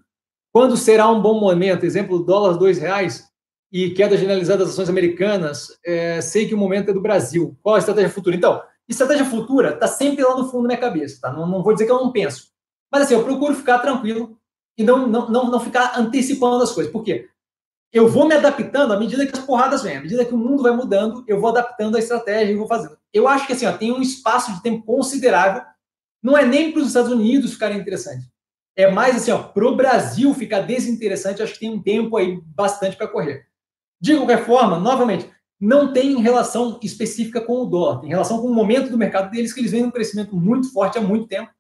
[SPEAKER 1] Quando será um bom momento? Exemplo, dólar dois reais e queda generalizada das ações americanas. É, sei que o momento é do Brasil. Qual a estratégia futura? Então, estratégia futura está sempre lá no fundo da minha cabeça. Tá? Não, não vou dizer que eu não penso. Mas assim, eu procuro ficar tranquilo e não, não, não, não ficar antecipando as coisas. Por quê? Eu vou me adaptando à medida que as porradas vêm, à medida que o mundo vai mudando, eu vou adaptando a estratégia e vou fazendo. Eu acho que assim, ó, tem um espaço de tempo considerável. Não é nem para os Estados Unidos ficarem interessantes é mais assim, ó, para o Brasil ficar desinteressante, acho que tem um tempo aí bastante para correr. De qualquer forma, novamente, não tem relação específica com o dólar, tem relação com o momento do mercado deles, que eles vêm um crescimento muito forte há muito tempo.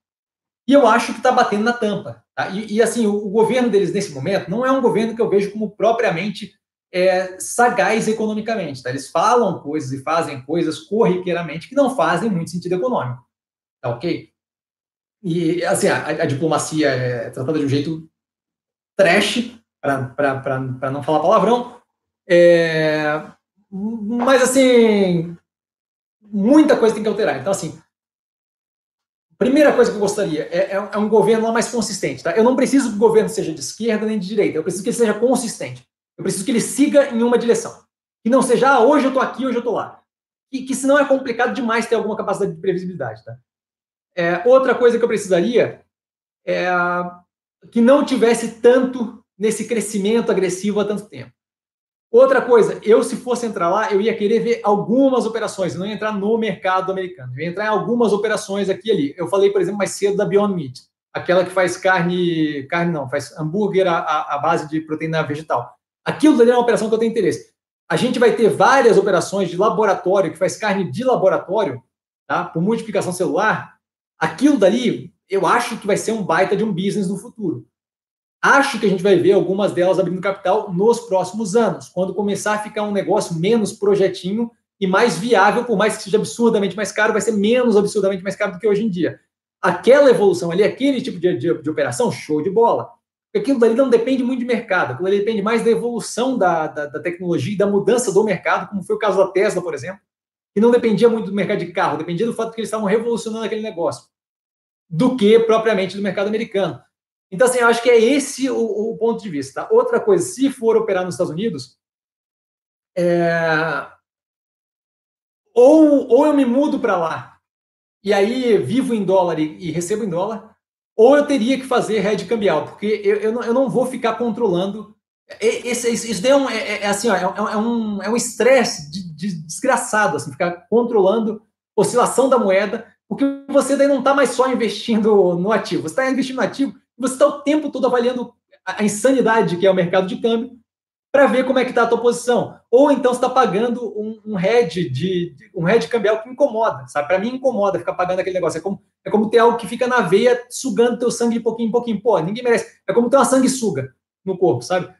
[SPEAKER 1] E eu acho que está batendo na tampa. Tá? E, e, assim, o, o, governo deles nesse momento não é um governo que eu vejo como propriamente é, sagaz economicamente. Tá? Eles falam coisas e fazem coisas corriqueiramente que não fazem muito sentido econômico. Tá ok? E assim, a, a diplomacia é tratada de um jeito trash, para não falar palavrão. É, mas, assim, muita coisa tem que alterar. Então, assim, primeira coisa que eu gostaria é, é, é, um governo mais consistente. Tá? Eu não preciso que o governo seja de esquerda nem de direita. Eu preciso que ele seja consistente. Eu preciso que ele siga em uma direção. Que não seja, ah, hoje eu estou aqui, hoje eu estou lá. Que, que senão é complicado demais ter alguma capacidade de previsibilidade. Tá? É, outra coisa que eu precisaria é que não tivesse tanto nesse crescimento agressivo há tanto tempo. Outra coisa, eu se fosse entrar lá, eu ia querer ver algumas operações, não ia entrar no mercado americano, eu ia entrar em algumas operações aqui e ali. Eu falei, por exemplo, mais cedo da Beyond Meat, aquela que faz carne, carne não, faz hambúrguer à, à base de proteína vegetal. Aquilo dali é uma operação que eu tenho interesse. A gente vai ter várias operações de laboratório que faz carne de laboratório, tá? Por multiplicação celular. Aquilo dali, eu acho que vai ser um baita de um business no futuro. Acho que a gente vai ver algumas delas abrindo capital nos próximos anos, quando começar a ficar um negócio menos projetinho e mais viável, por mais que seja absurdamente mais caro, vai ser menos absurdamente mais caro do que hoje em dia. Aquela evolução ali, aquele tipo de, de, de operação, show de bola. Aquilo dali não depende muito de mercado, aquilo ali depende mais da evolução da, da, da tecnologia e da mudança do mercado, como foi o caso da Tesla, por exemplo, que não dependia muito do mercado de carro, dependia do fato de que eles estavam revolucionando aquele negócio, do que propriamente do mercado americano. Então, assim, eu acho que é esse o, o ponto de vista. Tá? Outra coisa, se for operar nos Estados Unidos, é... ou, ou eu me mudo para lá e aí vivo em dólar e, e, recebo em dólar, ou eu teria que fazer hedge cambial, porque eu, eu, não, eu não vou ficar controlando. Esse, isso daí é, um, é, é assim, ó, é, é, um é um estresse de, de desgraçado, assim, ficar controlando oscilação da moeda, porque você daí não está mais só investindo no ativo, você está investindo no ativo você está o tempo todo avaliando a insanidade que é o mercado de câmbio para ver como é que está a tua posição. Ou então você está pagando um, um head de, um head cambial que incomoda, sabe? Para mim incomoda ficar pagando aquele negócio. É como, é como ter algo que fica na veia sugando teu sangue de pouquinho em pouquinho. Pô, ninguém merece. É como ter uma sanguessuga no corpo, sabe?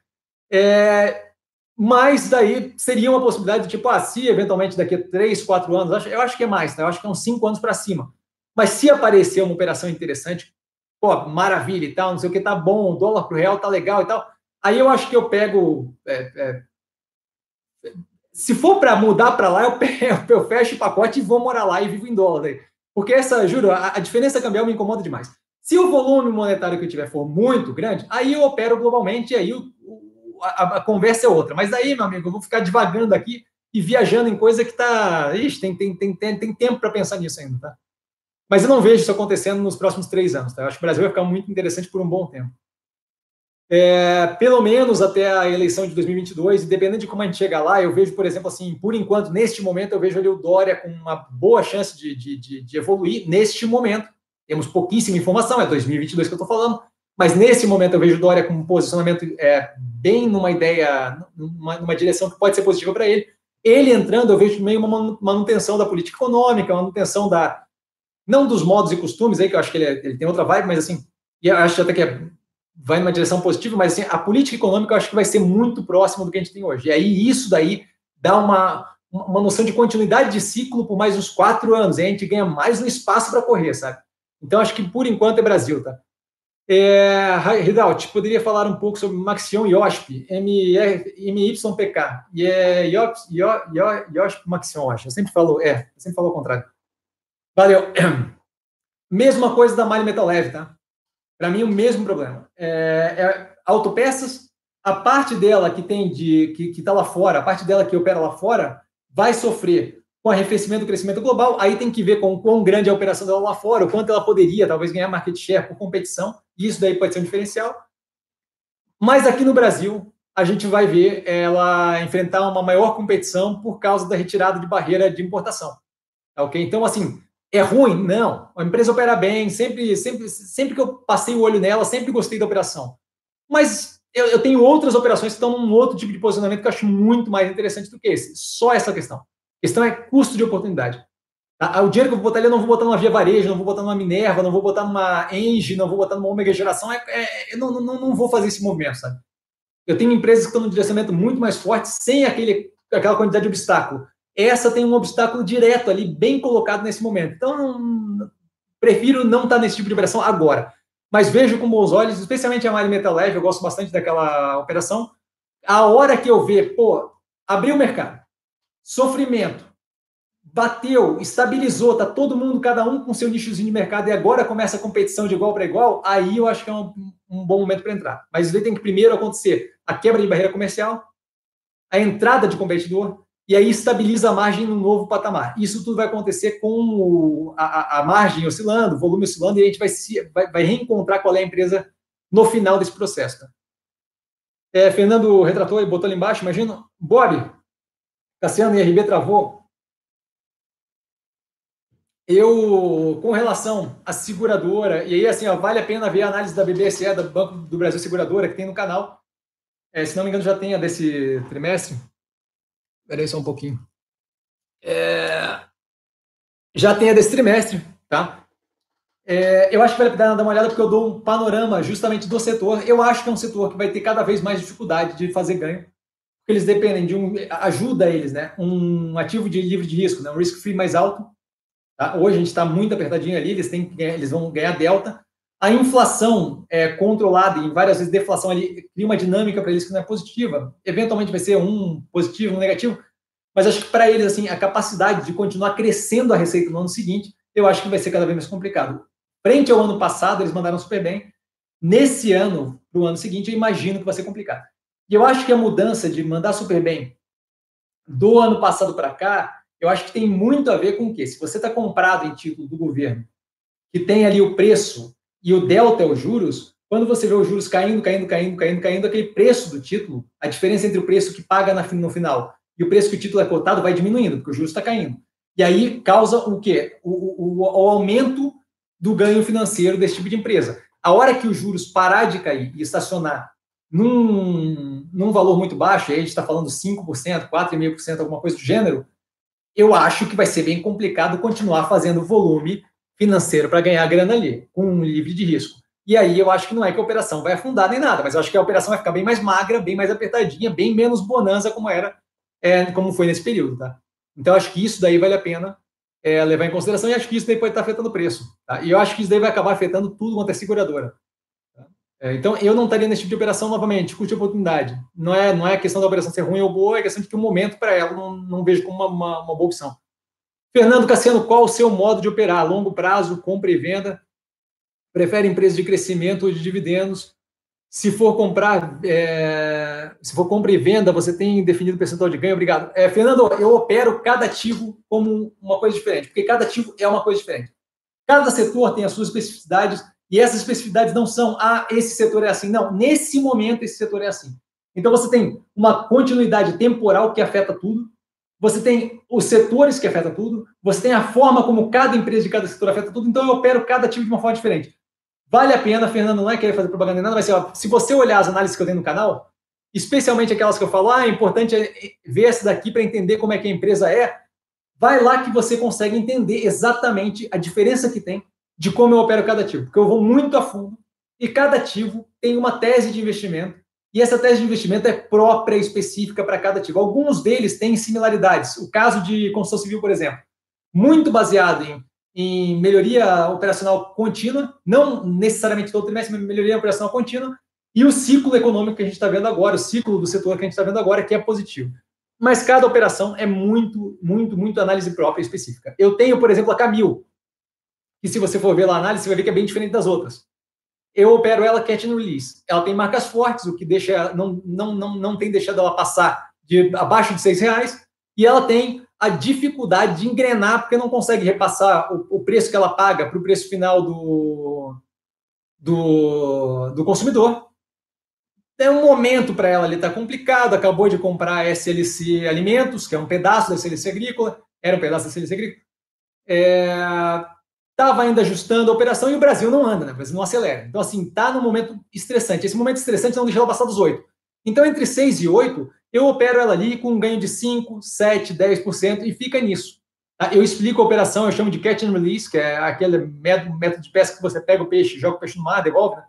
[SPEAKER 1] É, mas daí seria uma possibilidade de tipo, ah, se eventualmente daqui a três, quatro anos, eu acho que é mais, tá? eu acho que é uns cinco anos para cima. Mas se aparecer uma operação interessante, pô, maravilha e tal, não sei o que, tá bom, o dólar pro real tá legal e tal. Aí eu acho que eu pego. É, é, se for para mudar para lá, eu, pego, eu fecho o pacote e vou morar lá e vivo em dólar. Porque essa, juro, a, a diferença cambial me incomoda demais. Se o volume monetário que eu tiver for muito grande, aí eu opero globalmente e aí o, a, a, conversa é outra. Mas aí, meu amigo, eu vou ficar divagando aqui e viajando em coisa que tá. Ixi, tem, tem, tem, tem, tem tempo para pensar nisso ainda, tá? Mas eu não vejo isso acontecendo nos próximos três anos. Tá? Eu acho que o Brasil vai ficar muito interessante por um bom tempo. É, pelo menos até a eleição de 2022, e dependendo de como a gente chegar lá, eu vejo, por exemplo, assim, por enquanto, neste momento, eu vejo ali o Dória com uma boa chance de, de, de, de evoluir neste momento. Temos pouquíssima informação, é 2022 que eu estou falando, mas nesse momento eu vejo o Dória com um posicionamento é, bem numa ideia, numa, numa direção que pode ser positiva para ele. Ele entrando, eu vejo meio uma manutenção da política econômica, manutenção da, não dos modos e costumes aí, que eu acho que ele, é, ele tem outra vibe, mas assim, e acho até que é, vai numa direção positiva, mas assim, a política econômica eu acho que vai ser muito próxima do que a gente tem hoje. E aí isso daí dá uma, uma noção de continuidade de ciclo por mais uns quatro anos, e a gente ganha mais um espaço para correr, sabe? Então acho que por enquanto é Brasil, tá? É, Ridalt, poderia falar um pouco sobre Maxion Yosp, MYPK, e é Yosp Maxion, acho. Eu sempre falo, é, eu sempre falo ao contrário. Valeu. Mesma coisa da malha metal leve, tá? Para mim, o mesmo problema. É, é, autopeças, a parte dela que tem de que está lá fora, a parte dela que opera lá fora, vai sofrer com arrefecimento do crescimento global. Aí tem que ver com quão grande é a operação dela lá fora, o quanto ela poderia, talvez, ganhar market share por competição. Isso daí pode ser um diferencial. Mas aqui no Brasil, a gente vai ver ela enfrentar uma maior competição por causa da retirada de barreira de importação. Tá ok? Então, assim, é ruim? Não. A empresa opera bem, sempre, sempre, sempre que eu passei o olho nela, sempre gostei da operação. Mas eu, eu, tenho outras operações que estão num outro tipo de posicionamento que eu acho muito mais interessante do que esse. Só essa questão. A questão é custo de oportunidade. Tá? O dinheiro que eu vou botar ali, eu não vou botar numa Via Varejo, não vou botar numa Minerva, não vou botar numa Engie, não vou botar numa Omega Geração. É, é, eu não, não, não vou fazer esse movimento, sabe? Eu tenho empresas que estão no direcionamento muito mais forte, sem aquele, aquela quantidade de obstáculo. Essa tem um obstáculo direto ali, bem colocado nesse momento. Então, prefiro não estar nesse tipo de operação agora. Mas vejo com bons olhos, especialmente a Mali Metal Leve, eu gosto bastante daquela operação. A hora que eu ver, pô, abriu o mercado, sofrimento, bateu, estabilizou, tá todo mundo, cada um com seu nichozinho de mercado, e agora começa a competição de igual para igual, aí eu acho que é um, um bom momento para entrar. Mas isso tem que primeiro acontecer a quebra de barreira comercial, a entrada de competidor, e aí estabiliza a margem no novo patamar. Isso tudo vai acontecer com o, a, a, margem oscilando, o volume oscilando, e a gente vai, se, vai, vai, reencontrar qual é a empresa no final desse processo. Tá? É, Fernando retratou e botou ali embaixo, imagina, Bob, Cassiano e RB travou, eu, com relação à seguradora, e aí, assim, ó, vale a pena ver a análise da BBSE, do Banco do Brasil Seguradora, que tem no canal. É, se não me engano, já tem a desse trimestre. Espera aí só um pouquinho. É, já tem a desse trimestre, tá? É, eu acho que vale dar uma olhada, porque eu dou um panorama justamente do setor. Eu acho que é um setor que vai ter cada vez mais dificuldade de fazer ganho, porque eles dependem de um. ajuda eles, né? Um ativo de livre de risco, né? um risk free mais alto Tá? Hoje a gente está muito apertadinho ali, eles, têm, eles vão ganhar delta. A inflação é controlada e várias vezes deflação ali cria uma dinâmica para eles que não é positiva. Eventualmente vai ser um positivo, um negativo, mas acho que para eles assim a capacidade de continuar crescendo a receita no ano seguinte, eu acho que vai ser cada vez mais complicado. Frente ao ano passado, eles mandaram super bem. Nesse ano, para o ano seguinte, eu imagino que vai ser complicado. E eu acho que a mudança de mandar super bem do ano passado para cá eu acho que tem muito a ver com o quê? Se você está comprado em título do governo, que tem ali o preço e o delta é os juros, quando você vê os juros caindo, caindo, caindo, caindo, caindo, aquele preço do título, a diferença entre o preço que paga no final e o preço que o título é cotado vai diminuindo, porque o juros está caindo. E aí causa o quê? O, o, o, aumento do ganho financeiro desse tipo de empresa. A hora que os juros parar de cair e estacionar num, num valor muito baixo, aí a gente está falando 5%, 4,5%, alguma coisa do gênero, eu acho que vai ser bem complicado continuar fazendo volume financeiro para ganhar grana ali, com um livre de risco. E aí eu acho que não é que a operação vai afundar nem nada, mas eu acho que a operação vai ficar bem mais magra, bem mais apertadinha, bem menos bonança como era, é, como foi nesse período, tá? Então acho que isso daí vale a pena é, levar em consideração e acho que isso daí pode estar afetando o preço. Tá? E eu acho que isso daí vai acabar afetando tudo quanto é seguradora. É, então, eu não estaria nesse tipo de operação novamente, custo de oportunidade. Não é, não é a questão da operação ser ruim ou boa, é questão de que o momento para ela não, não vejo como uma, uma, uma, boa opção. Fernando Cassiano, qual o seu modo de operar? Longo prazo, compra e venda? Prefere empresas de crescimento ou de dividendos? Se for comprar, é, se for compra e venda, você tem definido percentual de ganho? Obrigado. É, Fernando, eu opero cada ativo como uma coisa diferente, porque cada ativo é uma coisa diferente. Cada setor tem as suas especificidades e essas especificidades não são, ah, esse setor é assim. Não, nesse momento esse setor é assim. Então você tem uma continuidade temporal que afeta tudo, você tem os setores que afetam tudo, você tem a forma como cada empresa de cada setor afeta tudo, então eu opero cada tipo de uma forma diferente. Vale a pena, Fernando, não é querer fazer propaganda nem nada, mas ó, se você olhar as análises que eu tenho no canal, especialmente aquelas que eu falo, ah, é importante ver essa daqui para entender como é que a empresa é, vai lá que você consegue entender exatamente a diferença que tem de como eu opero cada ativo, porque eu vou muito a fundo e cada ativo tem uma tese de investimento e essa tese de investimento é própria, específica para cada ativo. Alguns deles têm similaridades. O caso de construção civil, por exemplo, muito baseado em, em melhoria operacional contínua, não necessariamente todo trimestre, mas melhoria operacional contínua, e o ciclo econômico que a gente está vendo agora, o ciclo do setor que a gente está vendo agora, que é positivo. Mas cada operação é muito, muito, muito análise própria específica. Eu tenho, por exemplo, a Camil, que se você for ver lá a análise, você vai ver que é bem diferente das outras. Eu opero ela catch and release. Ela tem marcas fortes, o que deixa não, não, não, não tem deixado ela passar de abaixo de seis reais, e ela tem a dificuldade de engrenar, porque não consegue repassar o, o preço que ela paga para o preço final do, do, do consumidor. É um momento para ela ali, está complicado. Acabou de comprar a SLC Alimentos, que é um pedaço da SLC Agrícola, era um pedaço da SLC Agrícola. É, estava ainda ajustando a operação e o Brasil não anda, né? O Brasil não acelera. Então, assim, está num momento estressante. Esse momento estressante não deixa ela passar dos 8. Então, entre 6 e 8, eu opero ela ali com um ganho de 5, 7, 10% e fica nisso. Tá? Eu explico a operação, eu chamo de catch and release, que é aquele método de pesca que você pega o peixe, joga o peixe no mar, devolve. Né?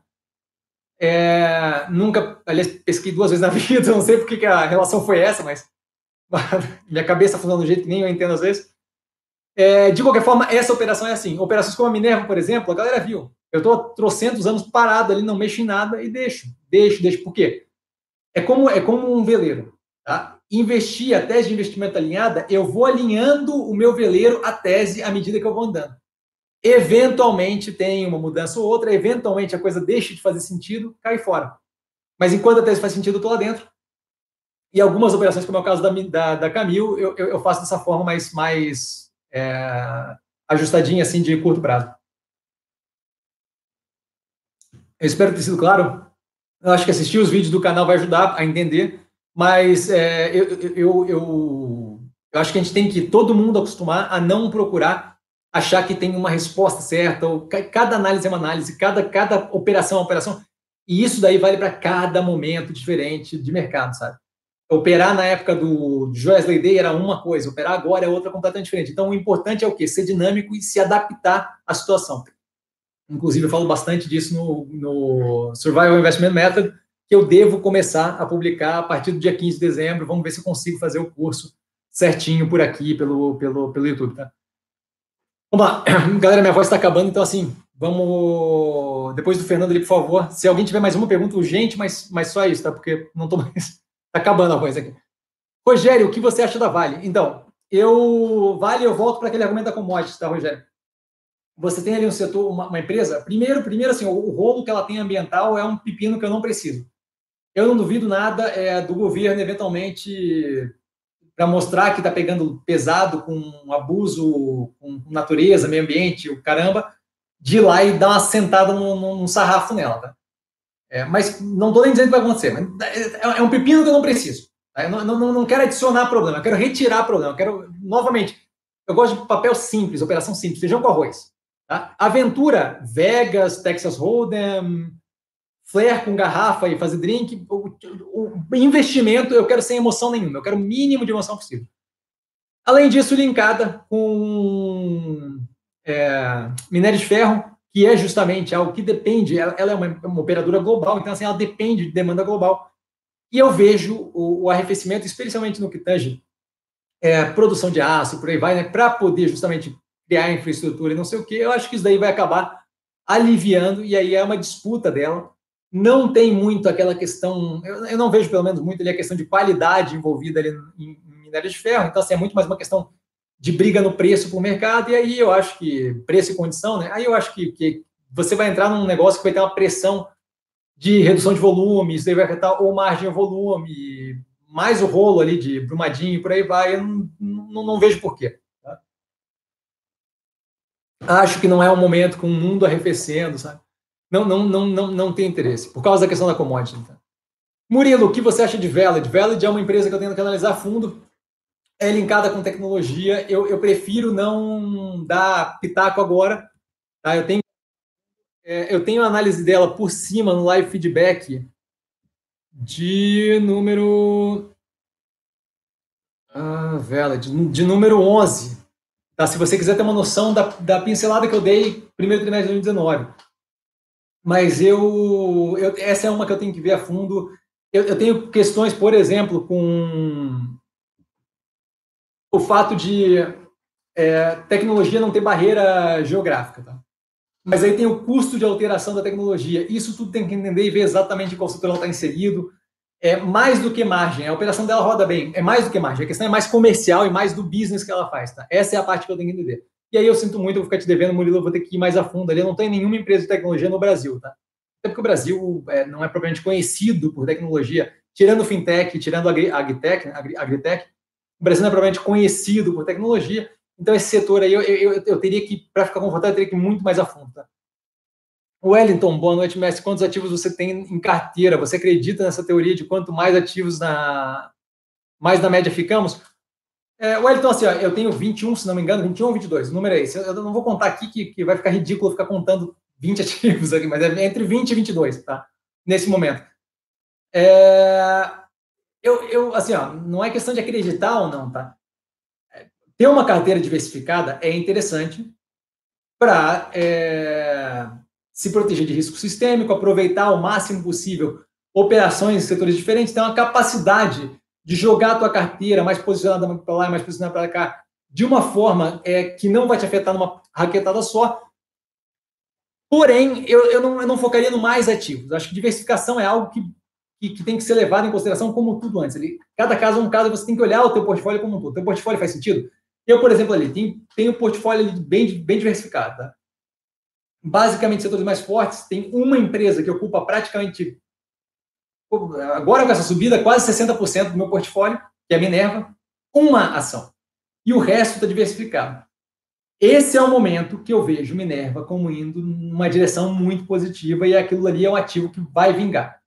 [SPEAKER 1] É, nunca, aliás, pesquei duas vezes na vida, não sei porque que a relação foi essa, mas minha cabeça funciona do jeito que nem eu entendo às vezes. É, de qualquer forma, essa operação é assim. Operações como a Minerva, por exemplo, a galera viu. Eu estou trocentos anos parado ali, não mexo em nada e deixo, deixo, deixo. Por quê? É como, é como um veleiro. Tá? Investir a tese de investimento alinhada, eu vou alinhando o meu veleiro à tese à medida que eu vou andando. Eventualmente tem uma mudança ou outra, eventualmente a coisa deixa de fazer sentido, cai fora. Mas enquanto a tese faz sentido, eu estou lá dentro. E algumas operações, como é o caso da, da, da Camil, eu, eu, eu faço dessa forma mais, mais é, ajustadinha, assim, de curto prazo. Eu espero ter sido claro. Eu acho que assistir os vídeos do canal vai ajudar a entender, mas é, eu, eu, eu, eu, acho que a gente tem que todo mundo acostumar a não procurar achar que tem uma resposta certa, ou cada análise é uma análise, cada, cada operação é uma operação, e isso daí vale para cada momento diferente de mercado, sabe? Operar na época do Joesley Day era uma coisa, operar agora é outra completamente diferente. Então, o importante é o quê? Ser dinâmico e se adaptar à situação. Inclusive, eu falo bastante disso no, no Survival Investment Method, que eu devo começar a publicar a partir do dia 15 de dezembro. Vamos ver se eu consigo fazer o curso certinho por aqui, pelo, pelo, pelo YouTube, tá? Vamos lá. Galera, minha voz está acabando, então, assim, vamos... Depois do Fernando ali, por favor. Se alguém tiver mais uma pergunta urgente, mas, mas só isso, tá? Porque não estou mais... Está acabando a voz aqui. Rogério, o que você acha da Vale? Então, eu... Vale, eu volto para aquele argumento da commodities, tá, Rogério? você tem ali um setor, uma, uma, empresa, primeiro, primeiro assim, o, o, rolo que ela tem ambiental é um pepino que eu não preciso. Eu não duvido nada é, do governo, eventualmente, para mostrar que está pegando pesado com abuso com natureza, meio ambiente, o caramba, de ir lá e dar uma sentada num, num sarrafo nela. Tá? É, mas não estou nem dizendo que vai acontecer, mas é, é, um pepino que eu não preciso. Tá? Eu não, não, não quero adicionar problema, eu quero retirar problema. Eu quero, novamente, eu gosto de papel simples, operação simples, feijão com arroz. Tá? Aventura, Vegas, Texas Hold'em, flare com garrafa e fazer drink. O, o, investimento eu quero sem emoção nenhuma, eu quero o mínimo de emoção possível. Além disso, linkada com é, minério de ferro, que é justamente algo que depende, ela, ela é uma, uma, operadora global, então assim, ela depende de demanda global. E eu vejo o, o arrefecimento, especialmente no que tange é, produção de aço, por aí vai, né, para poder justamente criar infraestrutura e não sei o quê, eu acho que isso daí vai acabar aliviando, e aí é uma disputa dela. Não tem muito aquela questão, eu, eu não vejo pelo menos muito ali a questão de qualidade envolvida ali em, em minério de ferro, então assim, é muito mais uma questão de briga no preço para o mercado, e aí eu acho que preço e condição, né? Aí eu acho que, que você vai entrar num negócio que vai ter uma pressão de redução de volume, isso daí vai afetar ou margem ou volume, mais o rolo ali de Brumadinho, por aí vai, eu não, não, não vejo porquê. Acho que não é o momento com o mundo arrefecendo, sabe? Não, não, não, não, não tem interesse, por causa da questão da commodity. Então. Murilo, o que você acha de Valid? Valid é uma empresa que eu tenho que analisar fundo, é linkada com tecnologia. Eu, eu prefiro não dar pitaco agora. Tá? Eu, tenho, é, eu tenho análise dela por cima no live feedback de número. Ah, Valid, de número 11. Tá? Se você quiser ter uma noção da, da pincelada que eu dei primeiro trimestre de 2019. Mas eu, eu, essa é uma que eu tenho que ver a fundo. Eu, eu tenho questões, por exemplo, com o fato de é, tecnologia não ter barreira geográfica. Tá? Mas aí tem o custo de alteração da tecnologia. Isso tudo tem que entender e ver exatamente qual setor ela está inserido é mais do que margem. A operação dela roda bem, é mais do que margem. A questão é mais comercial e mais do business que ela faz, tá? Essa é a parte que eu tenho que entender. E aí eu sinto muito, eu vou ficar te devendo, Murilo, eu vou ter que ir mais a fundo ali. Eu não tenho nenhuma empresa de tecnologia no Brasil, tá? Até porque o Brasil é, não é propriamente conhecido por tecnologia. Tirando fintech, tirando agri, agritech, agri, agritech, o Brasil não é propriamente conhecido por tecnologia. Então esse setor aí, eu, eu, eu teria que, para ficar confortável, eu teria que ir muito mais a fundo, tá? Wellington, boa noite, mestre. Quantos ativos você tem em carteira? Você acredita nessa teoria de quanto mais ativos na mais na média ficamos? É, Wellington, assim, ó, eu tenho 21, se não me engano, 21 ou 22, o número é esse. Eu não vou contar aqui que, que vai ficar ridículo ficar contando 20 ativos aqui, mas é entre 20 e 22, tá? Nesse momento. É, eu, eu, assim, ó, não é questão de acreditar ou não, tá? Ter uma carteira diversificada é interessante para é, se proteger de risco sistêmico, aproveitar o máximo possível operações em setores diferentes, ter uma capacidade de jogar a tua carteira mais posicionada para lá, mais posicionada para cá, de uma forma é, que não vai te afetar numa raquetada só. Porém, eu, eu, não, eu não focaria no mais ativos. Acho que diversificação é algo que, que, que, tem que ser levado em consideração como tudo antes. Ele, cada caso é um caso, você tem que olhar o teu portfólio como um todo. O teu portfólio faz sentido? Eu, por exemplo, ali, tenho, tenho um portfólio ali bem, bem diversificado. Tá? Basicamente, setores mais fortes, tem uma empresa que ocupa praticamente, agora com essa subida, quase 60% do meu portfólio, que é a Minerva, uma ação. E o resto está diversificado. Esse é o momento que eu vejo Minerva como indo numa direção muito positiva e aquilo ali é um ativo que vai vingar.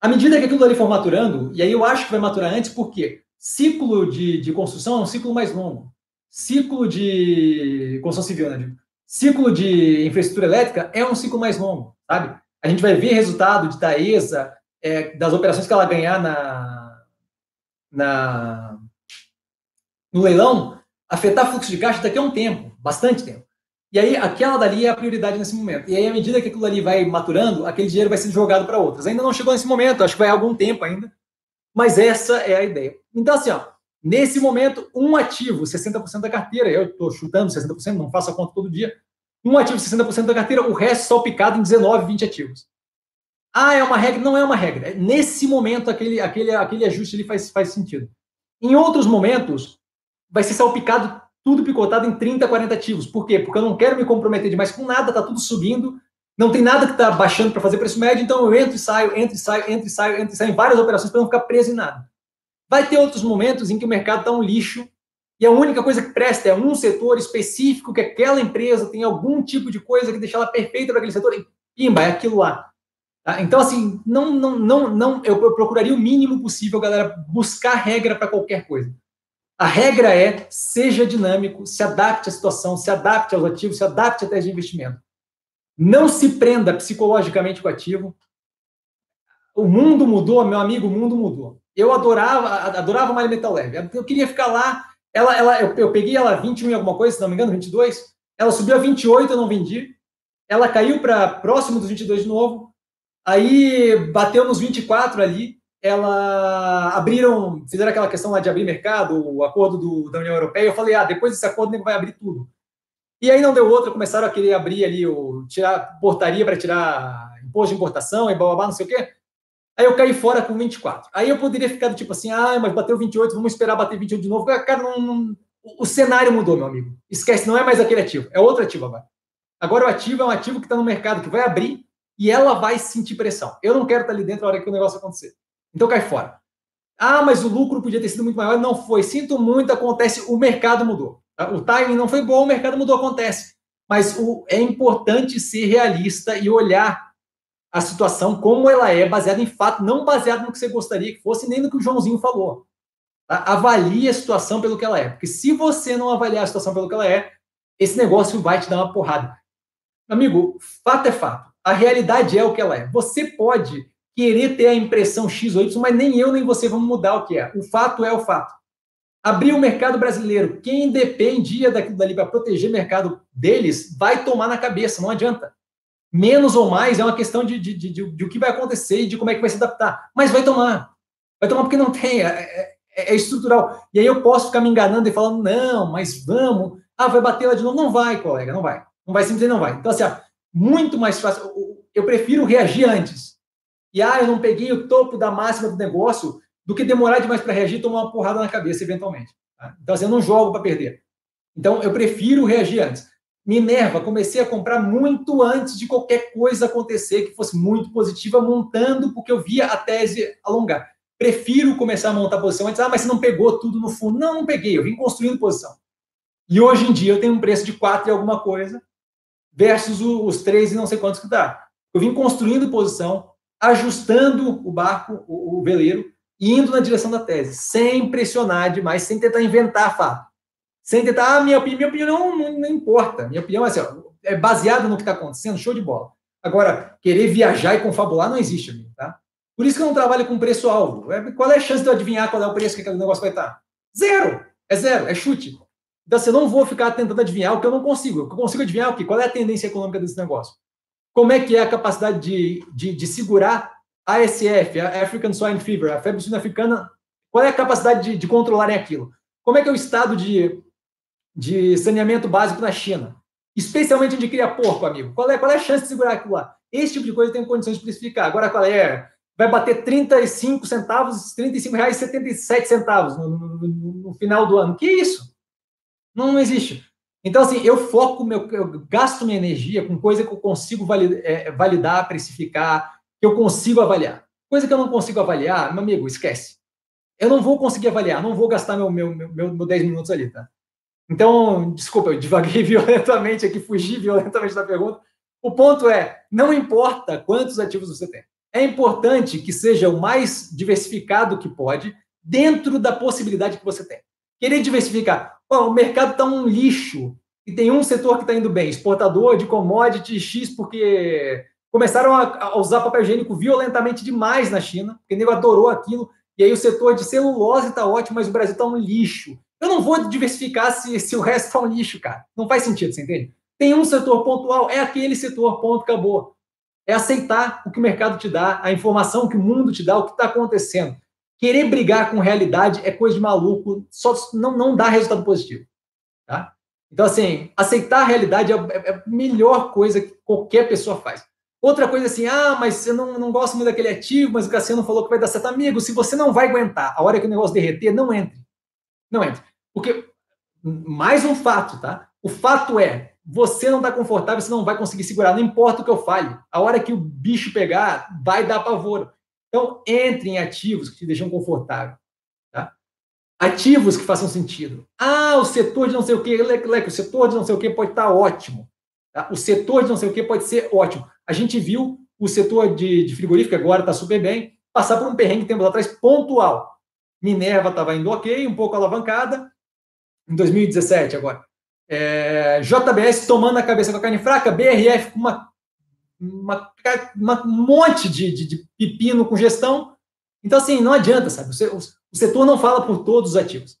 [SPEAKER 1] À medida que aquilo ali for maturando, e aí eu acho que vai maturar antes, porque ciclo de, de construção é um ciclo mais longo ciclo de construção civil, né? Ciclo de infraestrutura elétrica é um ciclo mais longo, sabe? A gente vai ver resultado de Taesa, é, das operações que ela ganhar na, na, no leilão, afetar fluxo de caixa daqui a um tempo, bastante tempo. E aí, aquela dali é a prioridade nesse momento. E aí, à medida que aquilo ali vai maturando, aquele dinheiro vai sendo jogado para outras. Ainda não chegou nesse momento, acho que vai algum tempo ainda. Mas essa é a ideia. Então, assim, ó, Nesse momento, um ativo, 60% da carteira, eu estou chutando 60%, não faço a conta todo dia. Um ativo, 60% da carteira, o resto salpicado em 19, 20 ativos. Ah, é uma regra? Não é uma regra. Nesse momento, aquele, aquele, aquele ajuste ele faz, faz sentido. Em outros momentos, vai ser salpicado tudo picotado em 30, 40 ativos. Por quê? Porque eu não quero me comprometer demais com nada, está tudo subindo, não tem nada que está baixando para fazer preço médio, então eu entro e saio, entro e saio, entro e saio, entro e saio em várias operações para não ficar preso em nada. Vai ter outros momentos em que o mercado está um lixo e a única coisa que presta é um setor específico, que aquela empresa tem algum tipo de coisa que deixa ela perfeita para aquele setor e pimba, é aquilo lá. Tá? Então, assim, não, não, não, não, eu procuraria o mínimo possível, galera, buscar regra para qualquer coisa. A regra é seja dinâmico, se adapte à situação, se adapte aos ativos, se adapte à tese de investimento. Não se prenda psicologicamente com o ativo. O mundo mudou, meu amigo, o mundo mudou. Eu adorava, adorava Malha Metal Leve. Eu queria ficar lá. Ela, ela, eu, eu peguei ela 21 e alguma coisa, se não me engano, 22. Ela subiu a 28, eu não vendi. Ela caiu para próximo dos 22 de novo. Aí bateu nos 24 ali. Ela abriram, fizeram aquela questão lá de abrir mercado, o acordo do, da União Europeia. Eu falei, ah, depois desse acordo, o vai abrir tudo. E aí não deu outra, começaram a querer abrir ali, o, tirar portaria para tirar imposto de importação e blá, blá, blá, não sei o quê. Aí eu caí fora com 24. Aí eu poderia ficar do tipo assim, ah, mas bateu 28, vamos esperar bater 28 de novo. Cara, não, não, o cenário mudou, meu amigo. Esquece, não é mais aquele ativo, é outro ativo agora. Agora o ativo é um ativo que está no mercado, que vai abrir e ela vai sentir pressão. Eu não quero estar ali dentro na hora que o negócio acontecer. Então cai fora. Ah, mas o lucro podia ter sido muito maior. Não foi. Sinto muito, acontece. O mercado mudou. O timing não foi bom, o mercado mudou, acontece. Mas o, é importante ser realista e olhar a situação como ela é, baseada em fato, não baseado no que você gostaria que fosse, nem no que o Joãozinho falou. Tá? Avalie a situação pelo que ela é. Porque se você não avaliar a situação pelo que ela é, esse negócio vai te dar uma porrada. Amigo, fato é fato. A realidade é o que ela é. Você pode querer ter a impressão X ou Y, mas nem eu nem você vamos mudar o que é. O fato é o fato. Abrir o mercado brasileiro, quem dependia daquilo dali para proteger o mercado deles, vai tomar na cabeça, não adianta menos ou mais é uma questão de, de, de, de, de, o que vai acontecer e de como é que vai se adaptar. Mas vai tomar. Vai tomar porque não tem, é, é, é, estrutural. E aí eu posso ficar me enganando e falando, não, mas vamos. Ah, vai bater lá de novo. Não vai, colega, não vai. Não vai simplesmente não vai. Então, assim, muito mais fácil. Eu prefiro reagir antes. E, ah, eu não peguei o topo da máxima do negócio do que demorar demais para reagir e tomar uma porrada na cabeça, eventualmente. Tá? Então, assim, eu não jogo para perder. Então, eu prefiro reagir antes. Minerva, comecei a comprar muito antes de qualquer coisa acontecer que fosse muito positiva, montando, porque eu via a tese alongar. Prefiro começar a montar posição antes. Ah, mas você não pegou tudo no fundo. Não, não peguei, eu vim construindo posição. E hoje em dia eu tenho um preço de 4 e alguma coisa, versus os 3 e não sei quantos que dá. Eu vim construindo posição, ajustando o barco, o, o veleiro, indo na direção da tese, sem pressionar demais, sem tentar inventar fato. Sem tentar, ah, minha, minha opinião não, não, importa. Minha opinião é assim, é baseada no que está acontecendo, show de bola. Agora, querer viajar e confabular não existe, amigo, tá? Por isso que eu não trabalho com preço-alvo. É, qual é a chance de eu adivinhar qual é o preço que aquele negócio vai estar? Zero! É zero, é chute. Então, assim, eu não vou ficar tentando adivinhar o que eu não consigo. Eu consigo adivinhar o quê? Qual é a tendência econômica desse negócio? Como é que é a capacidade de, de, de segurar a ASF, a African Swine Fever, a febre suína africana? Qual é a capacidade de, de controlarem aquilo? Como é que é o estado de, de saneamento básico na China? Especialmente onde cria porco, amigo. Qual é, qual é a chance de segurar aquilo lá? Esse tipo de coisa tem condições de especificar. Agora, qual é? Vai bater 35 centavos, 35 reais e 77 centavos no, no, no, final do ano. Que isso? Não existe. Então, assim, eu foco, meu, eu gasto minha energia com coisa que eu consigo validar, é, validar, precificar, que eu consigo avaliar. Coisa que eu não consigo avaliar, meu amigo, esquece. Eu não vou conseguir avaliar, não vou gastar meu, meu, meu, meu 10 minutos ali, tá? Então, desculpa, eu divaguei violentamente aqui, fugi violentamente da pergunta. O ponto é, não importa quantos ativos você tem. É importante que seja o mais diversificado que pode, dentro da possibilidade que você tem. Querer diversificar. O mercado está um lixo e tem um setor que está indo bem, exportador de commodity X, porque começaram a, usar papel higiênico violentamente demais na China, porque o nego adorou aquilo, e aí o setor de celulose está ótimo, mas o Brasil está um lixo. Eu não vou diversificar se, se o resto está um lixo, cara. Não faz sentido, você entende? Tem um setor pontual, é aquele setor, ponto, acabou. É aceitar o que o mercado te dá, a informação que o mundo te dá, o que está acontecendo. Querer brigar com realidade é coisa de maluco, só não, não dá resultado positivo. Tá? Então, assim, aceitar a realidade é, é, é a melhor coisa que qualquer pessoa faz. Outra coisa assim, ah, mas você não, não gosta muito daquele ativo, mas o Cassiano falou que vai dar certo. Amigo, se você não vai aguentar a hora que o negócio derreter, não entre. Não entre. Porque, mais um fato, tá? O fato é, você não está confortável, você não vai conseguir segurar, não importa o que eu fale. A hora que o bicho pegar, vai dar pavor. Então, entre em ativos que te deixam confortável. Tá? Ativos que façam sentido. Ah, o setor de não sei o quê, leque, o setor de não sei o quê pode estar tá ótimo. Tá? O setor de não sei o quê pode ser ótimo. A gente viu o setor de, de frigorífico, agora está super bem, passar por um perrengue tempos atrás pontual. Minerva estava indo ok, um pouco alavancada, em 2017 agora. É, JBS tomando a cabeça com a carne fraca, BRF com uma uma, uma, um monte de, de, de, pepino com gestão. Então, assim, não adianta, sabe? O, o setor não fala por todos os ativos.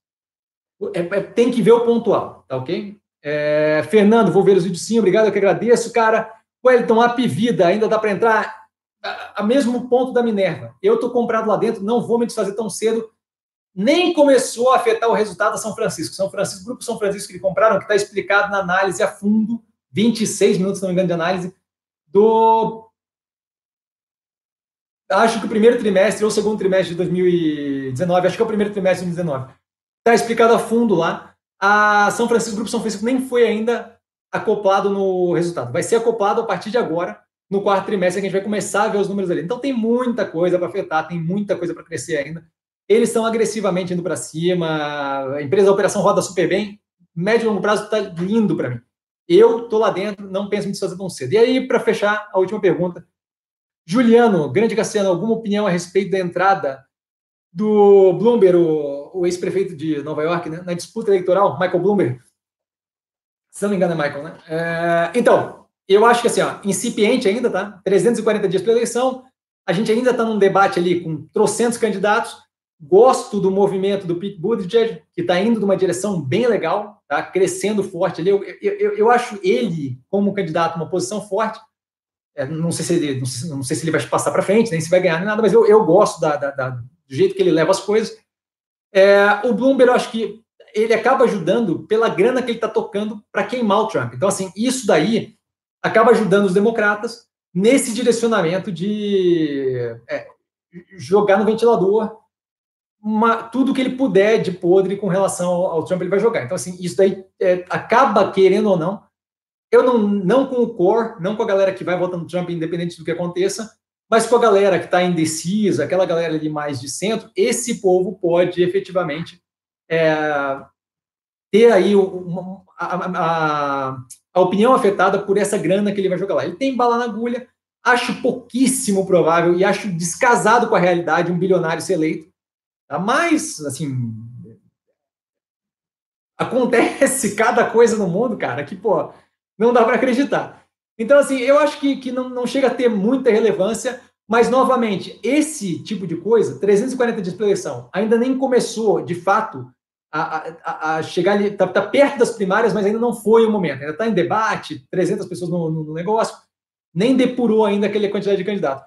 [SPEAKER 1] É, é, tem que ver o pontual, tá ok? É, Fernando, vou ver os vídeos sim, obrigado, eu que agradeço. Cara, Wellington, a Vida, ainda dá para entrar a, mesmo ponto da Minerva. Eu estou comprado lá dentro, não vou me desfazer tão cedo. Nem começou a afetar o resultado da São Francisco. São Francisco, Grupo São Francisco que compraram, que está explicado na análise a fundo, 26 minutos, se não me engano, de análise do. Acho que o primeiro trimestre ou o segundo trimestre de 2019, acho que é o primeiro trimestre de 2019. Está explicado a fundo lá. A São Francisco, Grupo São Francisco nem foi ainda acoplado no resultado. Vai ser acoplado a partir de agora, no quarto trimestre, que a gente vai começar a ver os números ali. Então tem muita coisa para afetar, tem muita coisa para crescer ainda. Eles estão agressivamente indo para cima, a empresa da operação roda super bem. Médio e longo prazo está lindo para mim. Eu tô lá dentro, não penso em desfazer tão cedo. E aí, para fechar, a última pergunta. Juliano, grande Cassiano, alguma opinião a respeito da entrada do Bloomberg, o, o ex-prefeito de Nova York, né, na disputa eleitoral, Michael Bloomberg? Se não me engano, é Michael, né? É, então, eu acho que assim, ó, incipiente ainda, tá? 340 dias para eleição, a gente ainda está num debate ali com trocentos candidatos. Gosto do movimento do Pete Buttigieg, que está indo numa direção bem legal, tá crescendo forte ali. Eu, eu, eu acho ele, como candidato, uma posição forte. É, não, sei se ele, não, sei, não sei se ele vai passar para frente, nem se vai ganhar nem nada, mas eu, eu gosto da, da, da, do jeito que ele leva as coisas. É, o Bloomberg, eu acho que ele acaba ajudando pela grana que ele está tocando para queimar o Trump. Então, assim, isso daí acaba ajudando os democratas nesse direcionamento de é, jogar no ventilador uma, tudo que ele puder de podre com relação ao, ao, Trump, ele vai jogar. Então, assim, isso daí é, acaba, querendo ou não, eu não, não com o core, não com a galera que vai votar no Trump, independente do que aconteça, mas com a galera que está indecisa, aquela galera ali mais de centro, esse povo pode efetivamente é, ter aí uma, a, a, a, opinião afetada por essa grana que ele vai jogar lá. Ele tem bala na agulha, acho pouquíssimo provável e acho descasado com a realidade um bilionário ser eleito Tá? Mas, assim, acontece cada coisa no mundo, cara, que, pô, não dá para acreditar. Então, assim, eu acho que, que não, não chega a ter muita relevância, mas, novamente, esse tipo de coisa, 340 dias de eleição, ainda nem começou, de fato, a, a, a chegar ali, está tá perto das primárias, mas ainda não foi o momento, ainda está em debate, 300 pessoas no, no, negócio, nem depurou ainda aquela quantidade de candidatos.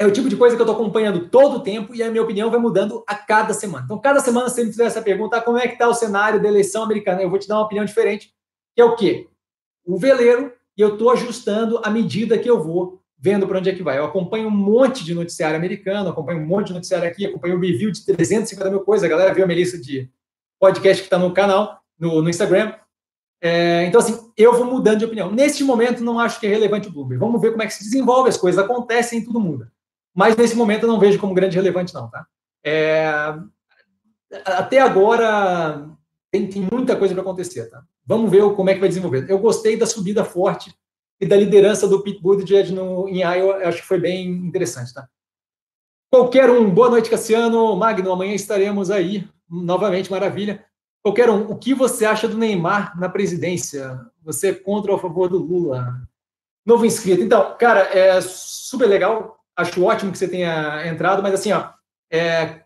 [SPEAKER 1] É o tipo de coisa que eu estou acompanhando todo o tempo e a minha opinião vai mudando a cada semana. Então, cada semana, se me fizer essa pergunta, ah, como é que está o cenário da eleição americana? Eu vou te dar uma opinião diferente, que é o quê? O veleiro, e eu estou ajustando à medida que eu vou vendo para onde é que vai. Eu acompanho um monte de noticiário americano, acompanho um monte de noticiário aqui, acompanho um review de 350 mil coisas. A galera viu a minha lista de podcast que está no canal, no, no Instagram. É, então, assim, eu vou mudando de opinião. Neste momento, não acho que é relevante o Bloomberg. Vamos ver como é que se desenvolve, as coisas acontecem e tudo muda. Mas nesse momento eu não vejo como grande relevante, não, tá? É, até agora tem, tem muita coisa para acontecer, tá? Vamos ver como é que vai desenvolver. Eu gostei da subida forte e da liderança do Pete Buttigieg no, em Iowa, acho que foi bem interessante, tá? Qualquer um, boa noite, Cassiano, Magno, amanhã estaremos aí, novamente, maravilha. Qualquer um, o que você acha do Neymar na presidência? Você é contra ou a favor do Lula? Novo inscrito. Então, cara, é super legal acho ótimo que você tenha entrado, mas assim, ó, é,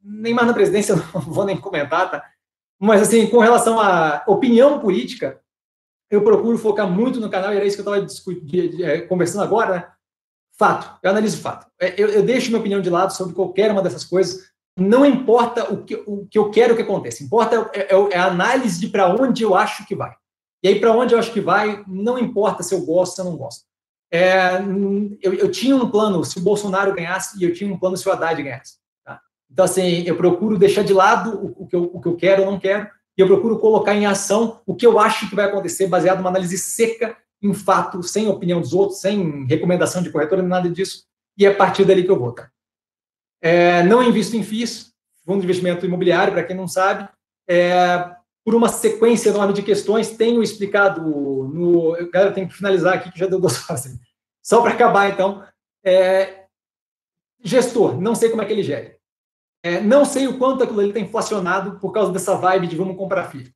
[SPEAKER 1] Neymar na presidência, não vou nem comentar, tá? Mas assim, com relação à opinião política, eu procuro focar muito no canal, e era isso que eu estava é, conversando agora, né? Fato, eu analiso fato. É, eu, eu, deixo minha opinião de lado sobre qualquer uma dessas coisas. Não importa o que, o que eu quero que aconteça, importa é, é, é a análise de para onde eu acho que vai. E aí, para onde eu acho que vai, não importa se eu gosto ou se eu não gosto. É, eu, eu, tinha um plano se o Bolsonaro ganhasse e eu tinha um plano se o Haddad ganhasse. Tá? Então, assim, eu procuro deixar de lado o, o, que eu, o que eu quero ou não quero e eu procuro colocar em ação o que eu acho que vai acontecer baseado numa análise seca, em fato, sem opinião dos outros, sem recomendação de corretora, nada disso. E é a partir dali que eu vou. Tá? É, não invisto em FIIs, fundo de investimento imobiliário, para quem não sabe. É, por uma sequência enorme de questões, tenho explicado no. Galera, tem que finalizar aqui, que já deu duas horas. Só para acabar, então. É, gestor, não sei como é que ele gere. É, não sei o quanto aquilo ele está inflacionado por causa dessa vibe de vamos comprar FII.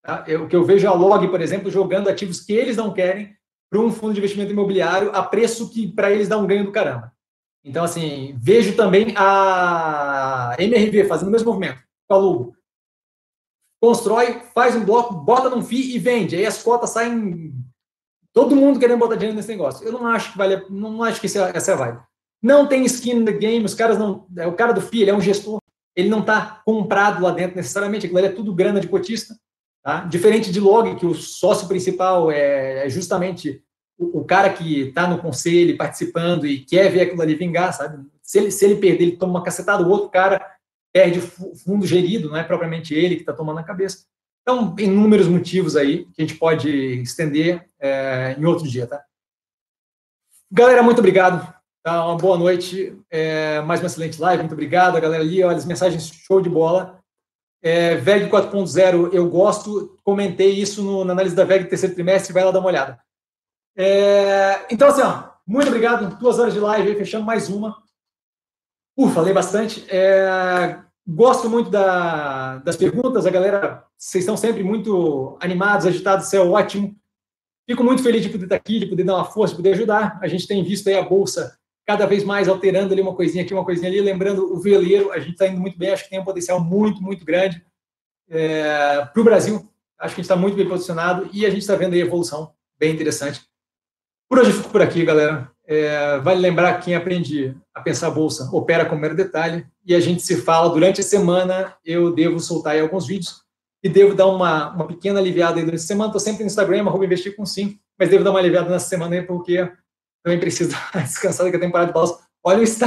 [SPEAKER 1] Tá? Eu, o que eu vejo a Log, por exemplo, jogando ativos que eles não querem para um fundo de investimento imobiliário a preço que para eles dá um ganho do caramba. Então, assim, vejo também a MRV fazendo o mesmo movimento com a Lugo constrói, faz um bloco, bota num FII e vende. Aí as cotas saem. Todo mundo querendo botar dinheiro nesse negócio. Eu não acho que vale, não acho que é, essa é a vibe. Não tem skin no game, os caras não. É, o cara do FII, ele é um gestor, ele não está comprado lá dentro necessariamente, aquilo ali é tudo grana de cotista. Tá? Diferente de log, que o sócio principal é, é justamente o, o cara que está no conselho participando e quer ver aquilo ali vingar, sabe? Se ele, se ele perder, ele toma uma cacetada, o outro cara perde fundo gerido, não é propriamente ele que está tomando a cabeça. Então, inúmeros motivos aí que a gente pode estender é, em outro dia, tá? Galera, muito obrigado. Tá? Uma boa noite. É, mais uma excelente live. Muito obrigado. A galera ali, olha, as mensagens show de bola. É, VEG 4.0, eu gosto. Comentei isso no, na análise da VEG terceiro trimestre. Vai lá dar uma olhada. É, então, assim, ó, muito obrigado. Duas horas de live, fechando mais uma. Uh, falei bastante. É, Gosto muito da, das perguntas, a galera, vocês estão sempre muito animados, agitados, isso é ótimo. Fico muito feliz de poder estar aqui, de poder dar uma força, de poder ajudar. A gente tem visto aí a Bolsa cada vez mais alterando ali uma coisinha aqui, uma coisinha ali. Lembrando, o veleiro, a gente está indo muito bem, acho que tem um potencial muito, muito grande é, para o Brasil. Acho que a gente está muito bem posicionado e a gente está vendo aí evolução bem interessante. Por hoje eu fico por aqui, galera. É, vale lembrar que quem aprende a pensar bolsa opera com mero detalhe e a gente se fala durante a semana. Eu devo soltar aí alguns vídeos e devo dar uma, uma pequena aliviada aí durante a semana. Estou sempre no Instagram, arroba investir com sim, mas devo dar uma aliviada nessa semana aí porque também preciso descansar da temporada de bolsa. Olha o estado